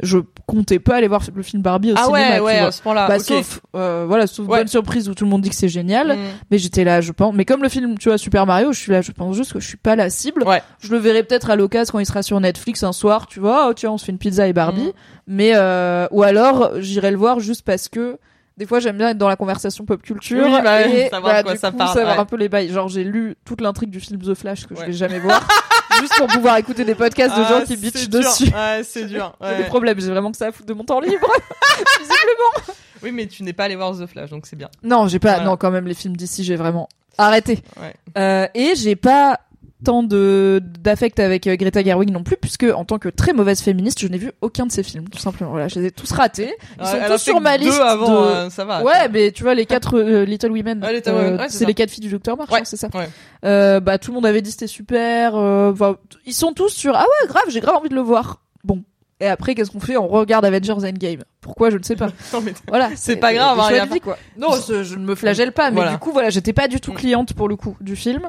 je comptais pas aller voir le film Barbie au ah cinéma. ouais tu ouais vois. à ce point-là Bah, ok. sauf, voilà, sauf Ouais. bonne surprise où tout le monde dit que c'est génial. Mm. Mais j'étais là, je pense. Mais comme le film, tu vois, Super Mario, je suis là, je pense juste que je suis pas la cible. Ouais. Je le verrai peut-être à l'occasion quand il sera sur Netflix un soir, tu vois. Oh, tiens, on se fait une pizza et Barbie. Mm. Mais, euh, ou alors, j'irai le voir juste parce que, des fois, j'aime bien être dans la conversation pop culture. Oui, bah, et, savoir de quoi du ça coup, parle, savoir ouais. un peu les bails. Genre, j'ai lu toute l'intrigue du film The Flash que je Ouais. vais jamais voir. juste pour pouvoir écouter des podcasts de Ah, gens qui bitchent dur. dessus. ouais c'est dur J'ai des ouais. problèmes, j'ai vraiment que ça à foutre de mon temps libre. Visiblement. oui mais tu n'es pas allé voir The Flash donc c'est bien Non, j'ai pas. Voilà. Non, quand même, les films d'ici, j'ai vraiment arrêté. ouais Euh, et j'ai pas tant de d'affect avec euh, Greta Gerwig non plus, puisque en tant que très mauvaise féministe, je n'ai vu aucun de ses films, tout simplement. Voilà, je les ai tous ratés. Ils sont tous sur ma deux liste. avant de- euh, ça va Ouais, mais tu vois les quatre euh, Little Women, euh, ouais, c'est les quatre filles du Docteur March, Ouais. hein, c'est ça. ouais Euh, bah tout le monde avait dit c'était super. euh, bah, ils sont tous sur ah ouais grave, j'ai grave envie de le voir. Bon. Et après, qu'est-ce qu'on fait? On regarde Avengers Endgame. Pourquoi? Je ne sais pas. Non, mais Voilà, C'est pas grave, hein, vie, quoi. Non, je ne me flagelle pas, mais Voilà. du coup, voilà, j'étais pas du tout Mm. cliente pour le coup du film.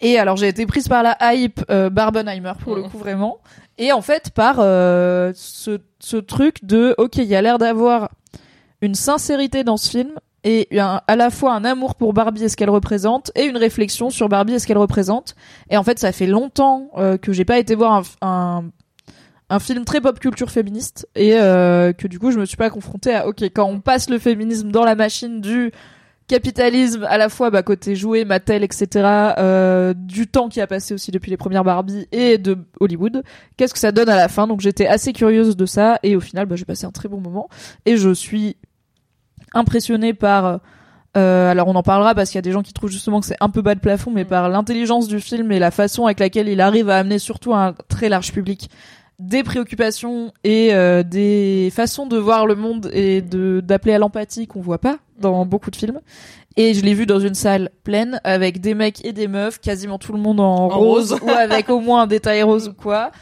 Et alors, j'ai été prise par la hype euh, Barbenheimer pour le Mm. coup vraiment. Et en fait, par euh, ce, ce truc de ok, il y a l'air d'avoir une sincérité dans ce film et un- à la fois un amour pour Barbie et ce qu'elle représente et une réflexion sur Barbie et ce qu'elle représente. Et en fait, ça fait longtemps euh, que j'ai pas été voir un, un un film très pop culture féministe et euh, que du coup je me suis pas confrontée à ok quand on passe le féminisme dans la machine du capitalisme à la fois bah, côté jouet Mattel etc euh, du temps qui a passé aussi depuis les premières Barbie et de Hollywood qu'est-ce que ça donne à la fin? Donc j'étais assez curieuse de ça et au final bah, j'ai passé un très bon moment et je suis impressionnée par euh, alors on en parlera parce qu'il y a des gens qui trouvent justement que c'est un peu bas de plafond, mais par l'intelligence du film et la façon avec laquelle il arrive à amener surtout un très large public des préoccupations et euh, des façons de voir le monde et de d'appeler à l'empathie qu'on voit pas dans beaucoup de films. Et je l'ai vu dans une salle pleine avec des mecs et des meufs, quasiment tout le monde en, rose, rose. ou avec au moins un détail rose ou quoi.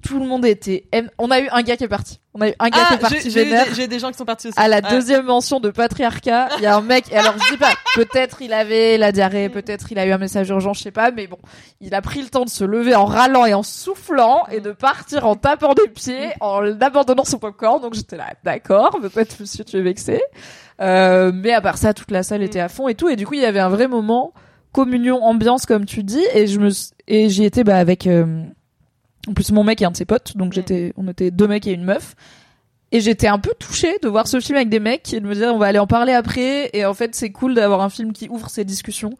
Tout le monde était. On a eu un gars qui est parti. On a eu un gars qui est ah parti j'ai des- j'ai des gens qui sont partis aussi À la Ah. deuxième mention de patriarcat, il y a un mec, et alors je dis pas, peut-être il avait la diarrhée, peut-être il a eu un message urgent, je sais pas, mais bon, il a pris le temps de se lever en râlant et en soufflant et de partir en tapant des pieds, en abandonnant son popcorn, donc j'étais là, d'accord, peut-être monsieur tu es vexé. Euh, mais à part ça, toute la salle était à fond et tout, et du coup il y avait un vrai moment communion, ambiance comme tu dis, et je me, et j'y étais bah avec, euh, en plus mon mec et un de ses potes, donc j'étais, on était deux mecs et une meuf. Et j'étais un peu touchée de voir ce film avec des mecs et de me dire on va aller en parler après. Et en fait, c'est cool d'avoir un film qui ouvre ces discussions.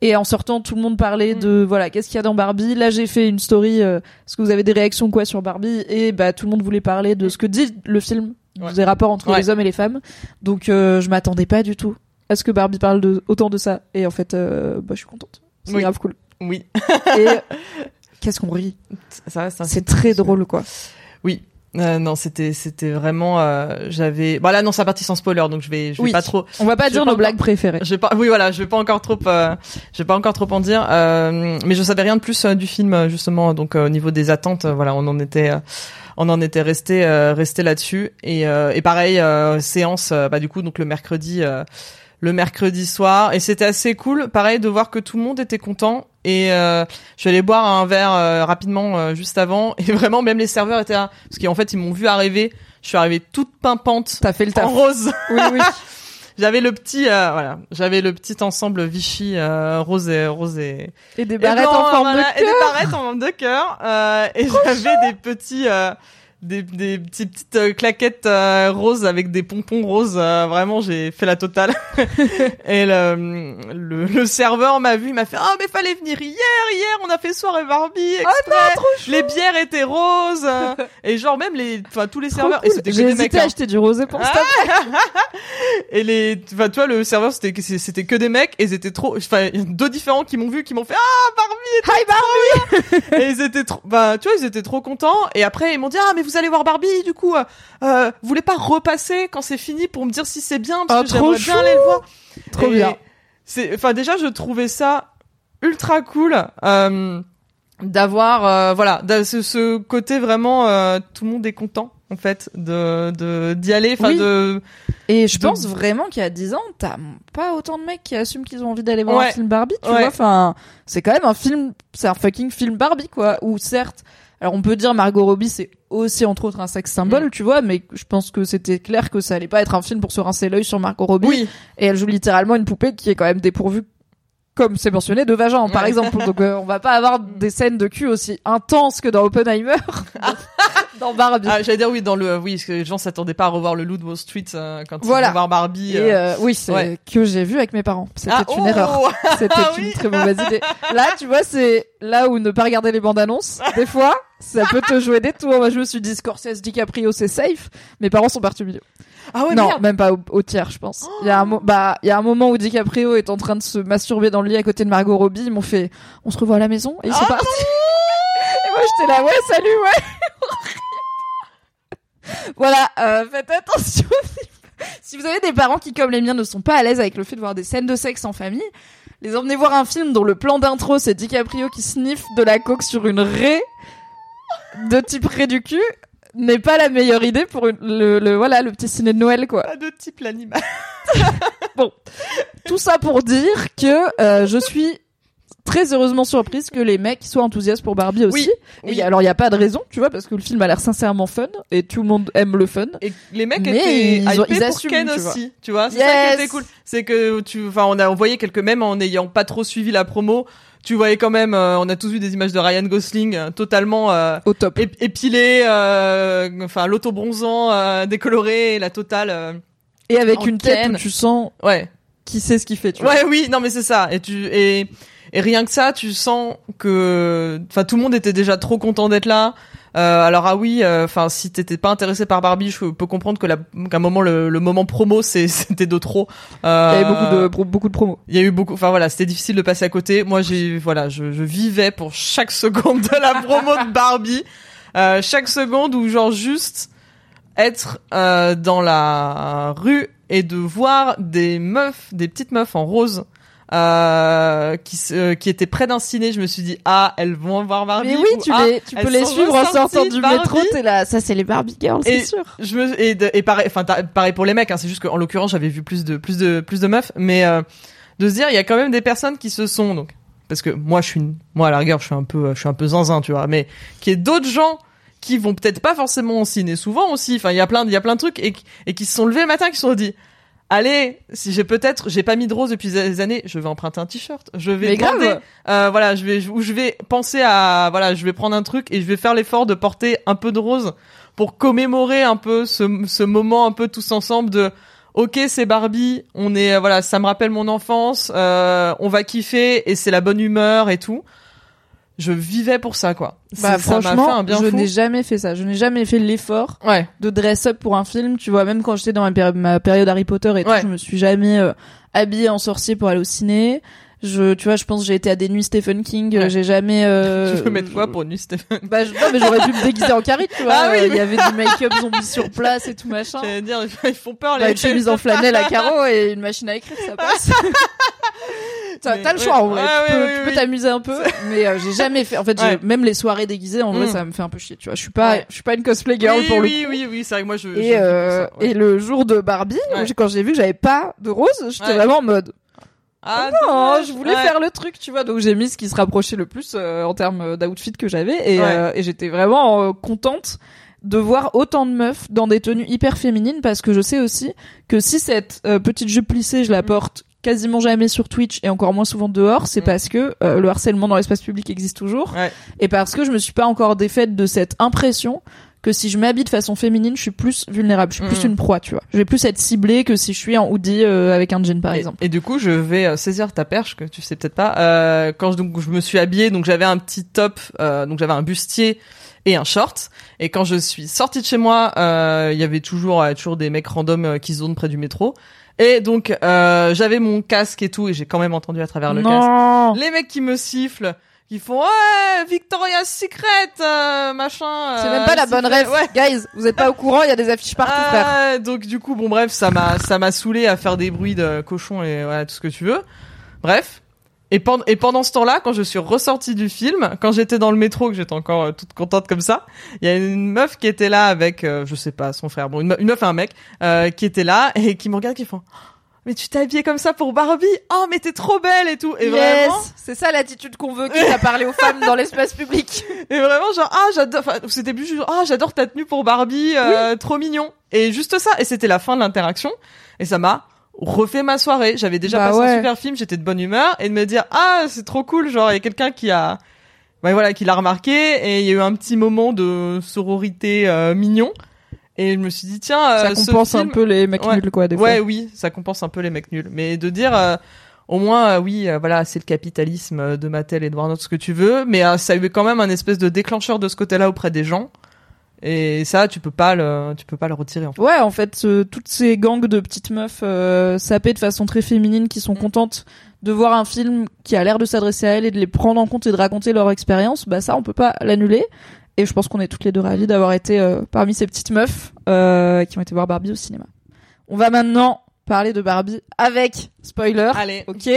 Et en sortant, tout le monde parlait Mm. de voilà qu'est-ce qu'il y a dans Barbie? Là, j'ai fait une story. euh, Est-ce que vous avez des réactions quoi sur Barbie? Et bah tout le monde voulait parler de ce que dit le film, Ouais. des rapports entre Ouais. les hommes et les femmes. Donc euh, je m'attendais pas du tout à ce que Barbie parle de autant de ça. Et en fait, euh, bah je suis contente. C'est Oui. grave cool. Oui. Et qu'est-ce qu'on rit Ça C'est très drôle quoi. Oui. Euh, non, c'était c'était vraiment euh, j'avais bah là non, la partie sans spoiler donc je vais je vais Oui. pas trop On va pas Je dire nos blagues préférées. je vais pas oui voilà, je vais pas encore trop euh, je vais pas encore trop en dire euh, mais je savais rien de plus euh, du film euh, justement donc euh, au niveau des attentes voilà, on en était on en était resté euh, resté là-dessus et euh, et pareil euh, séance bah du coup donc le mercredi euh, le mercredi soir et c'était assez cool pareil de voir que tout le monde était content et euh, je suis allée boire un verre euh, rapidement euh, juste avant. Et vraiment même les serveurs étaient là. Parce qu'en fait ils m'ont vu arriver. Je suis arrivée toute pimpante. T'as fait le en taf. rose. Oui, oui. j'avais le petit euh, voilà. J'avais le petit ensemble Vichy euh, rose et rose et Et des et barrettes blanc, en forme voilà, de et des cœur. barrettes en forme de cœur euh, et j'avais des petits euh, des, petites euh, claquettes euh, roses avec des pompons roses euh, vraiment j'ai fait la totale et le, le le serveur m'a vu il m'a fait ah mais fallait venir hier hier on a fait soirée Barbie exprès les bières étaient roses et genre même les enfin tous les serveurs et cool. c'était que J'ai hésité à hein. acheter du rosé pour Ah, ça. et les enfin toi le serveur c'était que c'était que des mecs et ils étaient trop enfin deux différents qui m'ont vu qui m'ont fait ah Barbie Hi Barbie. et ils étaient trop bah tu vois ils étaient trop contents et après ils m'ont dit ah mais vous allez voir Barbie du coup euh, euh, vous voulez pas repasser quand c'est fini pour me dire si c'est bien parce Oh, que j'aimerais bien aller le voir Trop Et bien. c'est enfin déjà je trouvais ça ultra cool euh, d'avoir euh, voilà ce, ce côté vraiment euh, tout le monde est content en fait de de d'y aller enfin Oui. de Et je de- pense vraiment qu'il y a 10 ans, t'as pas autant de mecs qui assument qu'ils ont envie d'aller voir Ouais. un film Barbie, tu Ouais. vois. Enfin, c'est quand même un film, c'est un fucking film Barbie, quoi. Ou certes, alors on peut dire Margot Robbie, c'est aussi entre autres un sex symbole, Mm. tu vois, mais je pense que c'était clair que ça allait pas être un film pour se rincer l'œil sur Margot Robbie. oui Et elle joue littéralement une poupée qui est quand même dépourvue, comme c'est mentionné, de vagin, par exemple. Donc euh, on va pas avoir des scènes de cul aussi intenses que dans Oppenheimer, dans Barbie. Ah, j'allais dire oui dans le oui parce que les gens s'attendaient pas à revoir le loup de Wall Street euh, quand Voilà. ils vont voir Barbie. Et euh. euh, oui, c'est ouais. que j'ai vu avec mes parents. C'était Ah, une oh erreur. C'était Ah une oui. très mauvaise idée. Là, tu vois, c'est là où ne pas regarder les bandes annonces. Des fois, ça peut te jouer des tours. Moi, je me suis dit Scorsese, DiCaprio, c'est safe. Mes parents sont partis au milieu. Ah ouais non, merde. même pas au, au tiers, je pense. Il y a un mo- bah, il y a un moment où DiCaprio est en train de se masturber dans le lit à côté de Margot Robbie. Ils m'ont fait, on se revoit à la maison? Et ils sont Oh partis. et moi, j'étais là, ouais, salut, ouais. voilà, euh, faites attention. si vous avez des parents qui, comme les miens, ne sont pas à l'aise avec le fait de voir des scènes de sexe en famille, les emmenez voir un film dont le plan d'intro c'est DiCaprio qui sniffe de la coke sur une raie de type raie du cul n'est pas la meilleure idée pour le, le voilà le petit ciné de Noël quoi. Pas de type l'animal. Tout ça pour dire que euh, je suis très heureusement surprise que les mecs soient enthousiastes pour Barbie aussi. Oui, Et oui. alors il y a pas de raison, tu vois, parce que le film a l'air sincèrement fun et tout le monde aime le fun. Et les mecs étaient ils ont- ils pour assument, Ken tu aussi, tu vois. C'est ça qui était cool. C'est que tu, enfin, on a envoyé quelques mèmes en n'ayant pas trop suivi la promo. Tu voyais quand même, euh, on a tous vu des images de Ryan Gosling euh, totalement euh, Au top. ép- épilé, euh, enfin l'auto-bronzant, euh, décoloré, la totale. Et avec une tête où tu sens Ouais, qui sait ce qu'il fait, tu vois. ouais, oui, non mais c'est ça. Et tu et et rien que ça, tu sens que, enfin, tout le monde était déjà trop content d'être là. Euh, alors ah oui, enfin si t'étais pas intéressé par Barbie, je peux comprendre que la- qu'à un moment le, le moment promo c'était de trop. Euh, Il y avait beaucoup de pro- beaucoup de promos. Il y a eu beaucoup, enfin voilà, c'était difficile de passer à côté. Moi, j'ai, voilà, je, je vivais pour chaque seconde de la promo de Barbie, euh, chaque seconde où genre juste être euh, dans la rue et de voir des meufs, des petites meufs en rose. Euh, qui se- qui étaient près d'un ciné, je me suis dit ah elles vont voir Barbie. Mais oui, ou, tu, ah, les, tu peux les suivre en sortant du Barbie. métro, t'es là, ça c'est les Barbie Girls, c'est sûr. je me et, de- et pareil enfin t'as- pareil pour les mecs hein, c'est juste qu'en l'occurrence j'avais vu plus de plus de plus de meufs mais euh, de se dire il y a quand même des personnes qui se sont donc parce que moi je suis une, moi à la rigueur je suis un peu je suis un peu zinzin tu vois mais qu'il y ait d'autres gens qui vont peut-être pas forcément au ciné souvent aussi enfin il y a plein il y a plein de trucs et, qui- et qui se sont levés le matin qui se sont dit Allez, si j'ai peut-être, j'ai pas mis de rose depuis des années, je vais emprunter un t-shirt. Je vais Mais grave. euh, voilà, je vais, ou je vais penser à, voilà, je vais prendre un truc et je vais faire l'effort de porter un peu de rose pour commémorer un peu ce, ce moment un peu tous ensemble de ok c'est Barbie, on est voilà ça me rappelle mon enfance, euh, on va kiffer et c'est la bonne humeur et tout. Je vivais pour ça quoi. Bah, fait franchement, un bien je n'ai jamais fait ça. Je n'ai jamais fait l'effort Ouais. de dress up pour un film. Tu vois, même quand j'étais dans ma, péri- ma période Harry Potter et Ouais. tout, je me suis jamais euh, habillée en sorcier pour aller au ciné. Je, tu vois, je pense que j'ai été à des nuits Stephen King. euh, Ouais. J'ai jamais. Euh, tu veux mettre quoi pour nu Stéphane Bah, je- non, mais j'aurais pu me déguiser en Carrie, tu vois. Ah oui, Euh, Il oui. y avait du make-up zombie sur place et tout machin. J'allais dire ils font peur Bah, les une chemise en flanelle à carreaux et une machine à écrire, ça passe. T'as Mais le choix en vrai. Ouais, tu peux, t'amuser un peu, mais euh, j'ai jamais fait. En fait, j'ai- Ouais. même les soirées déguisées, en vrai, Mm. ça me fait un peu chier. Tu vois, je suis pas, Ouais. je suis pas une cosplay girl oui, pour le oui, coup. oui, oui, c'est vrai que moi je. je Et, pour euh, ça, ouais. et le jour de Barbie, quand j'ai vu que j'avais pas de rose, j'étais Ouais. vraiment en mode Ah, non, dommage. je voulais Ouais. faire le truc, tu vois. Donc j'ai mis ce qui se rapprochait le plus euh, en termes d'outfit que j'avais et, Ouais. euh, et j'étais vraiment euh, contente de voir autant de meufs dans des tenues hyper féminines parce que je sais aussi que si cette euh, petite jupe plissée je la Mm. porte quasiment jamais sur Twitch et encore moins souvent dehors, c'est Mm. parce que euh, le harcèlement dans l'espace public existe toujours Ouais. et parce que je me suis pas encore défaite de cette impression que si je m'habille de façon féminine, je suis plus vulnérable, je suis plus Mhm. une proie, tu vois. Je vais plus être ciblée que si je suis en hoodie euh, avec un jean par Et- exemple. Et, du coup, je vais euh, saisir ta perche que tu sais peut-être pas. Euh, quand je, donc je me suis habillée, donc j'avais un petit top, euh, donc j'avais un bustier et un short. Et quand je suis sortie de chez moi, euh, il y avait toujours euh, toujours des mecs random qui zonent près du métro. Et donc euh, j'avais mon casque et tout, et j'ai quand même entendu à travers le casque non. les mecs qui me sifflent. Qui font ouais Victoria's Secret euh, machin. C'est euh, même pas la bonne rêve. Ouais. Guys, vous êtes pas au courant, il y a des affiches partout, frère. Ah, donc du coup, bon bref, ça m'a ça m'a saoulé à faire des bruits de cochon et voilà tout ce que tu veux. Bref. Et, pendant et pendant ce temps-là, quand je suis ressortie du film, quand j'étais dans le métro, que j'étais encore euh, toute contente comme ça, il y a une meuf qui était là avec, euh, je sais pas, son frère, bon, une, me- une meuf et un mec, euh, qui était là et qui me regarde, qui font, mais tu t'es habillée comme ça pour Barbie Oh, mais t'es trop belle et tout. Et yes, vraiment, c'est ça l'attitude qu'on veut, quitte à parler aux femmes dans l'espace public. et vraiment, genre, ah, j'adore, enfin, c'était plus juste, ah, j'adore ta tenue pour Barbie, euh, trop mignon. Et juste ça. Et c'était la fin de l'interaction. Et ça m'a refait ma soirée. J'avais déjà Bah passé ouais. un super film, j'étais de bonne humeur. Et de me dire, ah, c'est trop cool, genre, il y a quelqu'un qui a, ouais, voilà, qui l'a remarqué. Et il y a eu un petit moment de sororité euh, mignon. Et je me suis dit, tiens, euh, ça compense un peu les mecs Ouais. nuls, quoi, des Ouais, fois. oui, ça compense un peu les mecs nuls. Mais de dire, euh, au moins, euh, oui, euh, voilà, c'est le capitalisme de Mattel et de Warner, ce que tu veux, mais euh, ça a eu quand même un espèce de déclencheur de ce côté-là auprès des gens. Et ça, tu peux pas le, tu peux pas le retirer en fait. Ouais, en fait, toutes ces gangs de petites meufs sapées de façon très féminine qui sont Mm. contentes de voir un film qui a l'air de s'adresser à elles et de les prendre en compte et de raconter leur expérience, bah ça, on peut pas l'annuler. Et je pense qu'on est toutes les deux ravis d'avoir été euh, parmi ces petites meufs euh, qui ont été voir Barbie au cinéma. On va maintenant parler de Barbie avec spoiler. Allez. Ok,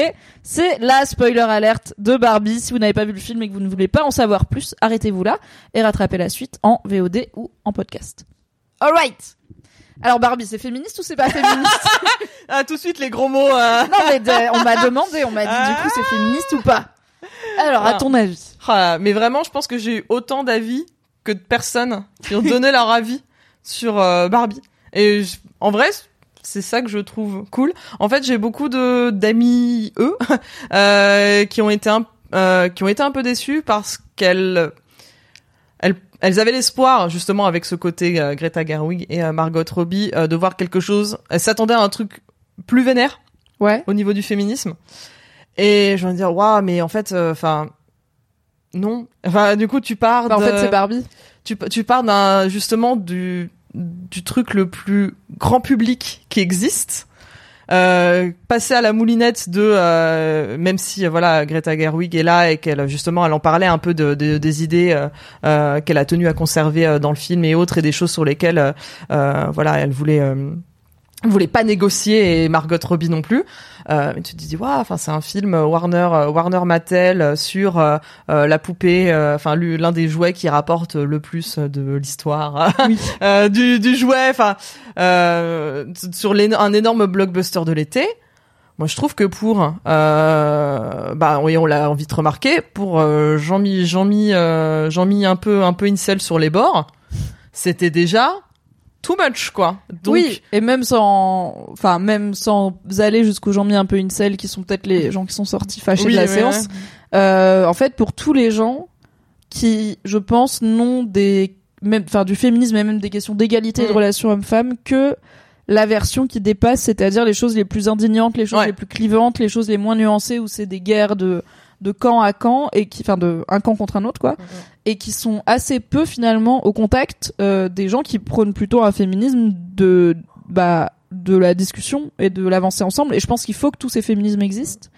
c'est la spoiler alerte de Barbie. Si vous n'avez pas vu le film et que vous ne voulez pas en savoir plus, arrêtez-vous là et rattrapez la suite en VOD ou en podcast. Alright. Alors Barbie, c'est féministe ou c'est pas féministe? Ah, tout de suite les gros mots. euh. Non mais on m'a demandé, on m'a dit du coup c'est féministe ou pas? Alors à Ah. ton avis Ah, mais vraiment, je pense que j'ai eu autant d'avis que de personnes qui ont donné leur avis sur euh, Barbie. Et je- en vrai, c'est ça que je trouve cool. En fait, j'ai beaucoup de d'amis eux euh, qui ont été un euh, qui ont été un peu déçus parce qu'elles elles, elles avaient l'espoir justement avec ce côté euh, Greta Gerwig et Margot Robbie de voir quelque chose. Elles s'attendaient à un truc plus vénère Ouais. au niveau du féminisme. Et je vais me dire, waouh, mais en fait, enfin, non. Enfin, du coup, tu pars Bah, en de- fait c'est Barbie. tu, tu pars d'un, justement, du, du truc le plus grand public qui existe. Euh, passer à la moulinette de euh, même si euh, voilà Greta Gerwig est là et qu'elle justement elle en parlait un peu de, de- des idées euh, euh, qu'elle a tenu à conserver euh, dans le film et autres et des choses sur lesquelles euh, euh, voilà elle voulait euh, voulait pas négocier et Margot Robbie non plus. Euh, mais tu te dis waouh, enfin c'est un film Warner euh, Warner Mattel euh, sur euh, euh, la poupée, euh, enfin lu- l'un des jouets qui rapporte le plus de l'histoire euh, du, du jouet, enfin euh, sur un énorme blockbuster de l'été. Moi, je trouve que pour, euh, bah, oui, on l'a vite remarqué, pour euh, Jean-Mi, Jean-Mi, euh, Jean-Mi un peu, un peu incel sur les bords, c'était déjà too much, quoi. Donc, oui, et même sans, enfin même sans aller jusqu'aux gens mis un peu incel qui sont peut-être les gens qui sont sortis fâchés oui, de la séance. ouais. Euh, en fait, pour tous les gens qui, je pense, n'ont des même, enfin du féminisme et même des questions d'égalité et de Mm. relations hommes-femmes que la version qui dépasse, c'est-à-dire les choses les plus indignantes, les choses Ouais. les plus clivantes, les choses les moins nuancées où c'est des guerres de de camp à camp et qui, enfin de un camp contre un autre quoi, et qui sont assez peu finalement au contact euh, des gens qui prônent plutôt un féminisme de bah de la discussion et de l'avancer ensemble. Et je pense qu'il faut que tous ces féminismes existent.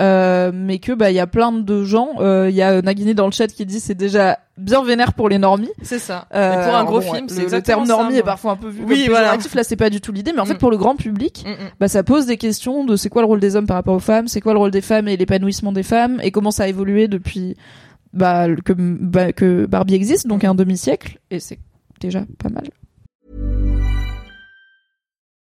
Euh, mais que bah il y a plein de gens euh, il y a Nagini dans le chat qui dit c'est déjà bien vénère pour les normies C'est ça. euh, Et pour un gros bon, film, le- c'est le, exactement terme normie est parfois un peu vu Oui, comme voilà. Là, c'est pas du tout l'idée, mais en fait, Mm. pour le grand public, Mm, mm. bah, ça pose des questions de c'est quoi le rôle des hommes par rapport aux femmes, c'est quoi le rôle des femmes et l'épanouissement des femmes, et comment ça a évolué depuis bah, que, bah, que Barbie existe, donc un demi-siècle, et c'est déjà pas mal.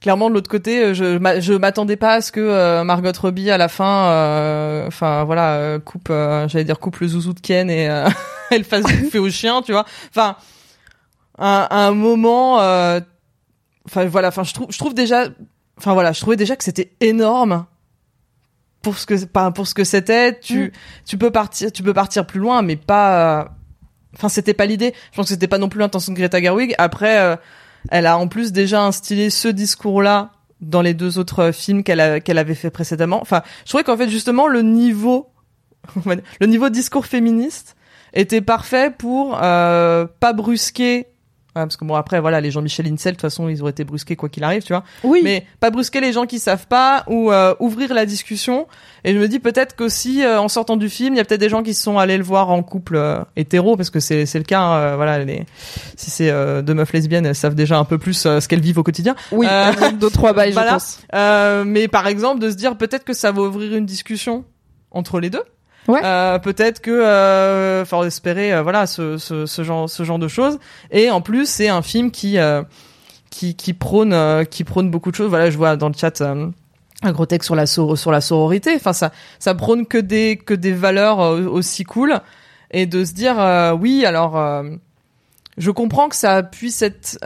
clairement de l'autre côté euh, je je m'attendais pas à ce que euh, Margot Robbie à la fin euh, enfin voilà euh, coupe euh, j'allais dire coupe le zouzou de Ken et euh, elle fasse bouffer au chien tu vois enfin à un moment euh, enfin voilà enfin je trouve je trouve déjà enfin voilà je trouvais déjà que c'était énorme pour ce que pas pour ce que c'était tu Mm. tu peux partir tu peux partir plus loin mais pas euh, Enfin, c'était pas l'idée. Je pense que c'était pas non plus l'intention de Greta Gerwig. Après, euh, elle a en plus déjà instillé ce discours-là dans les deux autres euh, films qu'elle avait fait précédemment. Enfin, je trouvais qu'en fait justement le niveau, le niveau discours féministe était parfait pour euh, pas brusquer. Ouais, parce que bon après voilà les Jean-Michel Incel de toute façon ils auraient été brusqués quoi qu'il arrive tu vois Oui. mais pas brusquer les gens qui savent pas ou euh, ouvrir la discussion et je me dis peut-être qu'aussi euh, en sortant du film il y a peut-être des gens qui sont allés le voir en couple euh, hétéro parce que c'est c'est le cas hein, euh, voilà les si c'est euh, deux meufs lesbiennes elles savent déjà un peu plus euh, ce qu'elles vivent au quotidien oui, Euh, deux trois bails, voilà. je pense. euh, mais par exemple de se dire peut-être que ça va ouvrir une discussion entre les deux Euh, peut-être que euh, espérer euh, voilà ce, ce, ce genre ce genre de choses. Et en plus c'est un film qui euh, qui qui prône euh, qui prône beaucoup de choses. Voilà je vois dans le chat un gros texte sur la sur la sororité. Enfin ça ça prône que des que des valeurs aussi cool. Et de se dire oui alors je comprends que ça puisse être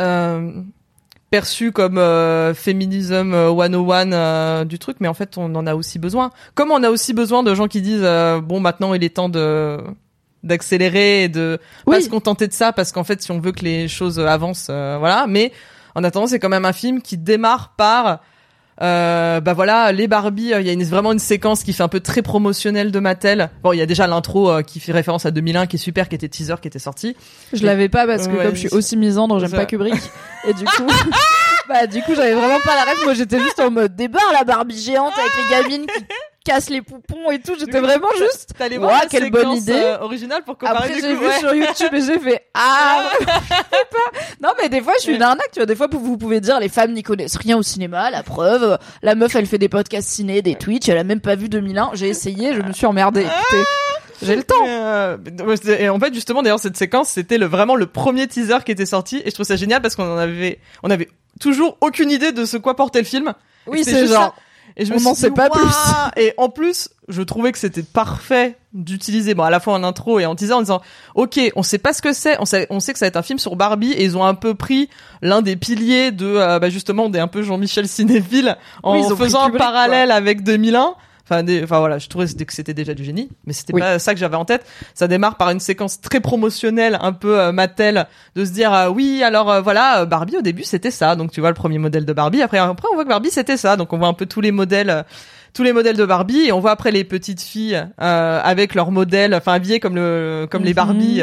perçu comme euh, féminisme euh, 101 euh, du truc mais en fait on en a aussi besoin. Comme on a aussi besoin de gens qui disent euh, bon maintenant il est temps de d'accélérer et de pas se contenter de ça parce qu'en fait si on veut que les choses avancent euh, voilà. Mais en attendant c'est quand même un film qui démarre par euh, bah voilà les Barbie euh, il y a une, vraiment une séquence qui fait un peu très promotionnelle de Mattel bon il y a déjà l'intro euh, qui fait référence à 2001 qui est super qui était teaser qui était sorti Je l'avais pas parce que Ouais, comme je suis aussi misandre, j'aime pas Kubrick. Et du coup, bah du coup, j'avais vraiment pas la rêve. Moi, j'étais juste en mode débarre la Barbie géante avec les gamines qui cassent les poupons et tout. J'étais vraiment juste. T'allais Ouah, voir la quelle bonne idée. euh, originale pour comparer Après, j'ai vu ouais. sur YouTube et j'ai fait ah. Non, mais des fois, je suis une arnaque. Tu vois, des fois, vous pouvez dire les femmes n'y connaissent rien au cinéma. La preuve, la meuf, elle fait des podcasts ciné, des Twitch. Elle a même pas vu 2001. J'ai essayé, je me suis emmerdée. Écoutez, j'ai le temps. Euh, et en fait, justement, d'ailleurs, cette séquence, c'était le, vraiment le premier teaser qui était sorti, et je trouve ça génial parce qu'on en avait, on avait toujours aucune idée de ce quoi portait le film. Oui, c'est genre. Et je me on suis n'en dit, sait pas Ouah Et en plus, je trouvais que c'était parfait d'utiliser, bon, à la fois en intro et en teaser, en disant, ok, on sait pas ce que c'est, on sait, on sait que ça va être un film sur Barbie, et ils ont un peu pris l'un des piliers de, euh, bah, justement, des un peu Jean-Michel cinéphile, en Oui, faisant un parallèle avec 2001. Enfin, des, enfin voilà, je trouvais que c'était déjà du génie, mais c'était Oui. pas ça que j'avais en tête. Ça démarre par une séquence très promotionnelle, un peu euh, Mattel, de se dire euh, oui, alors euh, voilà, Barbie au début c'était ça, donc tu vois le premier modèle de Barbie. Après, après on voit que Barbie c'était ça, donc on voit un peu tous les modèles, tous les modèles de Barbie et on voit après les petites filles euh, avec leurs modèles, enfin habillées comme le comme les Mhm. Barbie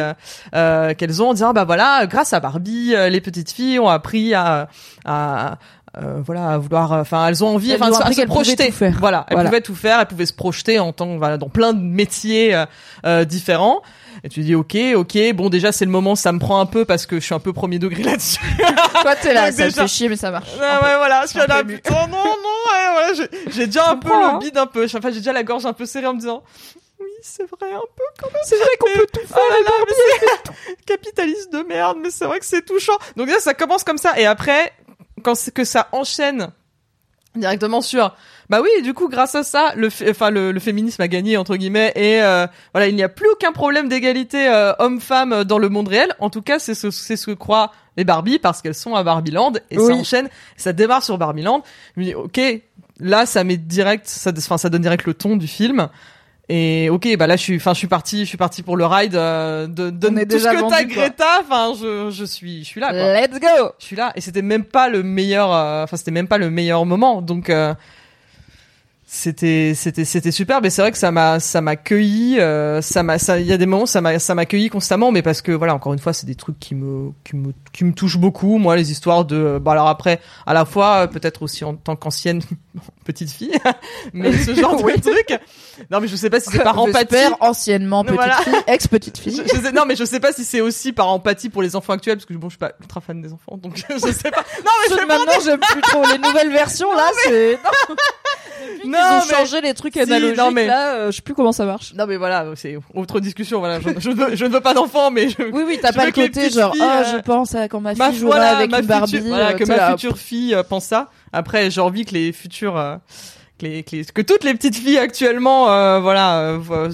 euh, qu'elles ont en disant bah voilà grâce à Barbie les petites filles ont appris à à euh, voilà à vouloir enfin elles ont envie Elles enfin à se- projeter tout faire. voilà elles Voilà. pouvaient tout faire elles pouvaient se projeter en tant voilà dans plein de métiers euh, euh, différents et tu dis ok ok bon déjà c'est le moment ça me prend un peu parce que je suis un peu premier degré là-dessus Toi, t'es là, Donc ça déjà- fait chier, mais ça marche. Ouais, ouais, voilà, je suis là, putain, non, non, ouais, voilà, j'ai- déjà un peu le hein. bide un peu, enfin, j'ai déjà la gorge un peu serrée en me disant, oui, c'est vrai, un peu quand même. C'est vrai qu'on peut tout Oh là là, mais capitaliste de merde, mais c'est vrai que c'est touchant. Donc là, ça commence comme ça, et après, quand c'est que ça enchaîne directement sur, bah oui, du coup, grâce à ça, le, enfin, le, le féminisme a gagné, entre guillemets, et euh, voilà, il n'y a plus aucun problème d'égalité euh, homme-femme dans le monde réel. En tout cas, c'est ce, c'est ce que croient les Barbie, parce qu'elles sont à Barbieland, et Oui. ça enchaîne, ça démarre sur Barbieland. Je me dis, ok, là, ça met direct, ça, enfin, ça donne direct le ton du film. Et ok, bah là, je suis, enfin, je suis parti, je suis parti pour le ride de, de, de On est tout ce que t'as. Greta. Enfin, je, je suis, je suis là, quoi. Let's go! Je suis là, et c'était même pas le meilleur, euh, enfin, c'était même pas le meilleur moment. Donc, euh, c'était, c'était, c'était super. Mais c'est vrai que ça m'a, ça m'a cueilli. euh, ça m'a, ça, il y a des moments, ça m'a, ça m'a cueilli constamment. Mais parce que voilà, encore une fois, c'est des trucs qui me, qui me, qui me touchent beaucoup. Moi, les histoires de, bah alors après, à la fois euh, peut-être aussi en tant qu'ancienne petite fille, mais ce genre de truc. Non, mais je sais pas si c'est par empathie. Anciennement petite Voilà. fille, ex-petite Je, fille. je sais, non, mais je sais pas si c'est aussi par empathie pour les enfants actuels, parce que bon, je suis pas ultra fan des enfants, donc je sais pas. Non, mais je Maintenant, j'aime plus trop les nouvelles versions, là, c'est... non, Ils ont mais- changé les trucs Si, analogiques, non, mais- là, euh, je sais plus comment ça marche. Non, mais voilà, c'est autre discussion. Voilà, je, je, ne, veux, je ne veux pas d'enfants, mais je, Oui, oui, t'as pas le que côté genre, filles, euh, je pense à quand ma fille ma jouera voilà, avec ma une Barbie. future, voilà, euh, que t'es ma là, future fille pense ça. Après, j'ai envie que les futures, euh, que, les, que, les- que toutes les petites filles actuellement, euh, voilà, euh,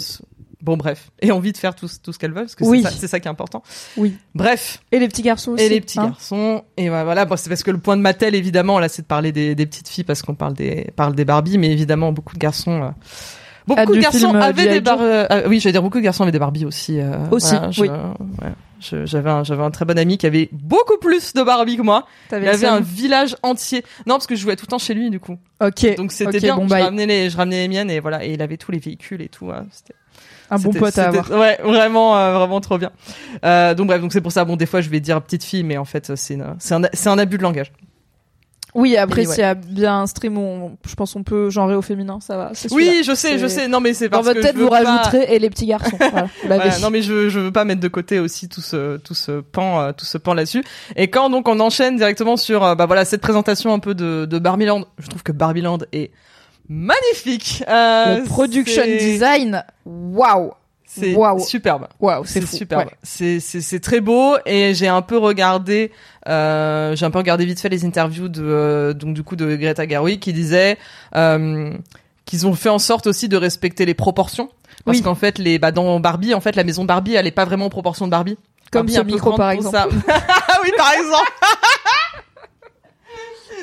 bon bref, aient envie de faire tout, tout ce qu'elles veulent, parce que Oui. c'est ça, qui est important. Oui. Bref, Et les petits garçons aussi. et les petits hein. garçons et voilà, voilà bon, c'est parce que le point de Mattel évidemment là c'est de parler des, des petites filles parce qu'on parle des parle des Barbie mais évidemment beaucoup de garçons euh, beaucoup Ah, de garçons film, avaient des Bar- euh, oui j'allais dire beaucoup de garçons avaient des Barbie aussi euh, Aussi, voilà, je- oui. ouais, j'avais un j'avais un très bon ami qui avait beaucoup plus de Barbie que moi il avait un village entier non parce que je jouais tout le temps chez lui du coup Ok. donc c'était bien bon, je bye. ramenais les je ramenais les miennes et voilà et il avait tous les véhicules et tout hein, c'était Un bon pote à avoir. Ouais, vraiment, euh, vraiment trop bien. Euh, donc bref, donc c'est pour ça. Bon, des fois, je vais dire petite fille, mais en fait, c'est une- c'est un, c'est un abus de langage. Oui, après, ouais. s'il y a bien un stream où on- je pense on peut genrer au féminin, ça va. Oui, je sais, je sais. Non, mais c'est Dans parce votre que tête, je vous pas- rajouterez et les petits garçons. Voilà, non mais je je veux pas mettre de côté aussi tout ce tout ce pan euh, tout ce pan là-dessus. Et quand donc on enchaîne directement sur euh, bah voilà cette présentation un peu de de Barbieland, je trouve que Barbieland est magnifique. Euh, le production design, waouh, c'est superbe. waouh, c'est superbe. Ouais. C'est très beau et j'ai un peu regardé euh, j'ai un peu regardé vite fait les interviews de euh, donc du coup de Greta Gerwig qui disait euh, qu'ils ont fait en sorte aussi de respecter les proportions parce Oui. qu'en fait les bah dans Barbie en fait la maison Barbie elle est pas vraiment en proportion de Barbie. Comme Barbie ce micro, par exemple. Ah oui par exemple.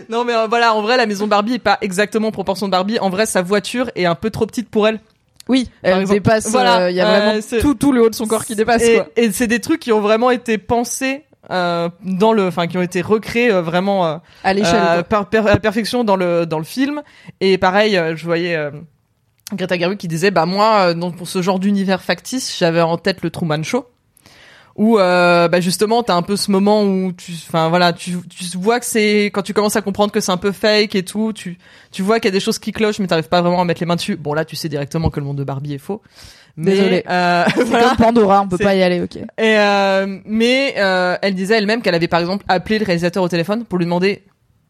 Non mais voilà, en vrai la maison Barbie est pas exactement en proportion de Barbie. En vrai sa voiture est un peu trop petite pour elle. Oui, elle exemple. dépasse. Voilà, Il y a euh, vraiment tout, tout le haut de son corps qui dépasse. Et, quoi. et c'est des trucs qui ont vraiment été pensés euh, dans le, enfin qui ont été recréés euh, vraiment euh, À l'échelle. euh, par, per- à perfection dans le dans le film. Et pareil, euh, je voyais euh, Greta Gerwig qui disait, bah moi, euh, donc pour ce genre d'univers factice, j'avais en tête le Truman Show. Où euh, bah justement t'as un peu ce moment où tu enfin voilà tu tu vois que c'est quand tu commences à comprendre que c'est un peu fake et tout tu tu vois qu'il y a des choses qui clochent mais t'arrives pas vraiment à mettre les mains dessus bon là tu sais directement que le monde de Barbie est faux mais Désolée. euh, C'est voilà. comme Pandora, on peut pas y aller, ok. Et euh, mais euh, elle disait elle-même qu'elle avait par exemple appelé le réalisateur au téléphone pour lui demander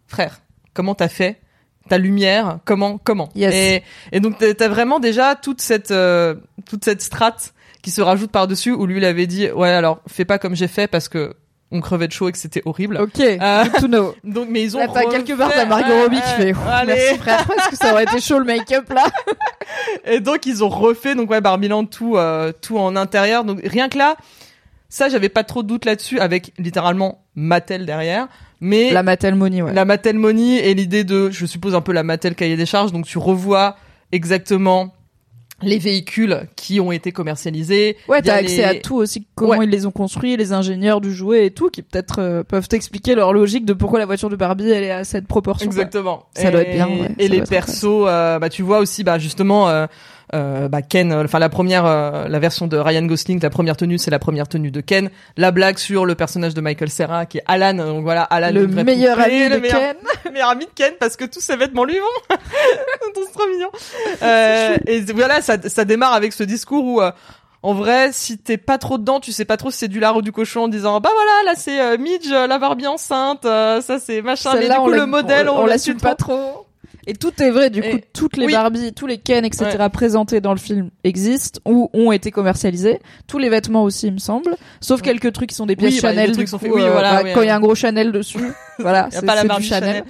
frère comment t'as fait ta lumière comment comment? Yes. et, et donc t'as t'as vraiment déjà toute cette euh, toute cette strate qui se rajoute par dessus où lui il avait dit ouais alors fais pas comme j'ai fait parce que on crevait de chaud et que c'était horrible Ok, Euh, good to know. donc mais ils ont Là, t'as refait- quelque part ta Margot Robbie qui fait. Allez. Merci frère, parce que ça aurait été chaud le make-up là. Et donc ils ont refait donc ouais Barbieland tout euh, tout en intérieur. Donc rien que là, ça j'avais pas trop de doute là-dessus avec littéralement Mattel derrière, mais La Mattel Money, ouais. la Mattel Money et l'idée de je suppose un peu la Mattel cahier des charges donc tu revois exactement les véhicules qui ont été commercialisés. Ouais, t'as accès les- à tout aussi, comment Ouais. ils les ont construits, les ingénieurs du jouet et tout, qui peut-être euh, peuvent t'expliquer leur logique de pourquoi la voiture de Barbie elle est à cette proportion. Exactement. Ça et, doit être bien, ouais, Et les persos, euh, bah tu vois aussi, bah justement, euh, euh, bah Ken, euh, enfin la première, euh, la version de Ryan Gosling, la première tenue, c'est la première tenue de Ken. La blague sur le personnage de Michael Serra, qui est Alan. Donc voilà, Alan, Le meilleur poupée, ami le de meilleur, Ken. le meilleur ami de Ken, parce que tous ses vêtements lui vont. c'est trop mignon. Euh, et voilà, ça, ça démarre avec ce discours où. euh, en vrai, si t'es pas trop dedans, tu sais pas trop si c'est du lard ou du cochon en disant bah voilà là c'est euh, Midge, euh, la Barbie enceinte, euh, ça c'est machin. Mais du on coup le modèle on, on, l'assume pas trop. Et tout est vrai, du Et- coup, toutes les oui. Barbie, tous les Ken, etc. présentés dans le film existent ou ont été commercialisés. Tous les vêtements aussi, il me semble. Sauf quelques trucs qui sont des pièces Oui, bah, Chanel. des du coup, oui, euh, voilà, bah, quand il y a un gros Chanel dessus, voilà, c'est pas la Barbie Chanel. Chanel.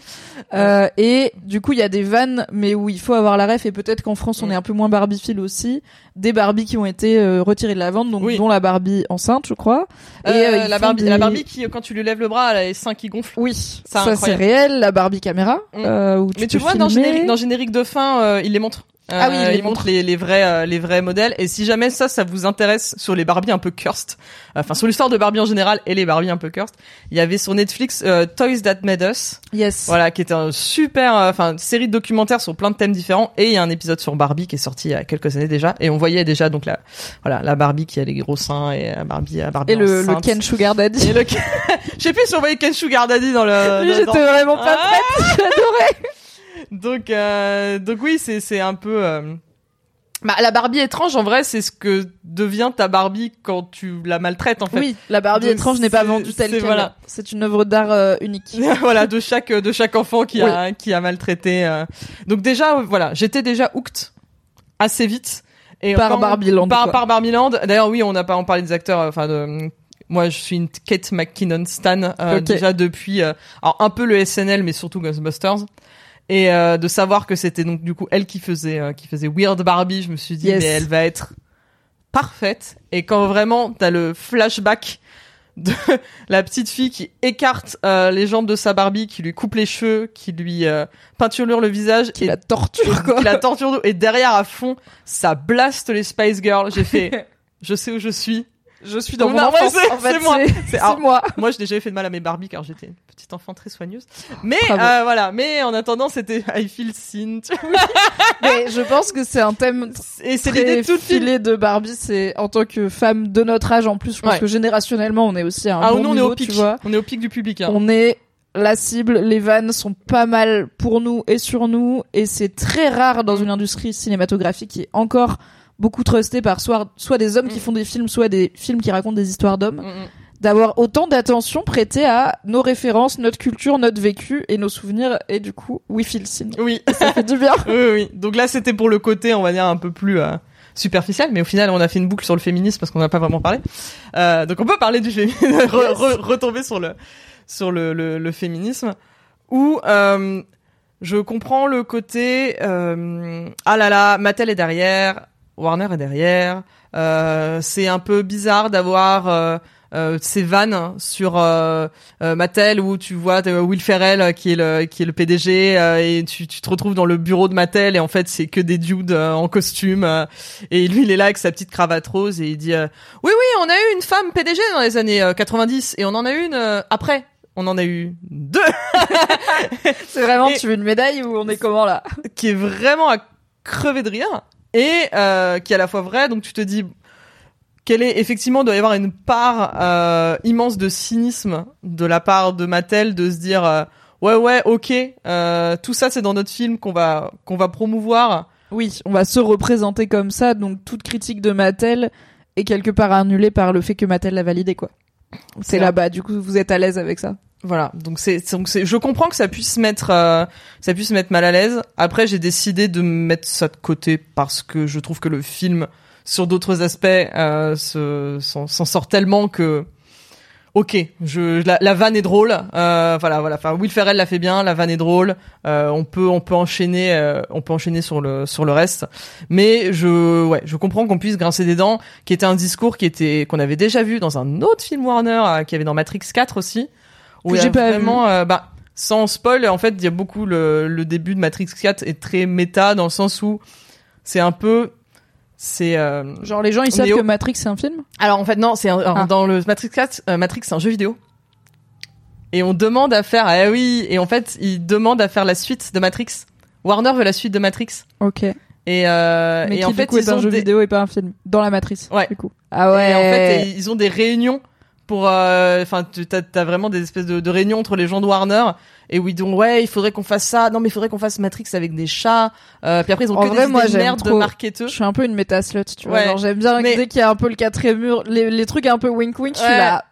Euh, et du coup, il y a des vannes, mais où il faut avoir la ref. Et peut-être qu'en France, on est un peu moins Barbie-file aussi. Des Barbies qui ont été euh, retirées de la vente, donc Oui. dont la Barbie enceinte, je crois. Euh, euh, ils la Barbie, des- la Barbie qui, quand tu lui lèves le bras, elle a les seins qui gonflent. Oui, Ça, ça, c'est réel. La Barbie caméra. Mm. euh, où Mais tu vois, dans générique, dans générique de fin, euh, il les montre. Euh, Ah oui, il montre les, les vrais, euh, les vrais modèles. Et si jamais ça, ça vous intéresse sur les Barbie un peu cursed, euh, enfin sur l'histoire de Barbie en général et les Barbie un peu cursed, il y avait sur Netflix euh, Toys That Made Us, Yes. voilà, qui était un super, enfin série de documentaires sur plein de thèmes différents. Et il y a un épisode sur Barbie qui est sorti il y a quelques années déjà, et on voyait déjà donc la, voilà, la Barbie qui a les gros seins et la Barbie, la Barbie Et le. Ken Sugar Daddy. Et le Ken- Je sais plus si on voyait Ken Sugar Daddy dans le. Lui, j'étais vraiment pas Ah prête. J'adorais. Donc, euh, donc oui, c'est c'est un peu. euh, Bah, la Barbie étrange, en vrai, c'est ce que devient ta Barbie quand tu la maltraites, en fait. Oui, la Barbie Donc, étrange n'est pas vendue telle qu'elle. voilà. C'est une œuvre d'art euh, unique. voilà, de chaque de chaque enfant qui a qui a maltraité. euh. Donc déjà, voilà, j'étais déjà hooked assez vite. Et Par quand- Barbieland, Par quoi. par Barbieland. D'ailleurs, oui, on n'a pas en parlé des acteurs. euh, Enfin, de moi, je suis une Kate McKinnon stan euh, déjà depuis. euh, alors un peu le SNL, mais surtout Ghostbusters. Et euh, de savoir que c'était donc du coup elle qui faisait euh, qui faisait Weird Barbie, je me suis dit Yes. mais elle va être parfaite. Et quand vraiment t'as le flashback de la petite fille qui écarte euh, les jambes de sa Barbie, qui lui coupe les cheveux, qui lui euh, peinturlure le visage, Qui et la torture, quoi. qui la torture. Et derrière à fond, ça blaste les Spice Girls. J'ai fait, je sais où je suis. Je suis dans Non, mon enfance. c'est- en fait, c'est moi. c'est- moi. Moi, je n'ai jamais fait de mal à mes Barbie car j'étais une petite enfant très soigneuse. Mais Bravo. euh, voilà. Mais en attendant, c'était I feel seen. Mais je pense que c'est un thème Et c'est l'idée de Barbie. C'est en tant que femme de notre âge en plus. Je pense Ouais. que générationnellement, on est aussi à un Ah bon on est au pic. tu vois. On est au pic du public. Hein. On est la cible, les vannes sont pas mal pour nous et sur nous, et c'est très rare dans une industrie cinématographique qui est encore beaucoup trustée par soit, soit des hommes qui Mm. font des films, soit des films qui racontent des histoires d'hommes, Mm, mm. d'avoir autant d'attention prêtée à nos références, notre culture, notre vécu et nos souvenirs, et du coup, we feel seen. Oui. Ça fait du bien. oui, oui. Donc là, c'était pour le côté, on va dire, un peu plus euh, superficiel, mais au final, on a fait une boucle sur le féminisme parce qu'on n'a pas vraiment parlé. Euh, donc on peut parler du féminisme, re- re- retomber sur le sur le, le, le féminisme, où euh, je comprends le côté ah là là, Mattel est derrière, Warner est derrière, euh, c'est un peu bizarre d'avoir euh, euh, ces vannes sur euh, euh, Mattel où tu vois euh, Will Ferrell qui est le qui est le PDG euh, et tu, tu te retrouves dans le bureau de Mattel et en fait c'est que des dudes en costume euh, et lui il est là avec sa petite cravate rose et il dit euh, oui oui on a eu une femme PDG dans les années euh, 90 et on en a une euh, après. On en a eu deux. C'est vraiment, Et- tu veux une médaille ou on est comment là? qui est vraiment à crever de rire et euh, qui est à la fois vrai. Donc tu te dis quelle est effectivement doit y avoir une part euh, immense de cynisme de la part de Mattel de se dire euh, ouais ouais ok euh, tout ça c'est dans notre film qu'on va qu'on va promouvoir. Oui, on va se représenter comme ça, donc toute critique de Mattel est quelque part annulée par le fait que Mattel l'a validé, quoi. C'est là-bas, du coup, vous êtes à l'aise avec ça? Voilà, donc c'est donc c'est je comprends que ça puisse mettre euh, ça puisse mettre mal à l'aise. Après j'ai décidé de mettre ça de côté parce que je trouve que le film sur d'autres aspects euh, se- s'en sort tellement que OK, je la, vanne est drôle. Euh, voilà voilà, enfin Will Ferrell l'a fait bien, la vanne est drôle. Euh, on peut on peut enchaîner euh, on peut enchaîner sur le sur le reste. Mais je ouais, je comprends qu'on puisse grincer des dents qui était un discours qui était qu'on avait déjà vu dans un autre film Warner euh, qui avait dans Matrix 4 aussi Que j'ai pas vraiment euh, bah sans spoil en fait il y a beaucoup le, le début de Matrix 4 est très méta dans le sens où c'est un peu c'est euh, Genre les gens ils savent Néo. que Matrix c'est un film? Alors en fait non, c'est Ah. dans le Matrix 4, euh, Matrix c'est un jeu vidéo. Et on demande à faire ah oui, et en fait, ils demandent à faire la suite de Matrix. Warner veut la suite de Matrix. Ok. Et euh, Mais et qui en fait, coup est ils un jeu des... vidéo et pas un film dans la matrice. Ouais. Du coup. Ah ouais. Et en fait, ils ont des réunions pour, euh, enfin, tu t'as, t'as vraiment des espèces de, de réunions entre les gens de Warner et où ils disent ouais, il faudrait qu'on fasse ça. Non, mais il faudrait qu'on fasse Matrix avec des chats. Euh, puis après, ils ont En que vrai, des moi, idées de marketeux. Je suis un peu une méta slut, tu vois. Ouais. Genre, j'aime bien Mais- dès qu'il y a un peu le quatrième mur, les, les trucs un peu wink wink, je suis là.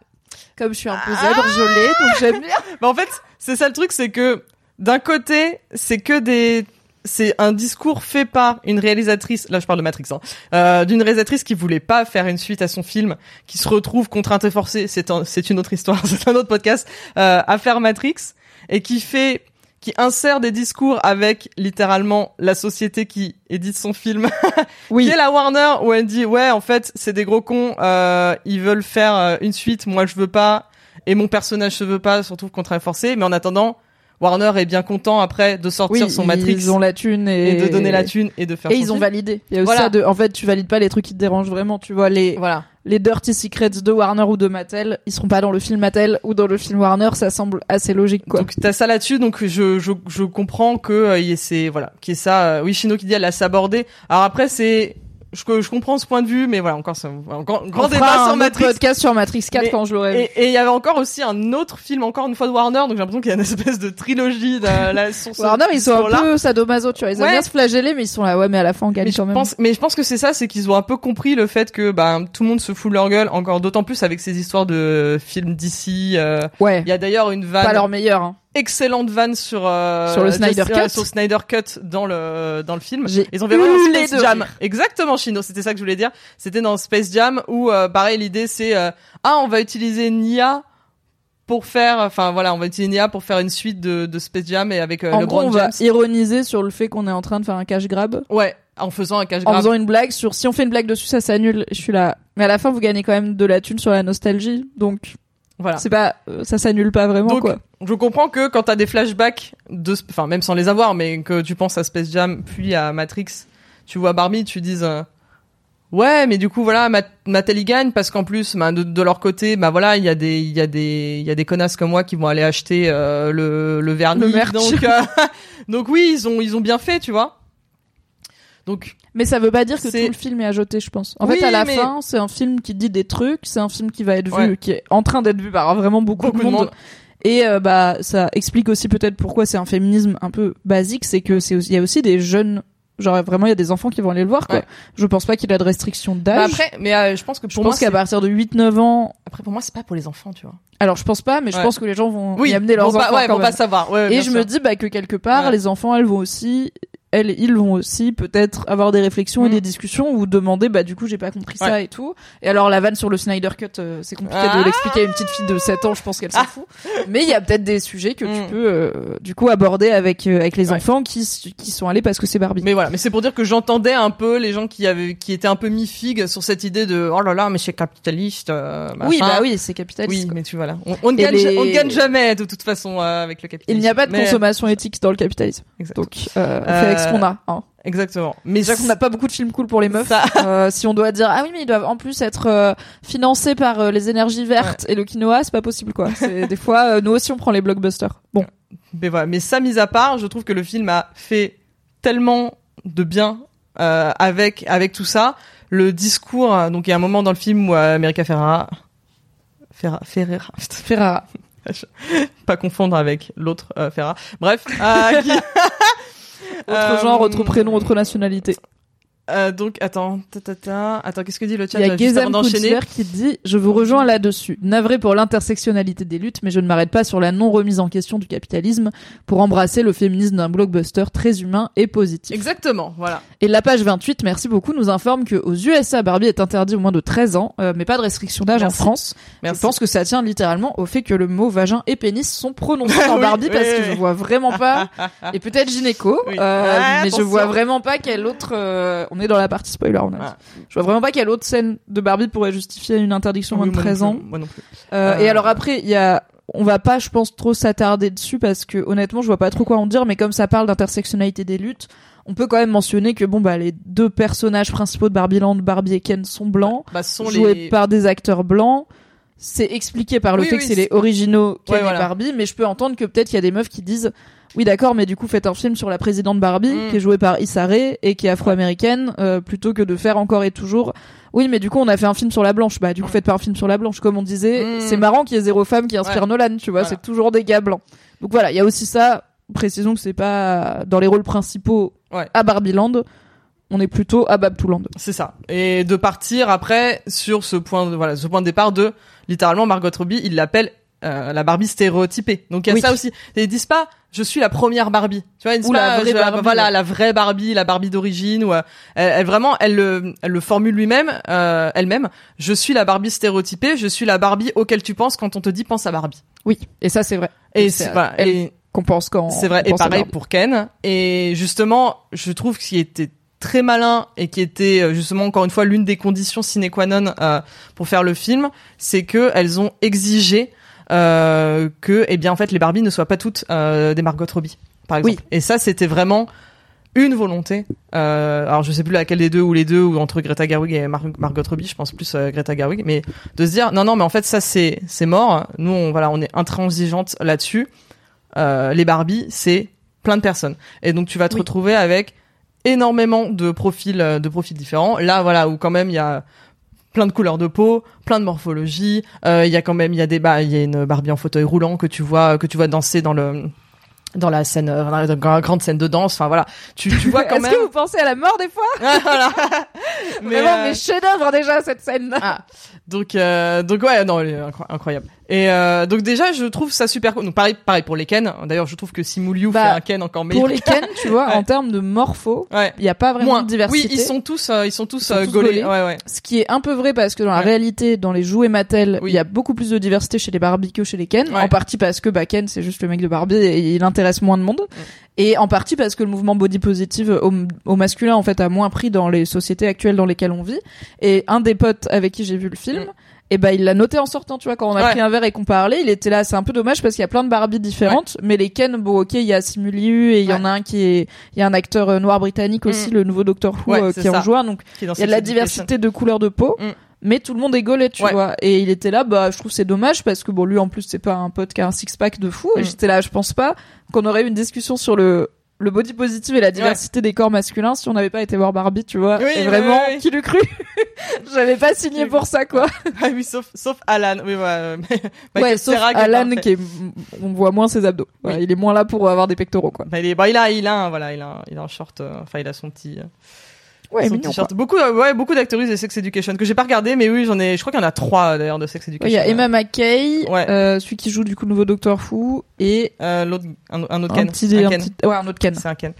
Comme je suis un peu Ah zèbre, je l'ai, donc j'aime bien. Bah, en fait, c'est ça le truc, c'est que d'un côté, c'est que des c'est un discours fait par une réalisatrice, là je parle de Matrix, hein, euh, d'une réalisatrice qui voulait pas faire une suite à son film, qui se retrouve contrainte et forcée, c'est un- une autre histoire, c'est un autre podcast, euh, à faire Matrix, et qui fait, qui insère des discours avec littéralement la société qui édite son film, Oui. qui est la Warner, où elle dit ouais en fait c'est des gros cons, euh, ils veulent faire euh, une suite, moi je veux pas, et mon personnage se veut pas, surtout contraint et forcé, mais en attendant, Warner est bien content après de sortir Oui, son Matrix ils ont la thune et, et de donner la thune et de faire Et ils ont validé. Il y a aussi Voilà. ça de, en fait, tu valides pas les trucs qui te dérangent vraiment, tu vois, les, Voilà. les dirty secrets de Warner ou de Mattel, ils seront pas dans le film Mattel ou dans le film Warner, ça semble assez logique, quoi. Donc t'as ça là-dessus, donc je je je comprends que euh, y ait ces voilà, qu'il y ait ça. euh, oui, Shino qui dit elle a s'aborder. Alors après c'est je, je comprends ce point de vue, mais voilà encore c'est un grand, grand On débat sur autre Matrix. podcast sur Matrix 4 Mais- quand je l'aurai vu. Et il y avait encore aussi un autre film, encore une fois de Warner, donc j'ai l'impression qu'il y a une espèce de trilogie de, là, ce Warner, ils sont un discours-là. peu sadomaso, tu vois. Ils aiment Ouais. bien se flageller, mais ils sont là, ouais, mais à la fin, on gagne Mais je quand même. pense, mais je pense que c'est ça, c'est qu'ils ont un peu compris le fait que ben tout le monde se fout de leur gueule, encore d'autant plus avec ces histoires de films d'ici. euh, Ouais. Il y a d'ailleurs une vanne, Pas leur meilleur, hein. Excellente vanne sur euh, Sur le Snyder Cut. sur le Snyder Cut dans le dans le film. Ils ont fait vraiment Space Jam. rire. Exactement, Chino, c'était ça que je voulais dire. C'était dans Space Jam où euh, pareil l'idée c'est euh, ah on va utiliser Nia pour faire enfin voilà on va utiliser Nia pour faire une suite de, de Space Jam et avec euh, en gros, on va ironiser sur le fait qu'on est en train de faire un cash grab. Ouais, en faisant un En grab. faisant une blague sur si on fait une blague dessus, ça s'annule. Je suis là. Mais à la fin, vous gagnez quand même de la thune sur la nostalgie. Donc, Voilà. c'est pas, euh, ça s'annule pas vraiment, Donc, quoi. je comprends que quand t'as des flashbacks de, enfin même sans les avoir, mais que tu penses à Space Jam puis à Matrix, tu vois Barbie, tu dises euh, ouais, mais du coup voilà, Mat Mattel gagne parce qu'en plus, bah, de, de leur côté, bah voilà, il y a des, il y a des, il y a des connasses comme moi qui vont aller acheter euh, le, le vernis, Le merch. donc euh, donc oui, ils ont, ils ont bien fait, tu vois. Donc Mais ça veut pas dire que tout le film est à jeter, je pense. En Oui, fait, à la mais- fin, c'est un film qui dit des trucs, c'est un film qui va être vu, Ouais. qui est en train d'être vu par vraiment beaucoup, beaucoup de monde. Et euh, bah, ça explique aussi peut-être pourquoi c'est un féminisme un peu basique, c'est que c'est, aussi- il y a aussi des jeunes, genre vraiment il y a des enfants qui vont aller le voir, quoi. Ouais. Je pense pas qu'il a de restriction Bah, d'âge. après, mais euh, je pense que je pour moi, pense qu'à partir de 8-9 ans, après pour moi, c'est pas pour les enfants, tu vois. alors je pense pas, mais je Ouais. pense que les gens vont Oui, y amener leurs vont pas, enfants ouais, quand vont même. pas savoir. Et je sûr. me dis bah que quelque part les enfants elles vont aussi elles ils vont aussi peut-être avoir des réflexions et Mm. des discussions ou demander bah du coup j'ai pas compris ça et tout et alors la vanne sur le Snyder Cut euh, c'est compliqué Ah. de l'expliquer à une petite fille de 7 ans je pense qu'elle s'en Ah. fout mais il y a peut-être des sujets que tu Mm. peux euh, du coup aborder avec euh, avec les Ouais. enfants qui qui sont allés parce que c'est Barbie Mais voilà, mais c'est pour dire que j'entendais un peu les gens qui avaient, qui étaient un peu mi figue sur cette idée de oh là là, mais c'est capitaliste. oui bah oui c'est capitaliste Oui, quoi. mais tu vois là, on, on ne Et gagne, les- on ne gagne jamais de toute façon avec le capitalisme. il n'y a pas de Mais- consommation éthique dans le capitalisme Exact. donc euh, ce qu'on a hein. Exactement. Mais Déjà qu'on n'a pas beaucoup de films cool pour les meufs. Euh, si on doit dire ah oui mais ils doivent en plus être euh, financés par euh, les énergies vertes et le quinoa, c'est pas possible quoi. Des fois nous aussi on prend les blockbusters. Bon, Mais voilà, mais ça mis à part, je trouve que le film a fait tellement de bien avec avec tout ça. Le discours, euh, donc il y a un moment dans le film où America Ferrara, Ferra, Ferrera, putain, Ferrara. pas confondre avec l'autre Ferrara. Bref, qui- Autre Euh, genre, autre prénom, autre nationalité. Euh, donc attends, ta, ta, ta. attends, qu'est-ce que dit le chat? Il y a Kunzler qui dit Je vous rejoins là-dessus. Navré pour l'intersectionnalité des luttes, mais je ne m'arrête pas sur la non-remise en question du capitalisme pour embrasser le féminisme d'un blockbuster très humain et positif. Exactement, voilà. Et la page 28, merci beaucoup, nous informe que aux USA, Barbie est interdit au moins de 13 ans, euh, mais pas de restriction d'âge en. France. Merci. Je pense que ça tient littéralement au fait que le mot vagin et pénis sont prononcés dans Oui, Barbie oui, parce que oui. je vois vraiment pas et peut-être gynéco euh, Ah, mais je vois vraiment pas quelle autre euh, on est dans la partie spoiler on a. Ah. je vois vraiment pas quelle autre scène de Barbie pourrait justifier une interdiction moins de moi non 13 plus, ans Moi non plus. Euh, Euh. et alors après il y a on va pas je pense trop s'attarder dessus parce que honnêtement je vois pas trop quoi en dire mais comme ça parle d'intersectionnalité des luttes on peut quand même mentionner que bon bah les deux personnages principaux de Barbieland, Barbie et Ken, sont blancs, Bah, sont joués les... par des acteurs blancs. C'est expliqué par le Oui, fait oui, que c'est les originaux Ken Ouais, et voilà. Barbie, mais je peux entendre que peut-être il y a des meufs qui disent oui d'accord, mais du coup faites un film sur la présidente Barbie Mm. qui est jouée par Issa Rae et qui est afro-américaine euh, plutôt que de faire encore et toujours. Oui, mais du coup on a fait un film sur la blanche. Bah du coup faites pas un film sur la blanche, comme on disait. Mm. C'est marrant qu'il y ait zéro femme qui inspire Ouais. Nolan, tu vois. Voilà. C'est toujours des gars blancs. Donc voilà, il y a aussi ça. Précisons que c'est pas dans les rôles principaux Ouais. à Barbieland. On est plutôt à Babtouland. C'est ça. Et de partir après sur ce point, de, voilà, ce point de départ de littéralement Margot Robbie, il l'appelle euh, la Barbie stéréotypée. Donc il y a Oui. ça aussi. Et ils disent pas, je suis la première Barbie. Tu vois, ils disent Ou pas, la vraie Barbie, voilà, ouais. la vraie Barbie, la Barbie d'origine. Ou euh, elle, elle- vraiment, elle le, elle le formule lui-même, euh, elle-même. Je suis la Barbie stéréotypée. Je suis la Barbie auquel tu penses quand on te dit pense à Barbie. Oui, et ça c'est vrai. Et C'est c'est voilà, et- qu'on pense quand. c'est vrai. Et pareil pour Ken. Et justement, je trouve qu'il était très malin et qui était euh, justement encore une fois l'une des conditions sine qua non euh, pour faire le film, c'est que elles ont exigé que, eh bien, en fait, les Barbies ne soient pas toutes euh, des Margot Robbie, par exemple. Et ça, c'était vraiment une volonté. Euh, alors, je sais plus laquelle des deux ou les deux ou entre Greta Gerwig et Mar- Margot Robbie. Je pense plus Greta Gerwig, mais de se dire non, non, mais en fait, ça c'est c'est mort. Nous, on, voilà, on est intransigeante là-dessus. Euh, les Barbies, c'est plein de personnes. Et donc, tu vas te Oui. retrouver avec énormément de profils euh, de profils différents. Là, voilà, où quand même il y a plein de couleurs de peau, plein de morphologie. Euh, Il y a quand même il y a des bah il y a une Barbie en fauteuil roulant que tu vois que tu vois danser dans le dans la scène euh, dans la gra- grande scène de danse. Enfin voilà, tu tu vois quand Est-ce même. que vous pensez à la mort des fois? Voilà. Mais, Vraiment, euh, mes chefs-d'œuvre déjà cette scène. ah, donc euh, donc ouais non elle est incro- incroyable et euh, donc déjà je trouve ça super cool donc pareil pareil pour les Ken d'ailleurs je trouve que Simu Liu Bah, fait un Ken encore meilleur Pour les Ken, tu vois, Ouais. en termes de morpho, ouais il y a pas vraiment moins de diversité. oui ils sont tous euh, ils sont tous, sont euh, tous gaulés. gaulés. ouais ouais Ce qui est un peu vrai parce que dans la Ouais. réalité, dans les jouets Mattel, Oui. il y a beaucoup plus de diversité chez les Barbie que chez les Ken. Ouais. En partie parce que bah, Ken, c'est juste le mec de Barbie et il intéresse moins de monde. Et en partie parce que le mouvement body positive au, au masculin, en fait, a moins pris dans les sociétés actuelles dans lesquelles on vit. Et un des potes avec qui j'ai vu le film, Mm. Et ben il l'a noté en sortant, tu vois, quand on a Ouais. pris un verre et qu'on parlait, il était là. C'est un peu dommage parce qu'il y a plein de Barbie différentes, mais les Ken, bon, ok, il y a Simuliu et il y en a un qui est, il y a un acteur euh, noir britannique aussi, le nouveau Doctor Who, Mm. Euh, qui en joue un. Donc il y a de la diversité de couleurs de peau. Mm. Mais tout le monde est gaulé, tu Ouais. vois. Et il était là, bah, je trouve c'est dommage parce que bon, lui en plus c'est pas un pote qui a un six pack de fou. Et Mm. j'étais là, je pense pas qu'on aurait eu une discussion sur le le body positive et la diversité des corps masculins si on n'avait pas été voir Barbie, tu vois. Oui, et vraiment, oui, oui. qui l'eût cru J'avais pas signé pour ça, quoi. ah oui sauf sauf Alan oui ouais mais- ouais, sauf Alan qui est, on voit moins ses abdos. Voilà, il est moins là pour avoir des pectoraux, quoi. Bah, il est bah il a il a un, voilà il a il a un short euh, enfin il a son petit euh, Ouais, son mignon, beaucoup euh, ouais beaucoup d'actrices de Sex Education que j'ai pas regardé mais oui j'en ai je crois qu'il y en a trois d'ailleurs de Sex Education. Il y a Emma McKay, Ouais. euh, celui qui joue du coup le nouveau Doctor Who, et Euh, l'autre un, un autre un Ken. petit, Un un Ken. petit- ouais, un autre Ken. c'est un Ken.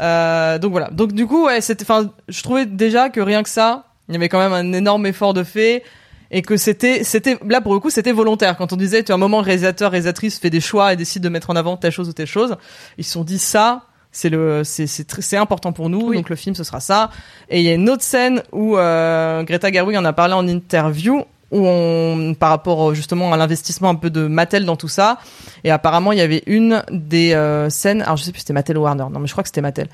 Euh, donc voilà. Donc du coup ouais c'était enfin je trouvais déjà que rien que ça il y avait quand même un énorme effort de fait et que c'était c'était là pour le coup c'était volontaire. Quand on disait tu as un moment le réalisateur réalisatrice fait des choix et décide de mettre en avant telle chose ou telle chose ils se sont dit ça c'est le c'est c'est important pour nous Oui. donc le film ce sera ça. Et il y a une autre scène où euh, Greta Gerwig en a parlé en interview où on par rapport euh, justement à l'investissement un peu de Mattel dans tout ça. Et apparemment il y avait une des euh, scènes alors je sais plus si c'était Mattel ou Warner non mais je crois que c'était Mattel.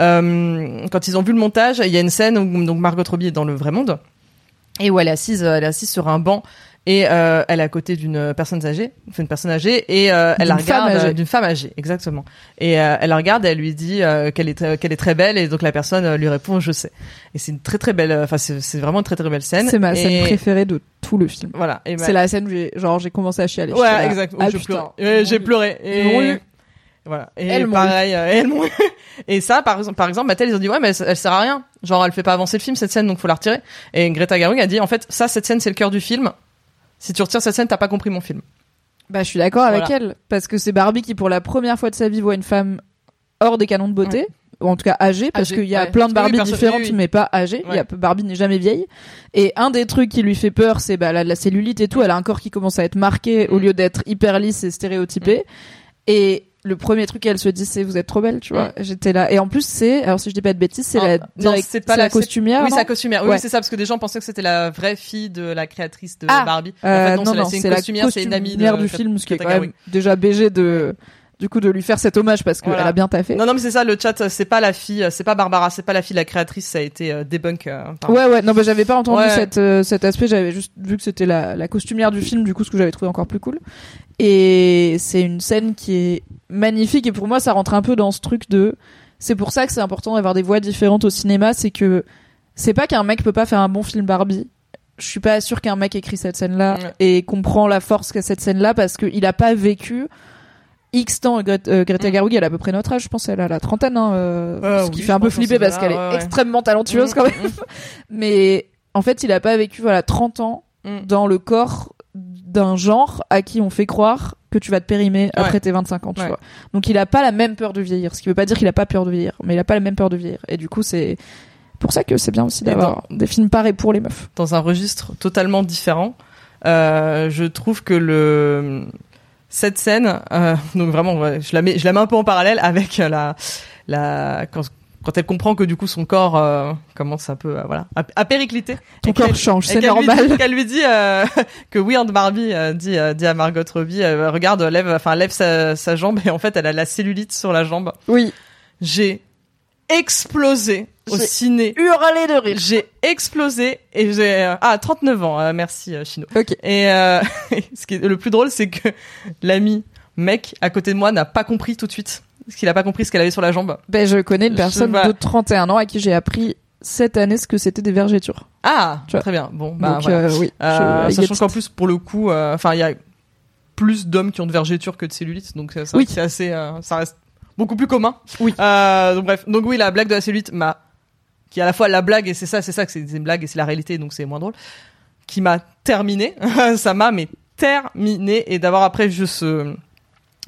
Euh, quand ils ont vu le montage il y a une scène où donc Margot Robbie est dans le vrai monde et où elle est assise elle est assise sur un banc et euh, elle est à côté d'une personne âgée, enfin une personne âgée, et euh, elle la regarde âgée. d'une femme âgée, exactement. Et euh, elle la regarde, et elle lui dit qu'elle est très- qu'elle est très belle, et donc la personne lui répond je sais. Et c'est une très très belle, enfin c'est c'est vraiment une très très belle scène. C'est ma Et scène préférée de tout le film. Voilà. C'est la scène où j'ai, genre, j'ai commencé à chialer. Ouais, là, exact. Ah. Ouais, j'ai pleuré. Et... Voilà. Et Elles pareil, euh, elles. Et ça, par exemple, par exemple, Mattel, ils ont dit, ouais, mais elle, elle sert à rien. Genre, elle fait pas avancer le film, cette scène, donc faut la retirer. Et Greta Gerwig a dit, en fait, ça, cette scène, c'est le cœur du film. Si tu retires cette scène, t'as pas compris mon film. Bah, je suis d'accord avec Voilà. elle. Parce que c'est Barbie qui, pour la première fois de sa vie, voit une femme hors des canons de beauté. Ou en tout cas âgée, parce Âgée, qu'il y a ouais. plein de Parce que oui, Barbie perso- différentes, oui, oui. mais pas âgées. Il y a, Barbie n'est jamais vieille. Et un des trucs qui lui fait peur, c'est bah, la, la cellulite et tout. Elle a un corps qui commence à être marqué Mm. au lieu d'être hyper lisse et stéréotypé. Et le premier truc qu'elle se dit, c'est vous êtes trop belle, tu vois. J'étais là. Et en plus, c'est, alors si je dis pas de bêtises, c'est Ah, la, non, c'est pas la- costumière. Oui, c'est la costumière. Oui, Ouais. c'est ça, parce que des gens pensaient que c'était la vraie fille de la créatrice de Ah, Barbie. Euh, en fait, non, non, c'est une costumière, c'est une amie de du film, ce qui est quand même déjà BG de du coup de lui faire cet hommage parce qu'elle Voilà. a bien taffé. Non, non, mais c'est ça, le chat, c'est pas la fille, c'est pas Barbara, c'est pas la fille de la créatrice, ça a été euh, debunk. euh, Ouais, ouais, non, bah, j'avais pas entendu Ouais. cette, euh, cet aspect, j'avais juste vu que c'était la, la costumière du film, du coup, ce que j'avais trouvé encore plus cool. Et c'est une scène qui est magnifique, et pour moi, ça rentre un peu dans ce truc de, c'est pour ça que c'est important d'avoir des voix différentes au cinéma, c'est que c'est pas qu'un mec peut pas faire un bon film Barbie. Je suis pas sûre qu'un mec écrit cette scène-là Ouais. et comprend la force qu'a cette scène-là parce qu'il a pas vécu X temps. Gre- euh, Greta Mm. Elle a à peu près notre âge, je pense, elle a la trentaine, hein, euh, Euh, ce qui oui, fait un peu flipper parce qu'elle est ouais, extrêmement talentueuse Mm, quand même. mm, Mais en fait, il a pas vécu voilà 30 ans dans le corps d'un genre à qui on fait croire que tu vas te périmer après tes 25 ans, tu Ouais. vois. Donc il a pas la même peur de vieillir, ce qui veut pas dire qu'il a pas peur de vieillir, mais il a pas la même peur de vieillir. Et du coup, c'est pour ça que c'est bien aussi d'avoir des films parés pour les meufs. dans un registre totalement différent. Euh, je trouve que le cette scène, euh, donc vraiment, je la mets, je la mets un peu en parallèle avec la la quand, quand elle comprend que du coup son corps euh, commence un peu voilà à, à péricliter. Ton corps change, c'est normal. Qu'elle lui dit euh, que Weird Barbie euh, dit euh, dit à Margot Robbie, euh, regarde, lève, enfin lève sa, sa jambe et en fait elle a la cellulite sur la jambe. Oui. J'ai explosé au J'ai ciné. Hurler de rire. J'ai explosé et j'ai euh, ah 39 ans. euh, merci euh, Chino. Ok. Et euh, ce qui est le plus drôle, c'est que l'ami mec à côté de moi n'a pas compris tout de suite. Parce qu'il a pas compris ce qu'elle avait sur la jambe. Ben je connais une Je- personne voilà. de 31 ans à qui j'ai appris cette année ce que c'était des vergetures. Ah, Tu vois. très bien. Bon, bah Donc voilà. euh, oui. Euh, je- sachant qu'en plus, pour le coup, enfin, il y a plus d'hommes qui ont de vergetures que de cellulite, donc ça, ça- Oui. c'est assez, euh, ça reste beaucoup plus commun. Oui. Euh, donc bref, donc oui, la blague de la cellulite m'a, qui est à la fois la blague et c'est ça, c'est ça que c'est une blague et c'est la réalité, donc c'est moins drôle, qui m'a terminé, ça m'a mais terminé et d'avoir après juste, euh,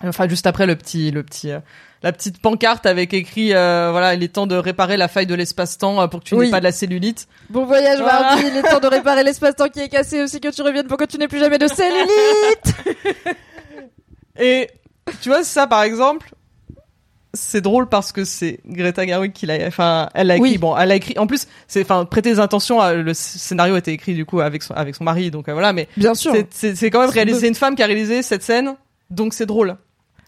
enfin juste après le petit, le petit. euh, la petite pancarte avec écrit euh, voilà il est temps de réparer la faille de l'espace-temps euh, pour que tu Oui. n'aies pas de la cellulite Bon voyage Voilà. Il est temps de réparer l'espace-temps qui est cassé aussi que tu reviennes pour que tu n'aies plus jamais de cellulite. Et tu vois ça par exemple, c'est drôle parce que c'est Greta Gerwig qui l'a, enfin elle l'a écrit. Oui. Bon, elle a écrit. En plus, c'est, enfin prêtez attention. à- le scénario a été écrit du coup avec son avec son mari, donc euh, voilà. Mais Bien sûr. c'est, quand même réalisé. une femme qui a réalisé cette scène, donc c'est drôle.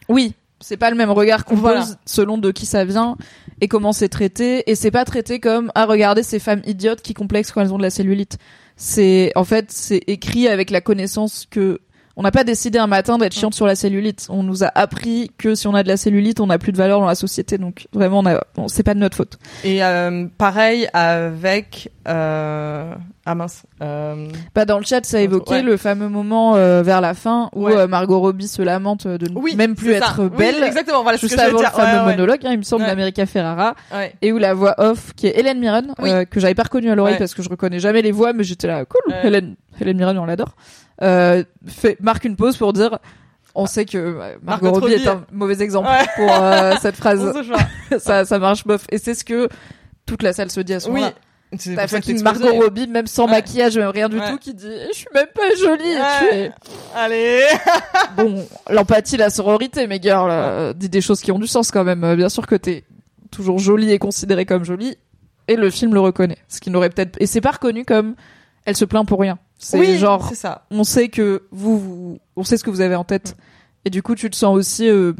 Oui, c'est pas le même regard qu'on Voilà. pose selon de qui ça vient et comment c'est traité. Et c'est pas traité comme à regarder ces femmes idiotes qui complexent quand elles ont de la cellulite. C'est en fait c'est écrit avec la connaissance que on n'a pas décidé un matin d'être chiante sur la cellulite. On nous a appris que si on a de la cellulite, on n'a plus de valeur dans la société. Donc vraiment, on a, bon, c'est pas de notre faute. Et euh, pareil avec euh... ah mince. Euh... Bah dans le chat, ça a évoqué Ouais. le fameux moment euh, vers la fin où Ouais. euh, Margot Robbie se lamente de ne Oui, même plus ça. être Oui, belle. exactement. Voilà c'est ce Juste que je avant le fameux ouais. monologue, hein, il me semble, d'America Ferrara. Ouais. et où la voix off qui est Hélène Mirren Oui. euh, que j'avais pas reconnue à l'oreille parce que je reconnais jamais les voix mais j'étais là cool. Hélène Hélène Mirren on l'adore fait marque une pause pour dire on sait que euh, Margot, Margot Robbie Robbie. est un mauvais exemple Ouais. pour euh, cette phrase ça ça marche bof et c'est ce que toute la salle se dit à ce Oui. moment-là T'as fucking Margot. Robbie même sans Ouais. maquillage même rien du Ouais. tout qui dit je suis même pas jolie fais, Allez. bon l'empathie la sororité mes girls euh, dis des choses qui ont du sens quand même Euh, bien sûr que t'es toujours jolie et considérée comme jolie et le film le reconnaît ce qui n'aurait peut-être et c'est pas reconnu comme elle se plaint pour rien c'est oui, genre ça. on sait que vous, vous- on sait ce que vous avez en tête et du coup tu te sens aussi euh,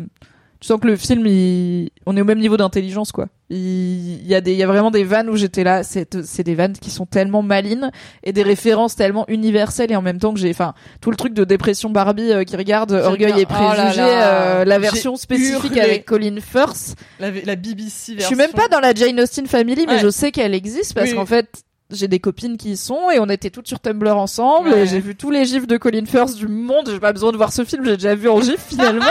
tu sens que le film il, on est au même niveau d'intelligence quoi il, il y a des il y a vraiment des vannes où j'étais là c'est c'est des vannes qui sont tellement malines et des références tellement universelles et en même temps que j'ai enfin tout le truc de dépression Barbie euh, qui regarde Orgueil et Oh là préjugés là. euh, la version spécifique hurlé. avec Colin Firth La, la BBC je version. suis même pas dans la Jane Austen Family, mais Ouais. je sais qu'elle existe parce Oui. qu'en fait, j'ai des copines qui y sont et on était toutes sur Tumblr ensemble Ouais. et j'ai vu tous les gifs de Colin Firth du monde. J'ai pas besoin de voir ce film, j'ai déjà vu en gif finalement.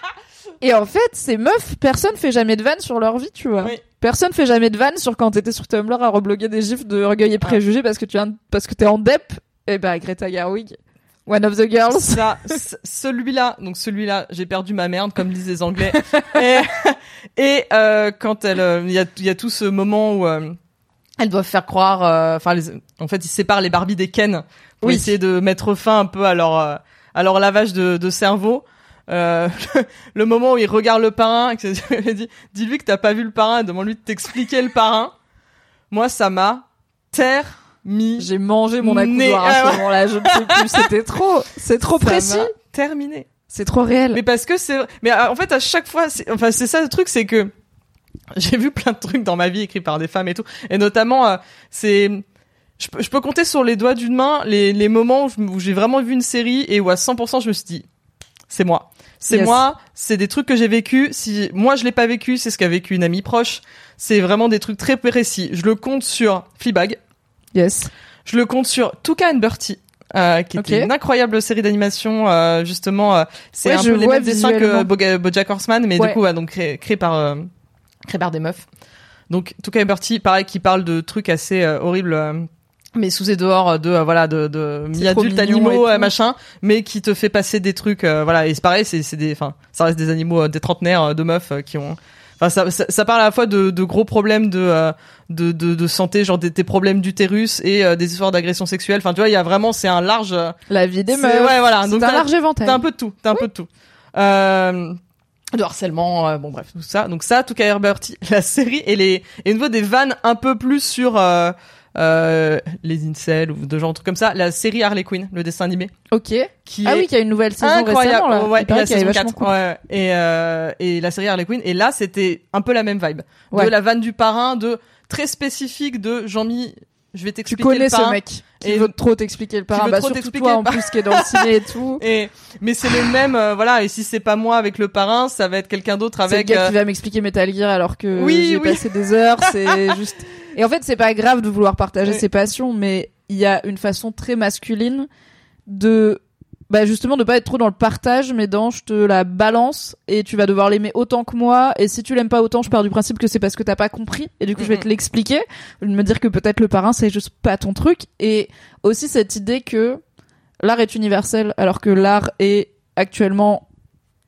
et en fait, ces meufs, personne fait jamais de vanne sur leur vie, tu vois. Oui. Personne fait jamais de vanne sur quand t'étais sur Tumblr à rebloguer des gifs de Orgueil et Préjugés parce que tu viens, parce que t'es en dep. Et bah, Greta Gerwig, one of the girls. Ça, celui-là, donc celui-là, j'ai perdu ma merde, comme disent les Anglais. et et euh, quand elle, euh, il y a, il y a tout ce moment où euh, elles doivent faire croire, euh, enfin, en fait, ils séparent les Barbie des Ken pour Oui. essayer de mettre fin un peu à leur, euh, à leur lavage de, de cerveau. Euh, le moment où il regarde le parrain, et que dit, dis-lui que t'as pas vu le parrain, demande-lui de t'expliquer le parrain. Moi, ça m'a terminé. J'ai mangé mon accoudoir à Ah ce moment-là, je ne sais plus, c'était trop, c'est trop Ça précis. terminé. C'est trop réel. Mais parce que c'est, mais euh, en fait à chaque fois, enfin c'est ça le truc, c'est que j'ai vu plein de trucs dans ma vie écrits par des femmes et tout, et notamment euh, c'est, je peux, je peux compter sur les doigts d'une main les, les moments où j'ai vraiment vu une série et où à 100% je me suis dit, c'est moi, c'est Yes. moi, c'est des trucs que j'ai vécu. Si moi je l'ai pas vécu, c'est ce qu'a vécu une amie proche. C'est vraiment des trucs très précis. Je le compte sur Fleabag, Yes. je le compte sur Tuca and Bertie. euh, qui était Ok. une incroyable série d'animation euh, justement euh, c'est Ouais, un peu les mêmes dessins que BoJack Horseman mais Ouais. du coup ouais, donc créé, créé par par des meufs donc Tuca and Bertie pareil qui parle de trucs assez euh, horribles euh, mais sous et dehors de euh, voilà de, de mi-adultes animaux et euh, machin mais qui te fait passer des trucs voilà et c'est pareil c'est c'est des enfin ça reste des animaux des trentenaires de meufs qui ont Enfin, ça, ça, ça parle à la fois de, de gros problèmes de, de, de, de santé, genre des, des problèmes d'utérus et euh, des histoires d'agression sexuelle. Enfin, tu vois, il y a vraiment, c'est un large, La vie des meufs. ouais, voilà. C'est Donc, un large éventail. T'as un peu de tout. T'as un peu de tout. Euh, de harcèlement, euh, bon bref, tout ça. Donc ça, tout cas Herbert, la série et les et une fois des vannes un peu plus sur euh, euh, les incels ou de genre un truc comme ça. La série Harley Quinn, le dessin animé, Ok. qui Ah est oui, qu'il y a une nouvelle saison incroyable. récemment là. ouais, Il la saison vachement 4. cool. Ouais, ouais. et euh, et la série Harley Quinn. Et là, c'était un peu la même vibe. Ouais. De la vanne du parrain, de très spécifique de Jean-Mi. Je vais Tu t'expliquer connais le parrain. ce mec qui Et- veut trop t'expliquer le parrain. veut Bah, trop surtout t'expliquer toi en plus qui est dans le ciné et tout. Et mais c'est le même, euh, voilà. Et si c'est pas moi avec le parrain, ça va être quelqu'un d'autre C'est le avec. gars euh, qui va m'expliquer Metal Gear alors que Oui, j'ai oui. passé des heures. C'est juste. Et en fait, c'est pas grave de vouloir partager Oui. ses passions, mais il y a une façon très masculine de, bah justement, de pas être trop dans le partage, mais dans je te la balance et tu vas devoir l'aimer autant que moi. Et si tu l'aimes pas autant, je pars du principe que c'est parce que t'as pas compris. Et du coup, je vais te l'expliquer, de me dire que peut-être le parrain c'est juste pas ton truc. Et aussi cette idée que l'art est universel, alors que l'art est actuellement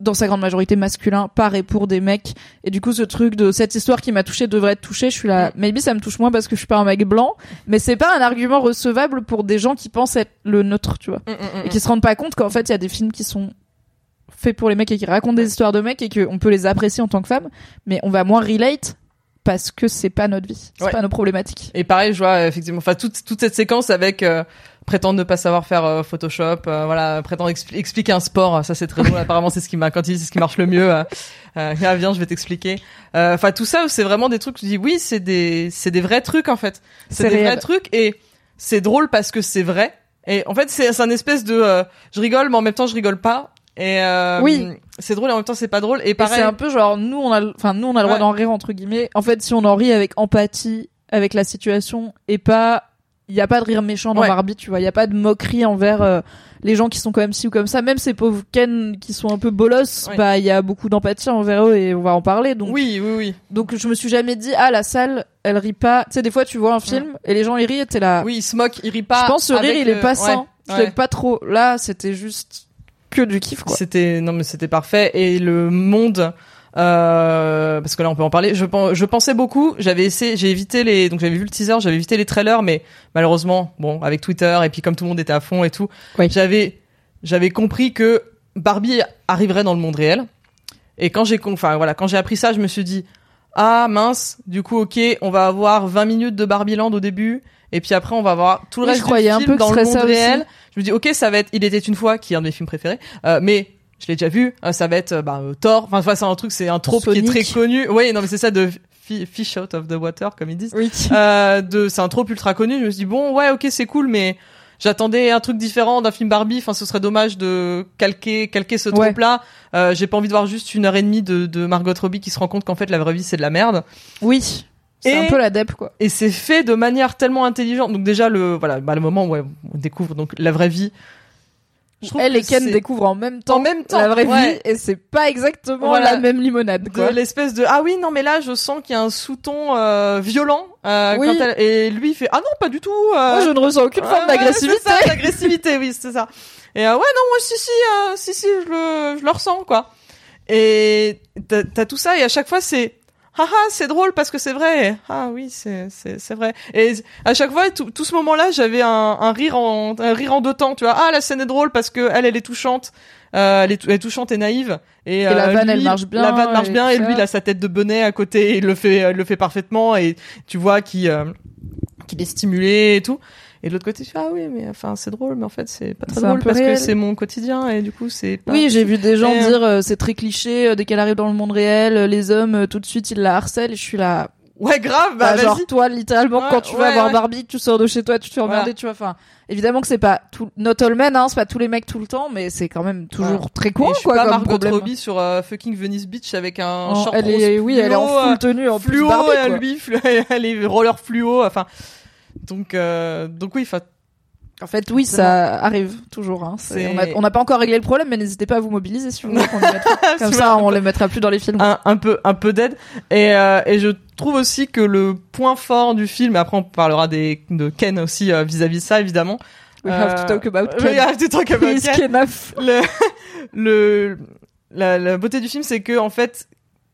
dans sa grande majorité masculin par et pour des mecs. Et du coup ce truc de cette histoire qui m'a touché devrait être touchée. Je suis là maybe ça me touche moins parce que je suis pas un mec blanc mais c'est pas un argument recevable pour des gens qui pensent être le neutre tu vois. Mm, mm, mm. et qui se rendent pas compte qu'en fait il y a des films qui sont faits pour les mecs et qui racontent des histoires de mecs et qu'on peut les apprécier en tant que femme mais on va moins relate parce que c'est pas notre vie. C'est Ouais. pas nos problématiques. Et pareil, je vois effectivement, enfin toute toute cette séquence avec euh, prétendre ne pas savoir faire euh, Photoshop, euh, voilà, prétendre expli- expliquer un sport, ça c'est très drôle. Apparemment, c'est ce qui m'a quand il dit c'est ce qui marche le mieux. Euh, euh, ah, viens, je vais t'expliquer. Euh, Enfin tout ça, c'est vraiment des trucs. Tu dis oui, c'est des c'est des vrais trucs en fait. C'est des réel. vrais trucs et c'est drôle parce que c'est vrai. Et en fait, c'est un espèce de euh, je rigole, mais en même temps je rigole pas. Et euh, Oui. c'est drôle et en même temps c'est pas drôle. Et pareil. c'est un peu genre nous on a enfin nous on a le droit Ouais. d'en rire entre guillemets. En fait, si on en rit avec empathie avec la situation et pas il y a pas de rire méchant dans Ouais. Barbie, tu vois, il y a pas de moquerie envers euh, les gens qui sont quand même ci ou comme ça, même ces pauvres Ken qui sont un peu bolosses, Ouais. bah il y a beaucoup d'empathie envers eux et on va en parler donc Oui, oui, oui. donc je me suis jamais dit ah la salle, elle rit pas. Tu sais des fois tu vois un film et les gens ils rient et t'es là Oui, il se moque, il rit pas. je pense ce rire il est le- pas sain. Je l'aime pas trop. Là, c'était juste que du kiff quoi. C'était non mais c'était parfait et le monde euh, parce que là on peut en parler. Je, pen- je pensais beaucoup. J'avais essayé, j'ai évité les donc j'avais vu le teaser, j'avais évité les trailers, mais malheureusement bon avec Twitter et puis comme tout le monde était à fond et tout, Oui. j'avais j'avais compris que Barbie arriverait dans le monde réel. Et quand j'ai enfin voilà quand j'ai appris ça, je me suis dit ah mince du coup ok on va avoir 20 minutes de Barbie Land au début et puis après on va avoir tout le Oui, reste je du un film peu que dans le monde aussi. réel. Je me dis ok ça va être il était une fois qui est un de mes films préférés euh, mais je l'ai déjà vu euh, ça va être euh, bah, euh, Thor enfin c'est un truc c'est un trope qui est très connu oui non mais c'est ça de fi- fish out of the water comme ils disent Oui. euh, de c'est un trope ultra connu je me suis dit bon ouais ok c'est cool mais j'attendais un truc différent d'un film Barbie enfin ce serait dommage de calquer calquer ce Ouais. trope là euh, j'ai pas envie de voir juste une heure et demie de, de Margot Robbie qui se rend compte qu'en fait la vraie vie c'est de la merde Oui. C'est un peu la dep quoi. et c'est fait de manière tellement intelligente donc déjà le voilà bah, le moment où on découvre donc la vraie vie Je Elle et Ken découvrent en même temps, En même temps, la vraie ouais. vie et c'est pas exactement Voilà. la même limonade de quoi. l'espèce de ah oui non mais là je sens qu'il y a un sous-ton euh, violent euh, Oui. quand elle et lui il fait ah non pas du tout euh, Moi je ne ressens aucune forme d'agressivité. c'est ça, d'agressivité oui c'est ça et euh, ouais non moi si si euh, si si je le je le ressens quoi et t'as t'as tout ça et à chaque fois c'est ah ah c'est drôle parce que c'est vrai. Ah oui c'est c'est c'est vrai. Et à chaque fois tout, tout ce moment là j'avais un, un rire en un rire en deux temps tu vois. Ah la scène est drôle parce que elle elle est touchante. Euh, elle, est, elle est touchante et naïve. Et, la euh, vanne, elle marche bien, la vanne marche et bien et lui il a sa tête de bonnet à côté et il le fait il le fait parfaitement et tu vois qu'il euh, qu'il est stimulé et tout Et de l'autre côté, tu fais, ah oui, mais enfin, c'est drôle, mais en fait, c'est pas très drôle parce réel. que c'est mon quotidien et du coup, c'est pas. Oui, j'ai vu des gens Et, euh, dire euh, c'est très cliché euh, dès qu'elle arrive dans le monde réel, euh, les hommes euh, tout de suite ils la harcèlent et je suis là. Ouais, grave, bah, Bah, genre vas-y. toi littéralement Ouais, quand tu vas ouais, voir ouais. Barbie, tu sors de chez toi, tu te fais emmerder, Voilà. tu vois. Enfin, évidemment que c'est pas tout not all men, hein, c'est pas tous les mecs tout le temps, mais c'est quand même toujours très je suis quoi pas comme Margot problème. Robbie sur euh, fucking Venice Beach avec un En- short elle est oui, elle est en fluo, euh, full tenue en plus fluo, Barbie, et quoi. lui, flu- elle est roller fluo, enfin. Donc, euh, donc oui, enfin, En fait, oui, ça arrive toujours. Hein. On n'a pas encore réglé le problème, mais n'hésitez pas à vous mobiliser si vous voulez. Comme ça, on les mettra plus dans les films. un, un peu un peu d'aide et euh, et je trouve aussi que le point fort du film après on parlera des de Ken aussi euh, vis-à-vis de ça évidemment We have to talk about Ken. we have to talk about He's Ken. le le la, la beauté du film c'est que en fait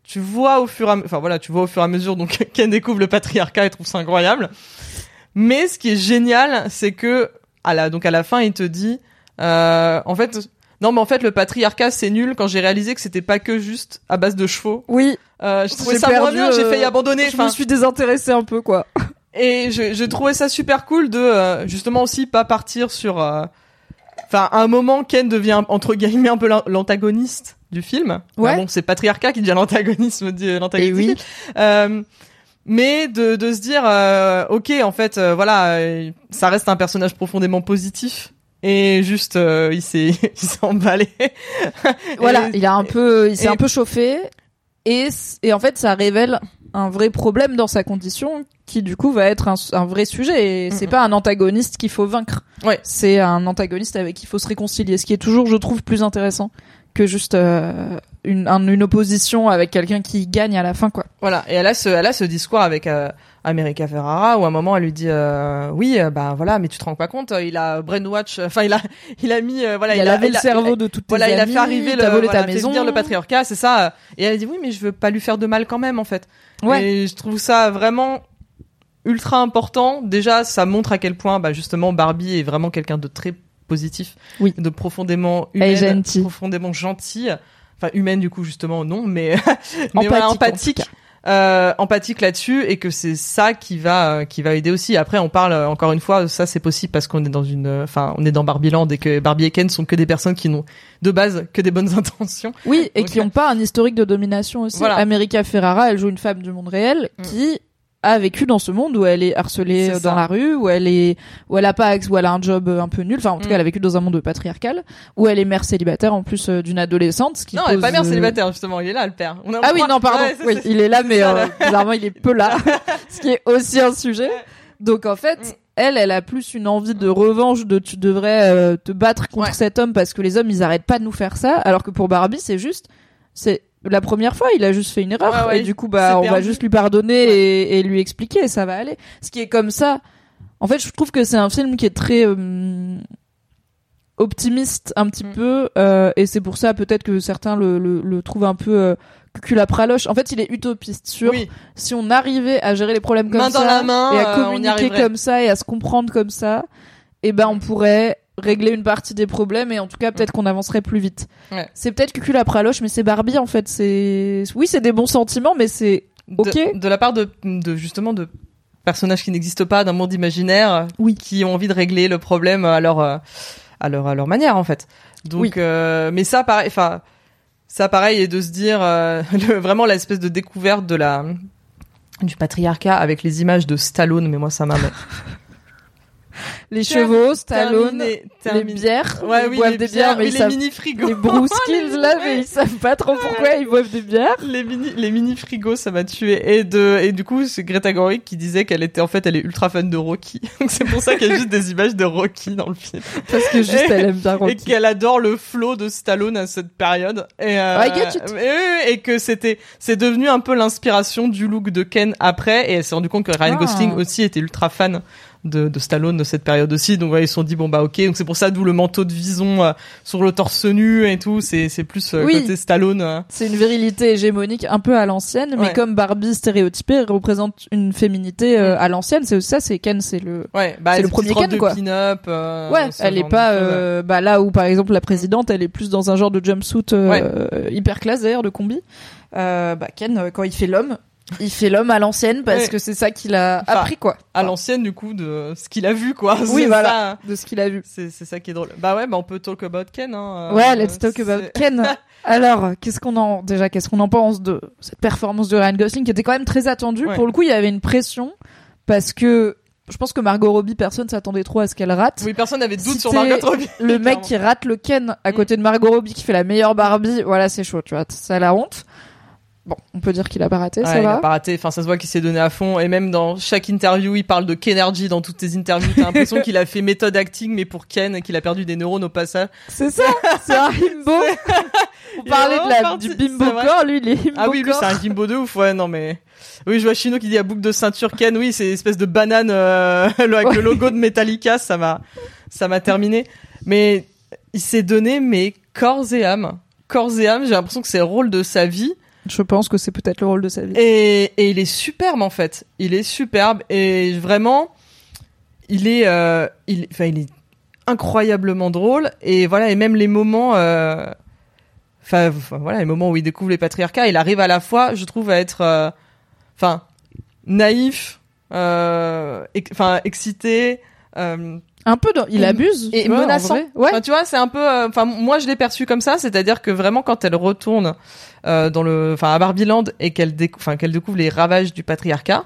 tu vois au fur et à enfin voilà tu vois au fur et à mesure donc Ken découvre le patriarcat et trouve ça incroyable mais ce qui est génial c'est que à la donc à la fin il te dit euh, en fait non mais en fait le patriarcat c'est nul quand j'ai réalisé que c'était pas que juste à base de chevaux Oui, euh, j'ai trouvé J'ai ça moins bien, j'ai euh, failli abandonner. je me suis désintéressée un peu, quoi. et je trouvais ça super cool de euh, justement aussi pas partir sur. euh, Enfin, à un moment, Ken devient entre guillemets un peu l'an- l'antagoniste du film. Ouais. Bah bon, c'est patriarcat qui devient l'antagoniste. Et du oui. film. Euh, mais de, de se dire, euh, ok, en fait, euh, voilà, euh, ça reste un personnage profondément positif. Et juste, euh, il s'est, il s'est emballé. Voilà, Et- il a un peu, il s'est et- un peu chauffé, et et en fait, ça révèle un vrai problème dans sa condition, qui du coup va être un, un vrai sujet. Et c'est pas un antagoniste qu'il faut vaincre. Ouais. C'est un antagoniste avec qui il faut se réconcilier, ce qui est toujours, je trouve, plus intéressant que juste euh, une, un- une opposition avec quelqu'un qui gagne à la fin, quoi. Voilà, et elle a ce, elle a ce discours avec euh, America Ferrara où à un moment elle lui dit euh, oui euh, bah voilà mais tu te rends pas compte il a brainwatch enfin il a il a mis voilà il a lavé le cerveau a- de toutes tes voilà il a fait arriver le t'as volé voilà, ta fait maison. venir le patriarcat c'est ça et elle dit oui mais je veux pas lui faire de mal quand même en fait Ouais. et je trouve ça vraiment ultra important déjà ça montre à quel point bah justement Barbie est vraiment quelqu'un de très positif Oui. de profondément humaine gentille. profondément gentille enfin humaine du coup justement non mais mais Empathique, empathique euh, empathique là-dessus et que c'est ça qui va euh, qui va aider aussi. Après, on parle euh, encore une fois, ça c'est possible parce qu'on est dans une, euh, enfin, on est dans Barbieland et que Barbie et Ken sont que des personnes qui n'ont de base que des bonnes intentions. Oui, et Donc, qui n'ont pas un historique de domination aussi. Voilà. America Ferrara, elle joue une femme du monde réel Mm. qui a vécu dans ce monde où elle est harcelée dans la rue, où elle est, où elle a pas, où elle a un job euh, un peu nul. Enfin, en tout Mm. cas, elle a vécu dans un monde patriarcal, où elle est mère célibataire en plus euh, d'une adolescente. Ce qui non, elle est pas mère euh, célibataire justement, il est là le père. On a- Ah oui, non, pardon. Ouais, oui, il est là, mais ça, euh, bizarrement, il est peu là. ce qui est aussi un sujet. Donc en fait, Mm. elle, elle a plus une envie de revanche, de tu devrais euh, te battre contre Ouais. cet homme parce que les hommes ils arrêtent pas de nous faire ça, alors que pour Barbie c'est juste, c'est la première fois il a juste fait une erreur Ouais, ouais, et du coup bah on va juste lui pardonner et, et lui expliquer et ça va aller. Ce qui est comme ça. En fait, je trouve que c'est un film qui est très euh, optimiste un petit Mm. peu euh, et c'est pour ça peut-être que certains le, le, le trouvent un peu euh, culapraloche. En fait, il est utopiste sur Oui, si on arrivait à gérer les problèmes comme Main ça dans la main, et à euh, communiquer comme ça et à se comprendre comme ça, eh ben on pourrait régler une partie des problèmes et en tout cas peut-être qu'on avancerait plus vite. Ouais. C'est peut-être cuculapraloche mais c'est Barbie en fait, c'est oui, c'est des bons sentiments mais c'est de, Ok. de la part de, de justement de personnages qui n'existent pas d'un monde imaginaire, Oui. qui ont envie de régler le problème à leur euh, à leur à leur manière en fait. Donc, Oui. euh, mais ça pareil, enfin ça pareil et de se dire euh, le- vraiment l'espèce de découverte de la du patriarcat avec les images de Stallone, mais moi ça m'a les chevaux, Stallone, Terminé, les terminé. bières, Ouais, ils oui, boivent les des bières, mais ils les savent mini frigos. les brouskills là, mais ils savent pas trop pourquoi ils boivent des bières. les mini les mini frigos ça m'a tué et de et du coup c'est Greta Gerwig qui disait qu'elle était en fait elle est ultra fan de Rocky donc c'est pour ça qu'il y a juste des images de Rocky dans le film Parce que juste Et- elle aime bien et Rocky. qu'elle adore le flow de Stallone à cette période et euh, I get it. et, et que c'était c'est devenu un peu l'inspiration du look de Ken après et elle s'est rendu compte que Ryan Ah. Gosling aussi était ultra fan de, de Stallone de cette période aussi donc ouais, ils se sont dit bon bah ok donc c'est pour ça d'où le manteau de vison euh, sur le torse nu et tout c'est c'est plus euh, Oui. côté Stallone euh. C'est une virilité hégémonique un peu à l'ancienne, mais Ouais. comme Barbie stéréotypée elle représente une féminité euh, Mm. à l'ancienne, c'est aussi ça, c'est Ken, c'est le. Ouais, bah C'est le premier Ken, de quoi. pin-up. euh, ouais, elle est pas euh, bah là où par exemple la présidente, elle est plus dans un genre de jumpsuit euh, hyper classe d'ailleurs de combi. Euh, bah Ken, quand il fait l'homme, Il fait l'homme à l'ancienne parce Ouais. que c'est ça qu'il a Enfin, appris quoi. à l'ancienne du coup de ce qu'il a vu quoi. Oui, voilà. ça. De ce qu'il a vu. C'est ça qui est drôle. Bah ouais, bah on peut talk about Ken. Hein. Ouais, Euh, let's talk about Ken. Alors, qu'est-ce qu'on en déjà qu'est-ce qu'on en pense de cette performance de Ryan Gosling qui était quand même très attendue? Ouais. Pour le coup, il y avait une pression parce que je pense que Margot Robbie, personne s'attendait trop à ce qu'elle rate. Oui, personne n'avait de doute Si sur Margot Robbie. Le mec qui rate le Ken à côté de Margot Robbie qui fait la meilleure Barbie, voilà, c'est chaud, tu vois, ça a la honte. Bon, on peut dire qu'il a pas raté, Ouais, ça il va. a pas raté. Enfin, ça se voit qu'il s'est donné à fond. Et même dans chaque interview, il parle de Kenergy dans toutes ses interviews. T'as l'impression qu'il a fait méthode acting, mais pour Ken, et qu'il a perdu des neurones au passage. C'est ça, c'est un himbo. On Il parlait de la, parti, du bimbo corps, lui, il est himbo Ah oui, lui, c'est un gimbo de ouf. Ouais, non, mais. Oui, je vois Chino qui dit à boucle de ceinture Ken. Oui, c'est espèce de banane, euh, avec Ouais. le logo de Metallica. Ça m'a, ça m'a terminé. Mais il s'est donné, mais corps et âme. Corps et âme, j'ai l'impression que c'est le rôle de sa vie. Je pense que c'est peut-être le rôle de sa vie. Et, il est superbe en fait. Il est superbe et vraiment, il est, euh, enfin, il est incroyablement drôle et voilà et même les moments, euh, enfin voilà les moments où il découvre les patriarcats, il arrive à la fois, je trouve, à être, euh, enfin naïf, enfin excité. Un peu, dans- il abuse. et tu vois, menaçant. Ouais. Enfin, tu vois, c'est un peu. euh, Enfin, moi, je l'ai perçu comme ça, c'est-à-dire que vraiment, quand elle retourne euh, dans le, enfin, à Barbieland et qu'elle décou- qu'elle découvre les ravages du patriarcat,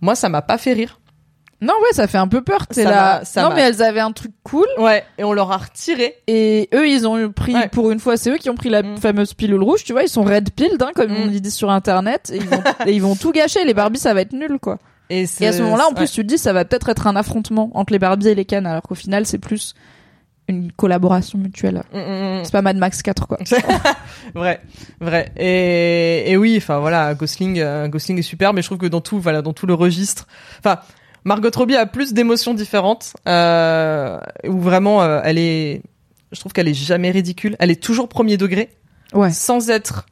moi, ça m'a pas fait rire. Non, ouais, ça fait un peu peur. T'es là. ça non, m'a- mais elles avaient un truc cool. Ouais, et on leur a retiré. Et eux, ils ont pris, Ouais. pour une fois, c'est eux qui ont pris la Mm. fameuse pilule rouge, tu vois, ils sont red pilled, hein, comme Mm. on dit sur internet, et ils, vont, et ils vont tout gâcher, les Barbies, ça va être nul, quoi. Et, Et à ce moment-là, en plus, ouais. tu te dis, ça va peut-être être un affrontement entre les Barbies et les Ken, alors qu'au final, c'est plus une collaboration mutuelle. Mm, mm, mm. C'est pas Mad Max 4, quoi. vrai, vrai. Et, et oui, enfin voilà, Gosling, euh, Gosling est super, mais je trouve que dans tout, voilà, dans tout le registre, enfin, Margot Robbie a plus d'émotions différentes, euh, où vraiment, euh, elle est, je trouve qu'elle est jamais ridicule. Elle est toujours premier degré, Ouais. sans être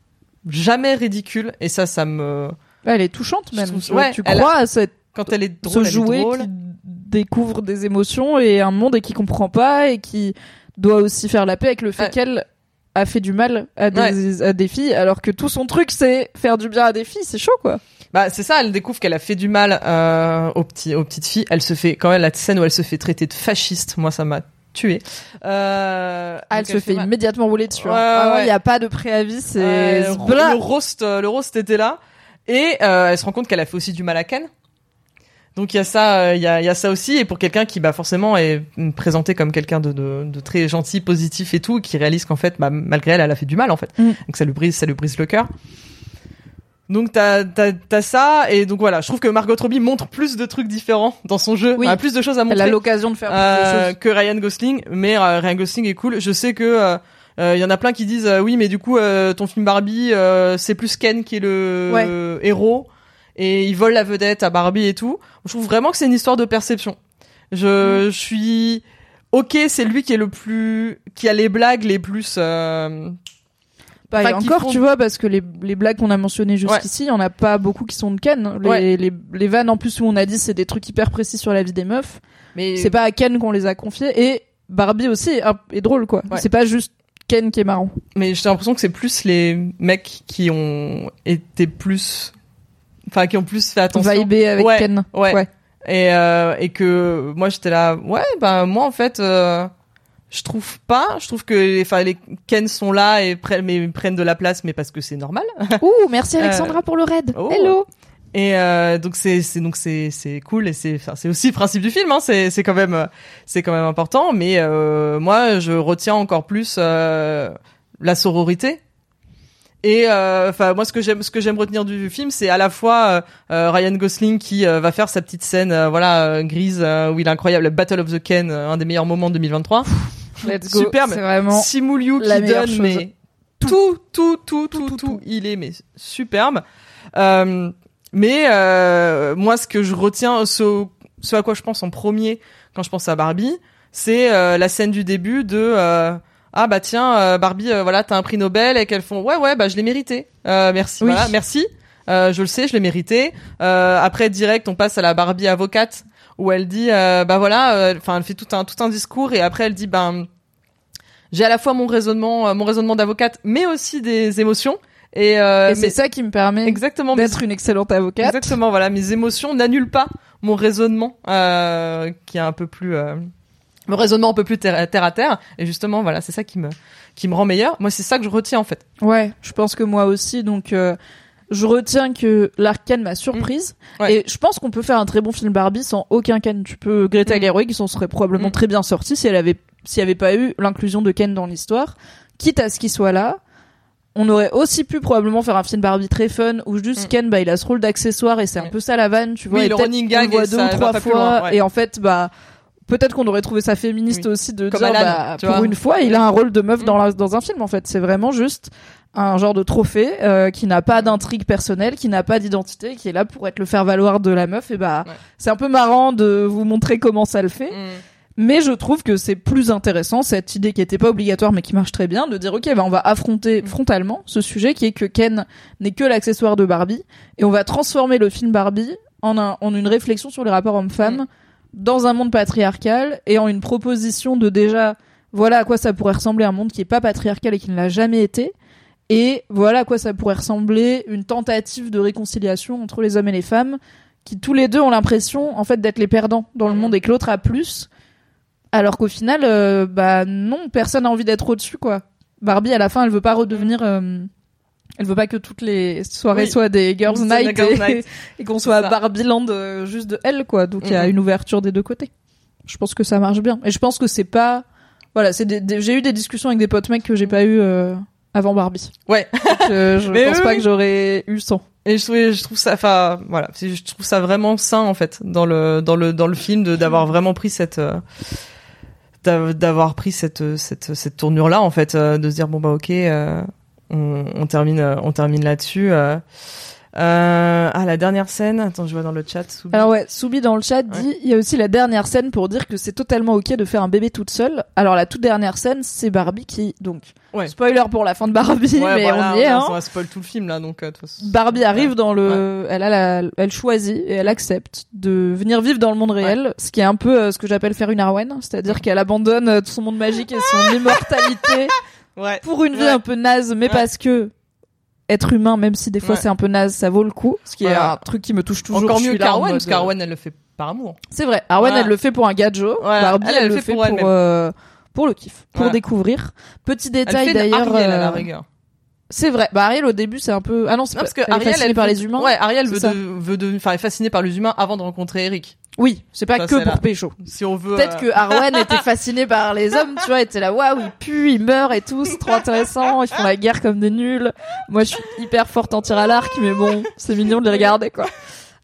jamais ridicule. Et ça, ça me, Elle est touchante, même. trouve- ouais, tu crois à cette, quand elle est drôle, ce jouet drôle. qui découvre des émotions et un monde et qui comprend pas et qui doit aussi faire la paix avec le fait Ouais. qu'elle a fait du mal à des, à des filles, alors que tout son truc, c'est faire du bien à des filles. C'est chaud, quoi. Bah c'est ça, elle découvre qu'elle a fait du mal euh, aux petits aux petites filles. Elle se fait quand même la scène où elle se fait traiter de fasciste. Moi ça m'a tué. Euh, Ah, elle se fait immédiatement rouler dessus. hein. Ouais, il n'y a pas de préavis, c'est Blah. le roast, euh, le roast était là. Et euh, elle se rend compte qu'elle a fait aussi du mal à Ken. Donc il y a ça, euh, il y, a, y a ça aussi. Et pour quelqu'un qui bah forcément est présenté comme quelqu'un de, de, de très gentil, positif et tout, qui réalise qu'en fait, bah, malgré elle, elle a fait du mal en fait. Mm. Donc ça lui brise, ça lui brise le cœur. Donc t'as t'as t'as ça et donc voilà, je trouve que Margot Robbie montre plus de trucs différents dans son jeu, Oui. Elle a plus de choses à Elle montrer a l'occasion de faire plus de euh, choses. que Ryan Gosling, mais euh, Ryan Gosling est cool. Je sais que euh, il y en a plein qui disent euh, oui, mais du coup euh, ton film Barbie, euh, c'est plus Ken qui est le Ouais. euh, héros et il vole la vedette à Barbie et tout. Je trouve vraiment que c'est une histoire de perception. Je, je suis ok, c'est lui qui est le plus, qui a les blagues les plus. euh, Bah, enfin, encore, font- tu vois, parce que les, les blagues qu'on a mentionnées jusqu'ici, il y en a pas beaucoup qui sont de Ken. Les, Ouais. les, les vannes, en plus, où on a dit c'est des trucs hyper précis sur la vie des meufs. mais C'est pas à Ken qu'on les a confiés. Et Barbie aussi est, drôle, quoi. Ouais. C'est pas juste Ken qui est marrant. mais j'ai l'impression que c'est plus les mecs qui ont été plus, enfin qui ont plus fait attention. Vibé avec Ouais, Ken. ouais. Ouais. Et, euh, et que moi j'étais là, ouais, bah moi en fait, euh, je trouve pas. Je trouve que enfin les Ken sont là et prennent, mais prennent de la place, mais parce que c'est normal. Ouh, merci Alexandra pour le raid. oh. Hello. Et euh, donc c'est c'est donc c'est c'est cool et c'est c'est aussi le principe du film. Hein, c'est c'est quand même c'est quand même important. Mais euh, moi je retiens encore plus euh, la sororité. Et euh, enfin moi ce que j'aime ce que j'aime retenir du film c'est à la fois euh, euh, Ryan Gosling qui va faire sa petite scène voilà grise où il est incroyable Battle of the Ken un des meilleurs moments de 2023 Let's go. Superbe. C'est vraiment. Simu Liu qui donne mais tout tout tout tout tout, il est mais superbe euh, mais euh, moi ce que je retiens ce ce à quoi je pense en premier quand je pense à Barbie c'est euh, la scène du début de euh, ah bah tiens euh, Barbie euh, voilà t'as un prix Nobel et qu'elles font ouais ouais bah je l'ai mérité. Euh, merci Oui. voilà merci. Euh, je le sais je l'ai mérité. Euh, après direct on passe à la Barbie avocate où elle dit euh, bah voilà euh, enfin elle fait tout un tout un discours et après elle dit ben j'ai à la fois mon raisonnement euh, mon raisonnement d'avocate mais aussi des émotions Et, euh, Et c'est ça qui me permet exactement mes- d'être une excellente avocate. Exactement, voilà, mes émotions n'annulent pas mon raisonnement, euh, qui est un peu plus, euh, mon raisonnement un peu plus terre, terre à terre. Et justement, voilà, c'est ça qui me, qui me rend meilleur. Moi, c'est ça que je retiens en fait. Ouais, je pense que moi aussi. Donc, je retiens que l'arcane m'a surprise. Mm. Ouais. Et je pense qu'on peut faire un très bon film Barbie sans aucun Ken. Tu peux Greta Mm. Gerwig, qui s'en serait probablement Mm. très bien sorti si elle avait, s'il n'y avait pas eu l'inclusion de Ken dans l'histoire. Quitte à ce qu'il soit là. On aurait aussi pu probablement faire un film Barbie très fun où juste Mm. Ken, bah, il a ce rôle d'accessoire et c'est un peu ça la vanne, tu vois. Oui, et le running gag, voit deux ou trois fois. loin, ouais. Et en fait, bah, peut-être qu'on aurait trouvé ça féministe Oui. aussi de Comme dire, Alan, bah, pour vois. une fois, il a un rôle de meuf Mm. dans, la- dans un film, en fait. C'est vraiment juste un genre de trophée euh, qui n'a pas d'intrigue personnelle, qui n'a pas d'identité, qui est là pour être le faire valoir de la meuf. Et bah, Ouais. c'est un peu marrant de vous montrer comment ça le fait. Mais je trouve que c'est plus intéressant cette idée qui était pas obligatoire mais qui marche très bien de dire ok bah on va affronter Mm. frontalement ce sujet qui est que Ken n'est que l'accessoire de Barbie et on va transformer le film Barbie en, un, en une réflexion sur les rapports hommes-femmes Mm. dans un monde patriarcal et en une proposition de déjà voilà à quoi ça pourrait ressembler un monde qui est pas patriarcal et qui ne l'a jamais été et voilà à quoi ça pourrait ressembler une tentative de réconciliation entre les hommes et les femmes qui tous les deux ont l'impression en fait d'être les perdants dans le Mhm. monde et que l'autre a plus alors qu'au final euh, bah non personne a envie d'être au-dessus quoi Barbie à la fin elle veut pas redevenir euh, elle veut pas que toutes les soirées Oui. soient des girls des night et, qu'on soit à. Barbie Land euh, juste de elle quoi donc il y a Mhm. une ouverture des deux côtés je pense que ça marche bien et je pense que c'est pas voilà c'est des, des- j'ai eu des discussions avec des potes mecs que j'ai pas eu euh, avant Barbie Ouais. Donc, je Mais pense oui, pas oui. que j'aurais eu sans Et je trouve, je trouve ça, enfin, voilà, je trouve ça vraiment sain en fait dans le dans le dans le film de d'avoir vraiment pris cette euh, d'avoir pris cette cette cette tournure là en fait, euh, de se dire bon bah ok, euh, on, on termine euh, on termine là-dessus. Euh, euh, ah la dernière scène, attends je vois dans le chat. Soubi. Alors ouais, Soubi dans le chat dit il y a aussi la dernière scène pour dire que c'est totalement ok de faire un bébé toute seule. Alors la toute dernière scène, c'est Barbie qui donc Ouais. spoiler pour la fin de Barbie, Ouais, mais voilà, on y est. Hein. on va spoil tout le film là donc. euh. Barbie arrive dans le, elle a la, elle choisit et elle accepte de venir vivre dans le monde réel, ce qui est un peu euh, ce que j'appelle faire une Arwen, c'est-à-dire qu'elle abandonne euh, tout son monde magique et son immortalité Ouais. pour une vie un peu naze, mais parce que être humain, même si des fois Ouais. c'est un peu naze, ça vaut le coup. Ce qui est un truc qui me touche toujours. Encore mieux qu'Arwen, parce qu'Arwen elle le fait par amour. euh, C'est vrai. Arwen, elle le fait pour un gadget. Voilà. Barbie, Elle, elle, elle le fait fait pour, pour euh, pour le kiff, pour découvrir. Petit détail d'ailleurs. C'est vrai. Bah Ariel au début c'est un peu. Ah non, c'est parce que elle est Ariel, fascinée elle par les humains. Ouais, Ariel veut, de, veut de, enfin, est fascinée par les humains avant de rencontrer Eric. Oui, c'est pas Ça, que pour là. pécho. Si on veut. Peut-être euh, que Arwen était fasciné par les hommes, tu vois, était là, waouh, ils puent, ils meurent et tout, c'est trop intéressant, ils font la guerre comme des nuls. Moi, je suis hyper forte en tir à l'arc, mais bon, c'est mignon de les regarder, quoi.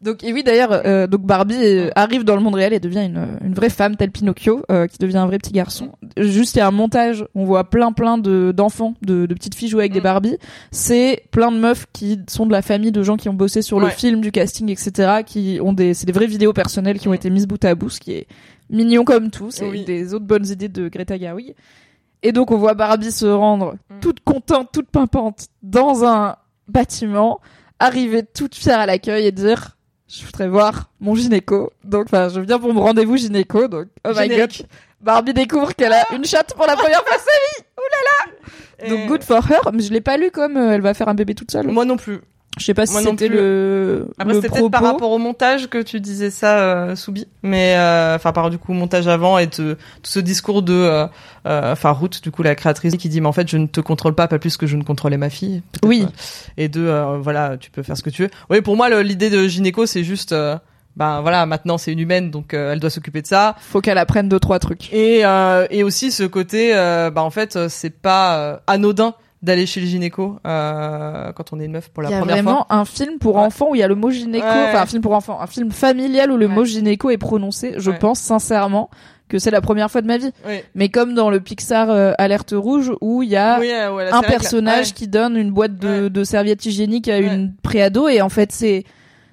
Donc, et oui, d'ailleurs, euh, donc Barbie euh, arrive dans le monde réel et devient une, une vraie femme, telle Pinocchio, euh, qui devient un vrai petit garçon. Juste, il y a un montage, on voit plein, plein de d'enfants, de, de petites filles jouer avec des Mm. Barbie. C'est plein de meufs qui sont de la famille de gens qui ont bossé sur le film, du casting, etc., qui ont des, c'est des vraies vidéos personnelles qui ont Mm. été mises bout à bout, ce qui est mignon comme tout. C'est Oui. des autres bonnes idées de Greta Gerwig. Et donc, on voit Barbie se rendre Mm. toute contente, toute pimpante dans un bâtiment, arriver toute fière à l'accueil et dire, je voudrais voir mon gynéco. Donc, enfin, je viens pour mon rendez-vous gynéco. Donc, oh my god. Barbie découvre qu'elle a une chatte pour la première fois de sa vie. et- Donc, good for her. Mais je l'ai pas lu comme euh, elle va faire un bébé toute seule. Moi non plus. Je sais pas si Moi non c'était le, Après, c'était peut-être par rapport au montage que tu disais ça, euh, Soubi. Mais, euh, enfin, par du coup, montage avant et te- tout ce discours de, euh, euh, enfin, Ruth, du coup, la créatrice, qui dit, mais en fait, je ne te contrôle pas, pas plus que je ne contrôlais ma fille. Oui. euh, Et de, euh, voilà, tu peux faire ce que tu veux. Oui, pour moi, l'idée de gynéco, c'est juste, euh, ben voilà, maintenant c'est une humaine, donc euh, elle doit s'occuper de ça. Faut qu'elle apprenne deux, trois trucs. Et, euh, et aussi ce côté, euh, bah en fait, euh, c'est pas euh, anodin d'aller chez le gynéco euh, quand on est une meuf pour la Il y a première vraiment fois. un film pour Ouais. enfants où il y a le mot gynéco, Ouais. enfin un film pour enfants, un film familial où le Ouais. mot gynéco est prononcé. Je pense sincèrement que c'est la première fois de ma vie. Oui. Mais comme dans le Pixar euh, Alerte Rouge où il y a Oui, euh, ouais, un la- personnage ouais. qui donne une boîte de, Ouais. de serviettes hygiéniques à une préado et en fait c'est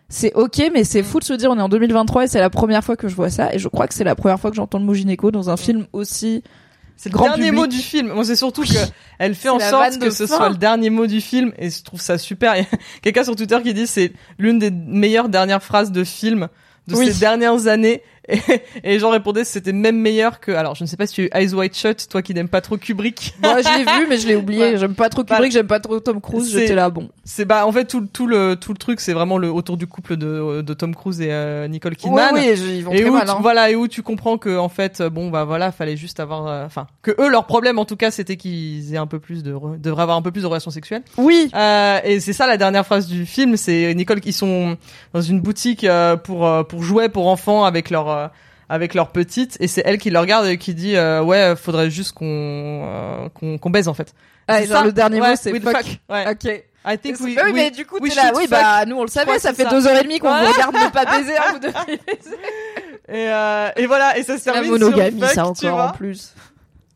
c'est ok mais c'est Mm. fou de se dire on est en 2023 et c'est la première fois que je vois ça et je crois que c'est la première fois que j'entends le mot gynéco dans un Mm. film aussi C'est le grand dernier public. mot du film. Moi, c'est surtout que elle fait en sorte que ce fin. soit le dernier mot du film et je trouve ça super. Il y a quelqu'un sur Twitter qui dit c'est l'une des meilleures dernières phrases de film de Oui. ces dernières années Et, et les gens répondaient c'était même meilleur que. Alors, je ne sais pas si tu as eu Eyes Wide Shut, toi qui n'aimes pas trop Kubrick. Moi, je l'ai vu, mais je l'ai oublié. Ouais. J'aime pas trop Bah, Kubrick, j'aime pas trop Tom Cruise. J'étais là, bon. C'est bah en fait tout, le- tout le tout le truc c'est vraiment le autour du couple de, de Tom Cruise et euh, Nicole Kidman. oui, je- ils vont et très où mal. tu, hein. voilà et où tu comprends que en fait bon bah voilà fallait juste avoir euh, enfin que eux leur problème en tout cas c'était qu'ils aient un peu plus de re- devraient avoir un peu plus de relations sexuelles Oui. euh, et c'est ça la dernière phrase du film c'est Nicole qui sont dans une boutique euh, pour pour jouets pour enfants avec leur euh, avec leur petite et c'est elle qui le regarde et qui dit euh, ouais faudrait juste qu'on euh, qu'on qu'on baise en fait Ah, genre ça le dernier Ouais, mot c'est fuck. fuck. Ouais. Ok. I think we, oui, mais du coup, t'es là. Oui, bah, nous, on le savait, ça fait c'est deux ça. heures et demie qu'on vous regarde ne pas baiser, hein, vous devriez baiser. Et, euh, et voilà, et ça se C'est la termine monogamie, sur fuck, ça encore en plus.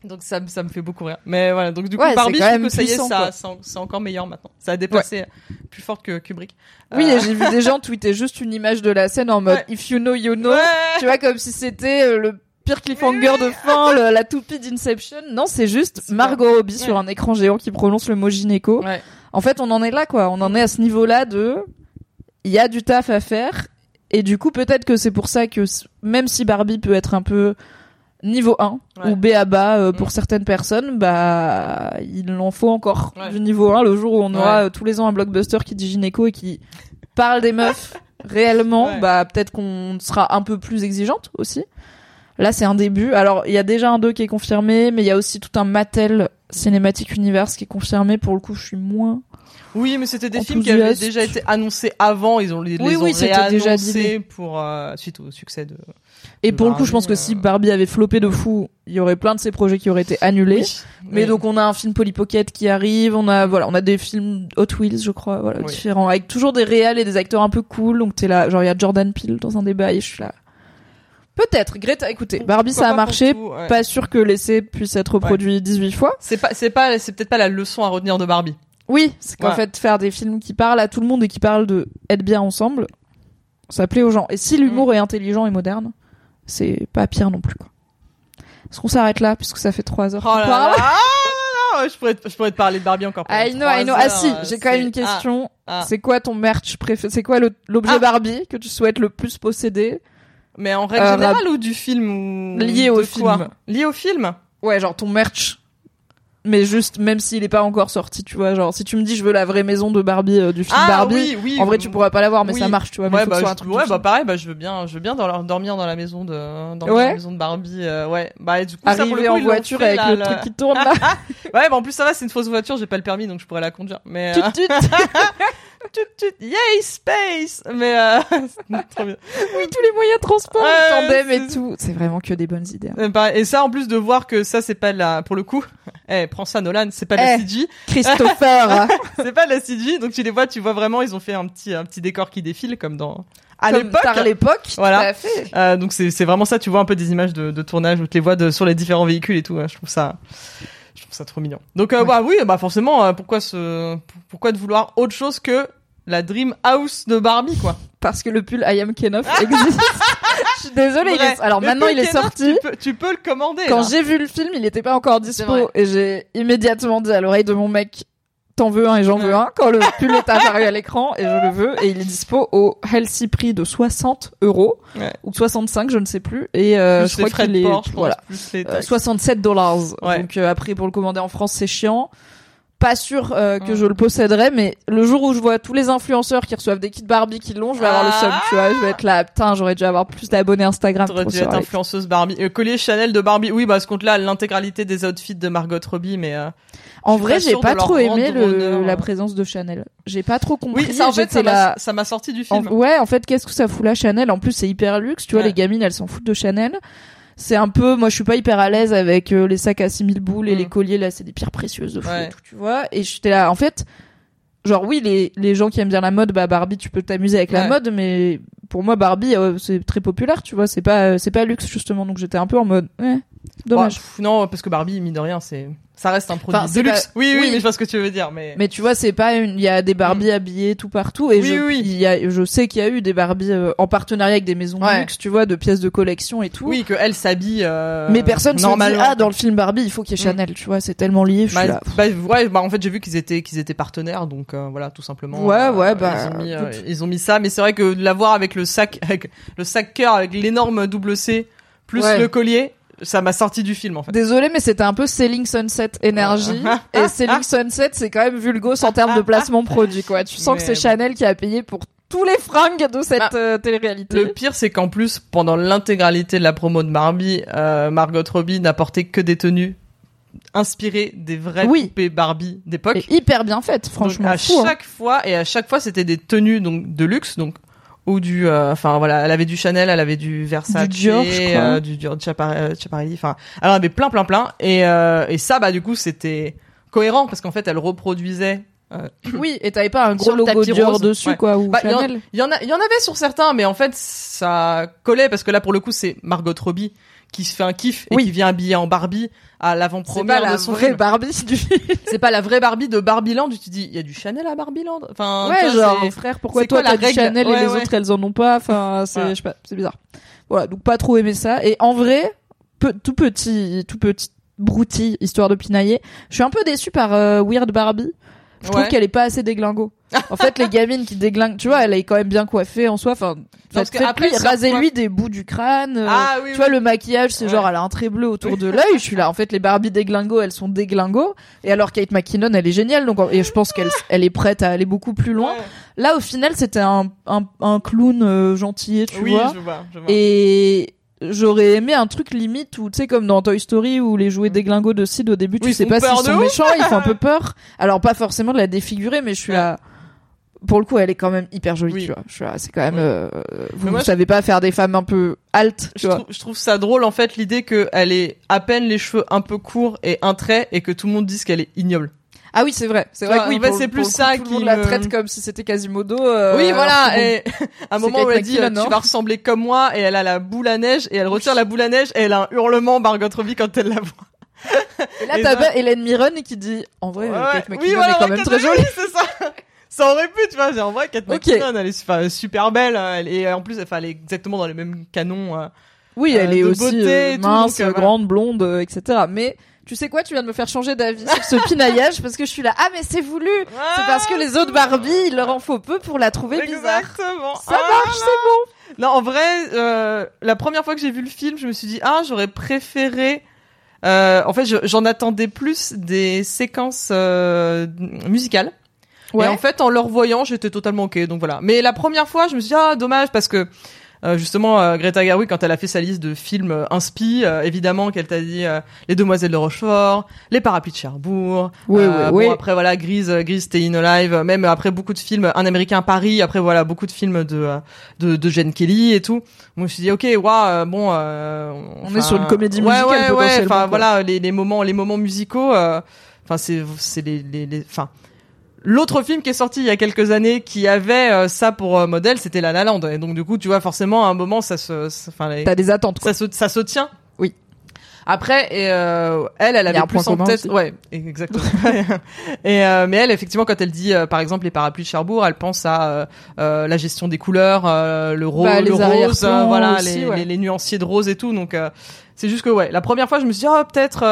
Donc ça, me- ça me fait beaucoup rire. Mais voilà, donc du coup, Ouais, Barbie, je trouve que ça y est, puissant, ça, quoi. c'est en- c'est encore meilleur maintenant. Ça a dépassé plus fort que Kubrick. Oui, Euh, j'ai vu des gens tweeter juste une image de la scène en mode Ouais. if you know, you know. Tu vois, comme si c'était euh, le pire cliffhanger de fin, le- la toupie d'Inception. Non, c'est juste Margot Robbie sur un écran géant qui prononce le mot gynéco. En fait, on en est là, quoi. On en est à ce niveau-là de, il y a du taf à faire. Et du coup, peut-être que c'est pour ça que même si Barbie peut être un peu niveau 1 Ouais. ou B à bas euh, pour Mm. certaines personnes, bah, il en faut encore Ouais. du niveau 1 le jour où on aura Ouais. euh, tous les ans un blockbuster qui dit gynéco et qui parle des meufs réellement, bah, peut-être qu'on sera un peu plus exigeante aussi. Là, c'est un début. Alors, il y a déjà un 2 qui est confirmé, mais il y a aussi tout un Mattel Cinematic Universe qui est confirmé. Pour le coup, je suis moins Oui, mais c'était des films qui avaient déjà été annoncés avant. Ils ont les, Oui, les oui, ont c'était déjà pour euh, suite au succès de. Et pour le coup, je pense que si euh, Barbie avait floppé de fou, il y aurait plein de ces projets qui auraient été annulés. Oui, Mais oui. donc on a un film Polly Pocket qui arrive, on a voilà, on a des films Hot Wheels, je crois, voilà, Oui. différents avec toujours des réals et des acteurs un peu cool. Donc t'es là, genre il y a Jordan Peele dans un débat et je suis là. Peut-être, Greta, écoutez, Barbie Pourquoi ça a marché, tout, ouais. pas sûr que l'essai puisse être reproduit 18 fois. C'est pas, c'est pas, c'est peut-être pas la leçon à retenir de Barbie. Oui, c'est qu'en Ouais. fait faire des films qui parlent à tout le monde et qui parlent de être bien ensemble, ça plaît aux gens. Et si l'humour Mm. est intelligent et moderne, c'est pas pire non plus quoi. Est-ce qu'on s'arrête là puisque ça fait trois heures Oh qu'on là parle là, ah, je pourrais, te- je pourrais te parler de Barbie encore. pendant I know, I know. heures, Ah si, j'ai quand même une question. Ah, ah. C'est quoi ton merch préféré C'est quoi l'objet Ah. Barbie que tu souhaites le plus posséder Mais en règle Euh, générale ou du film ou Lié au film. Lié au film. Ouais, genre ton merch. Mais juste, même s'il est pas encore sorti, tu vois, genre si tu me dis je veux la vraie maison de Barbie euh, du film Ah Barbie, oui, oui. en vrai tu pourras pas l'avoir, mais Oui. ça marche, tu vois. Mais Ouais, faut bah, soit un truc ouais, bah pareil, bah je veux bien, je veux bien dans leur- dormir dans la maison de, dans Ouais. la maison de Barbie, euh, ouais. Bah du coup ça pour Arriver le coup, en voiture avec là, le truc qui tourne là. Ouais, bah en plus ça va, c'est une fausse voiture, j'ai pas le permis donc je pourrais la conduire. Mais euh, tut. tut, tut, yay space. Mais euh, trop bien. oui, tous les moyens de transport, le tandem et tout. C'est vraiment que des bonnes idées. hein. Euh. Et ça en plus de voir que ça c'est pas la, pour le coup, eh prends ça Nolan, c'est pas de la Eh. CG, Christopher, c'est pas de la CG, donc tu les vois, tu vois vraiment, ils ont fait un petit, un petit décor qui défile comme dans à comme l'époque. par l'époque, Voilà. tout à fait. Euh, donc c'est c'est vraiment ça, tu vois un peu des images de, de tournage où tu les vois de, sur les différents véhicules et tout. hein. Je trouve ça, je trouve ça trop mignon. Donc euh, bah oui, bah forcément, euh, pourquoi ce, pourquoi de vouloir autre chose que la Dream House de Barbie quoi? Parce que le pull I am Kenoff existe. Je suis désolée. il Vrai. est- Alors maintenant il est sorti. Tu peux, tu peux le commander. Quand j'ai vu le film, il était pas encore dispo et j'ai immédiatement dit à l'oreille de mon mec t'en veux un et j'en veux un quand le pull est apparu à l'écran et je le veux et il est dispo au healthy prix de 60 euros Ouais. ou 65 je ne sais plus et euh, je crois qu'il est voilà plus les euh, taxes. 67 dollars Ouais. donc euh, après pour le commander en France c'est chiant pas sûr euh, que Mm. je le posséderai mais le jour où je vois tous les influenceurs qui reçoivent des kits Barbie qui l'ont je vais avoir le seum tu vois je vais être là putain j'aurais dû avoir plus d'abonnés Instagram T'aurais pour dû être influenceuse Barbie. Euh, collier Chanel de Barbie. Oui, bah, ce compte-là, l'intégralité des outfits de Margot Robbie, mais, euh, En vrai, j'ai pas trop aimé le, honneur. la présence de Chanel. J'ai pas trop compris. oui, ça, en fait, ça m'a, sorti du en- film. ouais, en fait, qu'est-ce que ça fout là, Chanel? En plus, c'est hyper luxe. Tu vois, Ouais. les gamines, elles s'en foutent de Chanel. C'est un peu, moi, je suis pas hyper à l'aise avec euh, les sacs à 6000 boules et Mm. les colliers là, c'est des pierres précieuses de fou, Ouais. et tout, tu vois. Et j'étais là, en fait, genre oui, les les gens qui aiment bien la mode, bah Barbie, tu peux t'amuser avec la mode, mais pour moi, Barbie, euh, c'est très populaire, tu vois. C'est pas, euh, c'est pas luxe justement. Donc j'étais un peu en mode, ouais, dommage. Non, parce que Barbie, mine de rien, c'est, ça reste un produit Enfin, de luxe. pas- Oui, oui, oui. mais je vois ce que tu veux dire. Mais, Mais tu vois, c'est pas une. Il y a des Barbies habillées tout partout, et Oui, je, oui, il y a, je sais qu'il y a eu des Barbies euh, en partenariat avec des maisons de Ouais. luxe, tu vois, de pièces de collection et tout. oui, que elle s'habille. euh, Mais personne se dit ah dans le film Barbie il faut qu'il y ait Mm. Chanel, tu vois, c'est tellement lié. Je suis Bah, là. bah, ouais, bah en fait j'ai vu qu'ils étaient qu'ils étaient partenaires donc euh, voilà tout simplement. Ouais, ouais, bah, ils ont mis écoute. ils ont mis ça mais c'est vrai que de l'avoir avec le sac avec le sac cœur avec l'énorme double C plus Ouais. le collier ça m'a sorti du film en fait. Désolé, mais c'était un peu Selling Sunset énergie. et Selling Sunset, c'est quand même vulgos en termes de placement produit, quoi. Tu sens que c'est Chanel qui a payé pour tous les fringues de cette Bah, euh, télé-réalité. Le pire c'est qu'en plus pendant l'intégralité de la promo de Barbie euh, Margot Robbie n'a porté que des tenues inspirées des vraies Oui. poupées Barbie d'époque. Hyper bien faite, franchement. Donc, à fou, hein. chaque fois et à chaque fois c'était des tenues donc de luxe donc ou du euh, enfin voilà elle avait du Chanel elle avait du Versace Du Dior, je crois. euh, du Dior Schiappa- euh, enfin elle en avait plein plein plein et euh, et ça bah du coup c'était cohérent parce qu'en fait elle reproduisait euh, Oui, et t'avais pas un gros logo Dior rose, dessus, ouais. quoi, ou Bah, il y en- Chanel. il y en a il y en avait sur certains mais en fait ça collait parce que là pour le coup c'est Margot Robbie qui se fait un kiff et Oui. qui vient habiller en Barbie à l'avant-première la de son vraie film. Barbie du c'est pas la vraie Barbie de Barbieland tu te dis il y a du Chanel à Barbieland enfin Ouais, genre, frère, pourquoi toi t'as du Chanel et les ouais. autres elles en ont pas? Enfin, c'est, je sais pas, c'est bizarre. Voilà, donc pas trop aimé ça. Et en vrai, peu- tout petit, tout petit broutilles, histoire de pinailler. Je suis un peu déçue par euh, Weird Barbie. Je trouve Ouais. qu'elle est pas assez déglingo. En fait, les gamines qui déglinguent, tu vois, elle est quand même bien coiffée en soi. Enfin, après, rasez-lui des bouts du crâne. euh, Ah oui, tu oui. vois, le maquillage, c'est Ouais. genre, elle a un trait bleu autour de l'œil. Je suis là. En fait, les Barbie déglingo, elles sont déglingo. Et alors, Kate McKinnon, elle est géniale. Donc, et je pense qu'elle, elle est prête à aller beaucoup plus loin. Ouais. Là, au final, c'était un, un, un clown euh, gentil, tu oui, vois. je vois, je vois. Et j'aurais aimé un truc limite où, tu sais, comme dans Toy Story où les jouets déglingos de Sid, au début, tu Oui, sais pas s'ils sont méchants, ils font un peu peur. Alors, pas forcément de la défigurer, mais je suis Ouais. là. Pour le coup, elle est quand même hyper jolie, Oui. tu vois. Je suis là, c'est quand même, Oui. euh, vous, je- savez pas faire des femmes un peu altes, tu je, vois. trouve, je trouve ça drôle en fait l'idée qu'elle ait à peine les cheveux un peu courts et un trait et que tout le monde dise qu'elle est ignoble. Ah oui, c'est vrai. C'est vrai que oui, en fait, pour- c'est plus ça tout le qui la me- traite comme si c'était Quasimodo. euh, oui, voilà. bon, Et à un moment où elle dit euh, tu vas ressembler comme moi et elle a la boule à neige et elle retire la boule à neige et elle a un hurlement Margot Robbie quand elle la voit. Et là, t'as pas Hélène Mirren qui dit, en vrai, euh, Kate. McKinnon voilà, est quand même très jolie. C'est ça. Ça aurait pu, tu vois. En vrai, Kate. McKinnon, elle est super, super belle. euh, Elle, et en plus, enfin, elle est exactement dans les mêmes canons. euh. Oui, euh, elle est de aussi beauté euh, tout, mince, donc, euh, voilà. grande, blonde, euh, etc. Mais tu sais quoi, tu viens de me faire changer d'avis sur ce pinaillage parce que je suis là. Ah, mais c'est voulu. C'est parce que les autres Barbie, il leur en faut peu pour la trouver bizarre. Exactement. Ça Ah marche, c'est bon. Non, en vrai, euh, la première fois que j'ai vu le film, je me suis dit ah j'aurais préféré. Euh, en fait, je- j'en attendais plus des séquences euh, musicales. Ouais. Et en fait, en le revoyant, j'étais totalement ok. Donc voilà. Mais la première fois, je me suis dit ah dommage parce que euh, justement euh, Greta Gerwig quand elle a fait sa liste de films euh, inspi, euh, évidemment qu'elle t'a dit euh, Les Demoiselles de Rochefort, Les Parapluies de Cherbourg. Oui, oui, oui. Bon après voilà Grise, Grise Staying Alive. Même après beaucoup de films, Un Américain à Paris. Après voilà beaucoup de films de de, de Jane Kelly et tout. Moi je me suis dit ok waouh bon. euh, On enfin, est sur une comédie ouais, musicale, Ouais ouais potentiellement, Enfin voilà les, les moments les moments musicaux. Enfin c'est c'est les les les- enfin. L'autre film qui est sorti il y a quelques années qui avait euh, ça pour euh, modèle, c'était La La Land. Et donc du coup, tu vois, forcément, à un moment, ça se, enfin, les- T'as des attentes, quoi. ça se, ça se tient. Oui. Après, et euh, elle, elle avait plus en tête, aussi. ouais, exactement. et euh, mais elle, effectivement, quand elle dit, euh, par exemple, les parapluies de Cherbourg, elle pense à euh, la gestion des couleurs, euh, le, ro Bah, le rose, euh, voilà, aussi, les, ouais. les, les nuanciers de rose et tout. Donc, euh, c'est juste que ouais, la première fois, je me suis dit, oh, peut-être.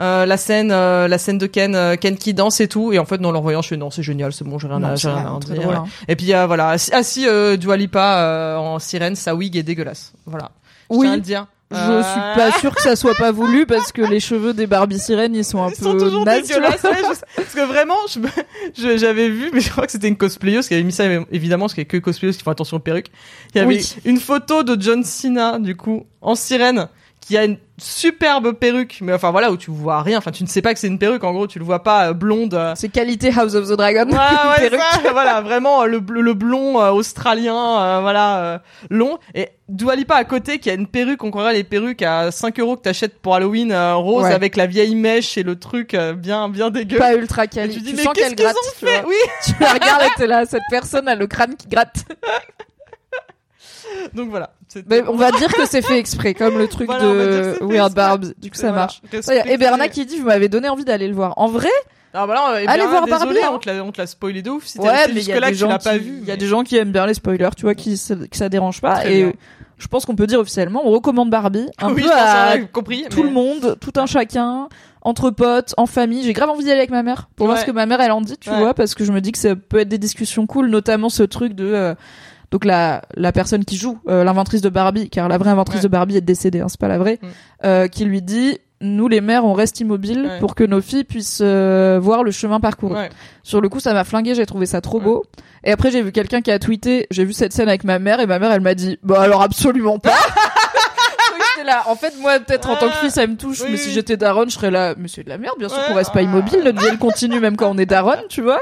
Euh, la scène euh, la scène de Ken euh, Ken qui danse et tout et en fait non en le revoyant je fais non c'est génial c'est bon j'ai rien Non, à j'ai rien à dire drôle, ouais. hein. et puis euh, voilà ah si, ah, euh, Dua Lipa euh, en sirène sa wig est dégueulasse voilà je Oui. tiens à le dire Je suis pas sûre que ça soit pas voulu parce que les cheveux des Barbie sirènes ils sont un Ils sont peu toujours nazes, tu vois. dégueulasses. ouais, je sais. parce que vraiment, je j'avais vu, mais je crois que c'était une cosplayeuse qui avait mis ça, évidemment, parce qu'il y a que cosplayeuses qui font attention aux perruques. Il y avait Oui. une photo de John Cena, du coup, en sirène, qui a une superbe perruque, mais enfin voilà, où tu vois rien, enfin tu ne sais pas que c'est une perruque, en gros, tu le vois pas euh, blonde. euh, C'est qualité House of the Dragon. Ouais, ouais, ça, voilà, vraiment euh, le, le blond euh, australien, euh, voilà, euh, long. Et Dua Lipa à côté qui a une perruque, on croirait les perruques à 5 euros que t'achètes pour Halloween, rose Ouais. avec la vieille mèche et le truc bien, bien dégueu. Pas ultra quali. tu Tu, dis, mais sens qu'elle gratte. ont tu fait? Vois. Oui, Tu la regardes et t'es là, cette personne a le crâne qui gratte. Donc voilà. Mais on va dire que c'est fait exprès, comme le truc Voilà, de Weird. Barbie. Du coup, ça Voilà. marche. Respectez- Et Berna qui dit, vous m'avez donné envie d'aller le voir. En vrai, Ah bah là, eh Allez voir désolé, Barbie, hein. on te l'a, on te l'a spoilé de ouf. Si ouais, mais il y a jusque-là des gens l'as qui, pas vu. il y a des gens qui aiment bien les spoilers, tu vois, qui, ça- que ça dérange pas. Très et bien. je pense qu'on peut dire officiellement, on recommande Barbie un oui, peu à compris. tout mais- le monde, tout un chacun, entre potes, en famille. J'ai grave envie d'y aller avec ma mère pour voir ce que ma mère elle en dit, tu Ouais. vois, parce que je me dis que ça peut être des discussions cool, notamment ce truc de euh, donc la la personne qui joue euh, l'inventrice de Barbie, car la vraie inventrice Ouais. de Barbie est décédée, hein, c'est pas la vraie, Mm. euh, qui lui dit nous les mères on reste immobiles Ouais. pour que nos filles puissent euh, voir le chemin parcouru. Ouais. Sur le coup, ça m'a flingué, j'ai trouvé ça trop Ouais. beau. Et après, j'ai vu quelqu'un qui a tweeté, j'ai vu cette scène avec ma mère, et ma mère, elle m'a dit, bah alors absolument pas. Donc j'étais là. En fait, moi, peut-être en tant que fille, ça me touche, Oui, mais oui. si j'étais daronne, je serais là, mais c'est de la merde, bien sûr qu'on reste pas immobile, notre vie elle continue même quand on est daronne, tu vois.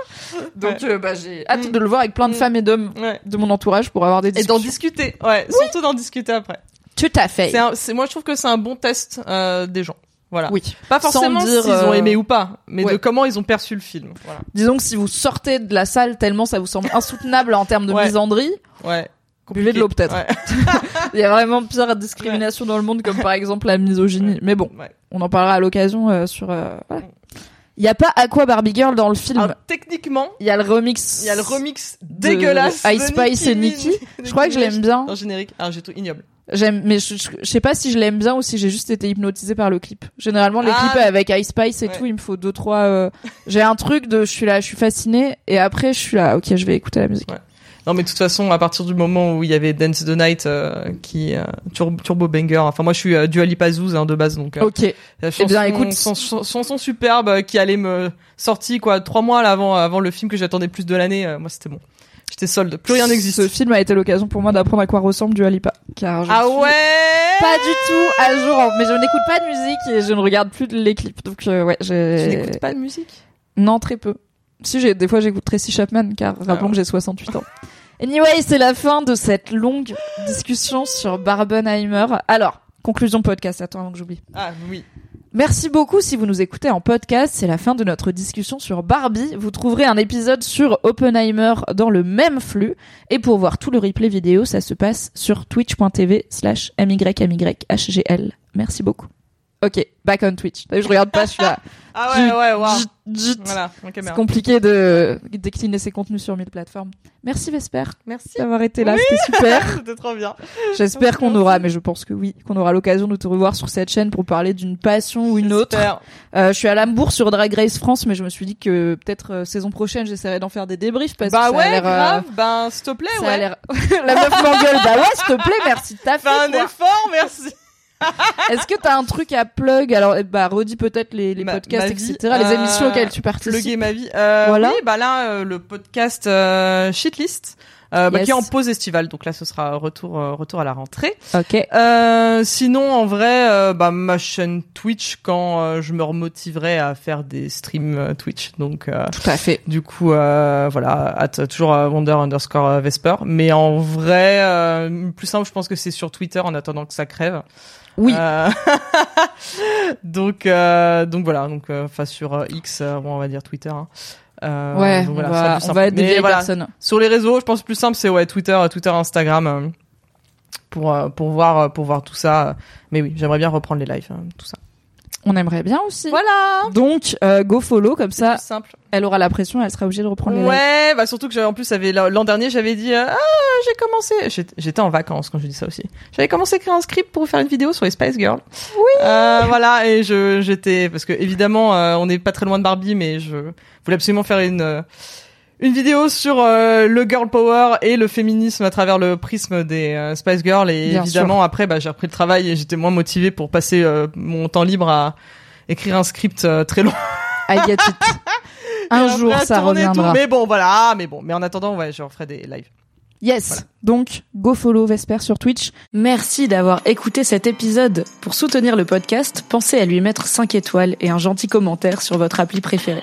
Donc, euh, bah, j'ai hâte Mm. de le voir avec plein de Mm. femmes et d'hommes de mon entourage pour avoir des Et d'en discussions. discuter. Ouais. Surtout d'en discuter après. Tout à fait. C'est moi, je trouve que c'est un bon test, euh, des gens. Voilà. Oui. Pas forcément dire, s'ils ont euh, aimé ou pas, mais ouais. de comment ils ont perçu le film. Voilà. Disons que si vous sortez de la salle tellement ça vous semble insoutenable en termes de Ouais. misandrie, Ouais. Buvez de l'eau peut-être. Ouais. Il y a vraiment pire discrimination dans le monde, comme par exemple la misogynie. Mais bon, on en parlera à l'occasion euh, sur. euh, voilà. Il y a pas Aqua Barbie Girl dans le film. Alors, techniquement, Il y a le remix. il y a le remix dégueulasse Ice Spice et Nicki. Min- Je crois que je l'aime bien. Le générique. Alors, j'ai tout ignoble. J'aime, mais je, je, je sais pas si je l'aime bien ou si j'ai juste été hypnotisée par le clip. Généralement, les Ah. clips avec Ice Spice et Ouais. tout, il me faut deux trois. euh, J'ai un truc de, je suis là, je suis fascinée, et après, je suis là, ok, je vais écouter la musique. Ouais. Non, mais de toute façon, à partir du moment où il y avait Dance the Night, euh, qui, euh, Tur- Turbo Banger. Enfin, moi, je suis euh, Dua Lipa Zouz, hein, de base, donc. euh, Ok. la Eh bien, chanson- écoute. son- son- chanson superbe qui allait me sortir quoi trois mois là, avant avant le film que j'attendais plus de l'année. moi, c'était bon. J'étais solde. Plus rien n'existe. Ce film a été l'occasion pour moi d'apprendre à quoi ressemble du Alipa. Car je Ah suis ouais. pas du tout à jour, mais je n'écoute pas de musique et je ne regarde plus les clips. Donc euh, ouais, j'ai. Tu n'écoutes pas de musique? Non, très peu. Si j'ai des fois j'écoute Tracy Chapman car rappelons Ah. que j'ai 68 ans. Anyway, c'est la fin de cette longue discussion sur Barbenheimer. Alors, conclusion podcast, attends avant que j'oublie. Ah oui. Merci beaucoup si vous nous écoutez en podcast. C'est la fin de notre discussion sur Barbie. Vous trouverez un épisode sur Oppenheimer dans le même flux. Et pour voir tout le replay vidéo, ça se passe sur twitch.tv slash mymyhgl. Merci beaucoup. Ok, back on Twitch. Je regarde pas, je suis là. Ah ouais ouais jut. Voilà. C'est compliqué de décliner ses contenus sur mille plateformes. Merci Vesper Merci. d'avoir été là, Oui. c'était super. C'était trop bien. J'espère qu'on aura, mais je pense que oui, qu'on aura l'occasion de te revoir sur cette chaîne pour parler d'une passion ou une autre. Euh, je suis à Lambourg sur Drag Race France, mais je me suis dit que peut-être euh, saison prochaine j'essaierai d'en faire des débriefs parce Bah que ça a ouais, l'air, euh, grave. Ben s'il te plaît, ça a ouais. l'air. La meuf m'engueule. Bah ouais, s'il te plaît, merci. T'as fait Fais un effort, merci. Est-ce que t'as un truc à plug? Alors, eh bah redis peut-être les, les Ma- podcasts, ma vie, etc. Les euh, émissions auxquelles tu participes. Plugger ma vie. Euh, Voilà. Oui, bah là, euh, le podcast euh, Shitlist, euh, bah, Yes. qui est en pause estivale. Donc là, ce sera retour, euh, retour à la rentrée. Ok. Euh, sinon, en vrai, euh, bah, ma chaîne Twitch quand je me remotiverai à faire des streams Twitch. Donc, euh, Tout à fait. du coup, euh, voilà, at, toujours Wonder underscore Vesper. Mais en vrai, euh, plus simple, je pense que c'est sur Twitter en attendant que ça crève. Oui. Euh, donc, euh, donc voilà, donc euh, enfin sur X, bon, on va dire Twitter. Hein. Ouais, donc voilà, on va, on être des voilà, personnes. Sur les réseaux, je pense le plus simple c'est ouais Twitter, Twitter, Instagram pour pour voir pour voir tout ça. Mais oui, j'aimerais bien reprendre les lives, hein, tout ça. On aimerait bien aussi. Voilà. Donc, euh, go follow, comme ça, C'est simple. elle aura la pression, elle sera obligée de reprendre les. Ouais, bah surtout que j'avais en plus l'an dernier j'avais dit euh, ah j'ai commencé j'étais- en vacances quand je dis ça aussi j'avais commencé à écrire un script pour faire une vidéo sur les Spice Girls oui euh, voilà et je j'étais parce que évidemment euh, on n'est pas très loin de Barbie mais je voulais absolument faire une euh, une vidéo sur euh, le girl power et le féminisme à travers le prisme des euh, Spice Girls et Bien évidemment après bah j'ai repris le travail et j'étais moins motivée pour passer euh, mon temps libre à écrire un script euh, très long I get it. Un Et jour, après, ça et tout. reviendra. Mais bon, voilà. Mais bon, mais en attendant, ouais, je referai des lives. Yes. Donc, go follow Vesper sur Twitch. Merci d'avoir écouté cet épisode. Pour soutenir le podcast, pensez à lui mettre 5 étoiles et un gentil commentaire sur votre appli préférée.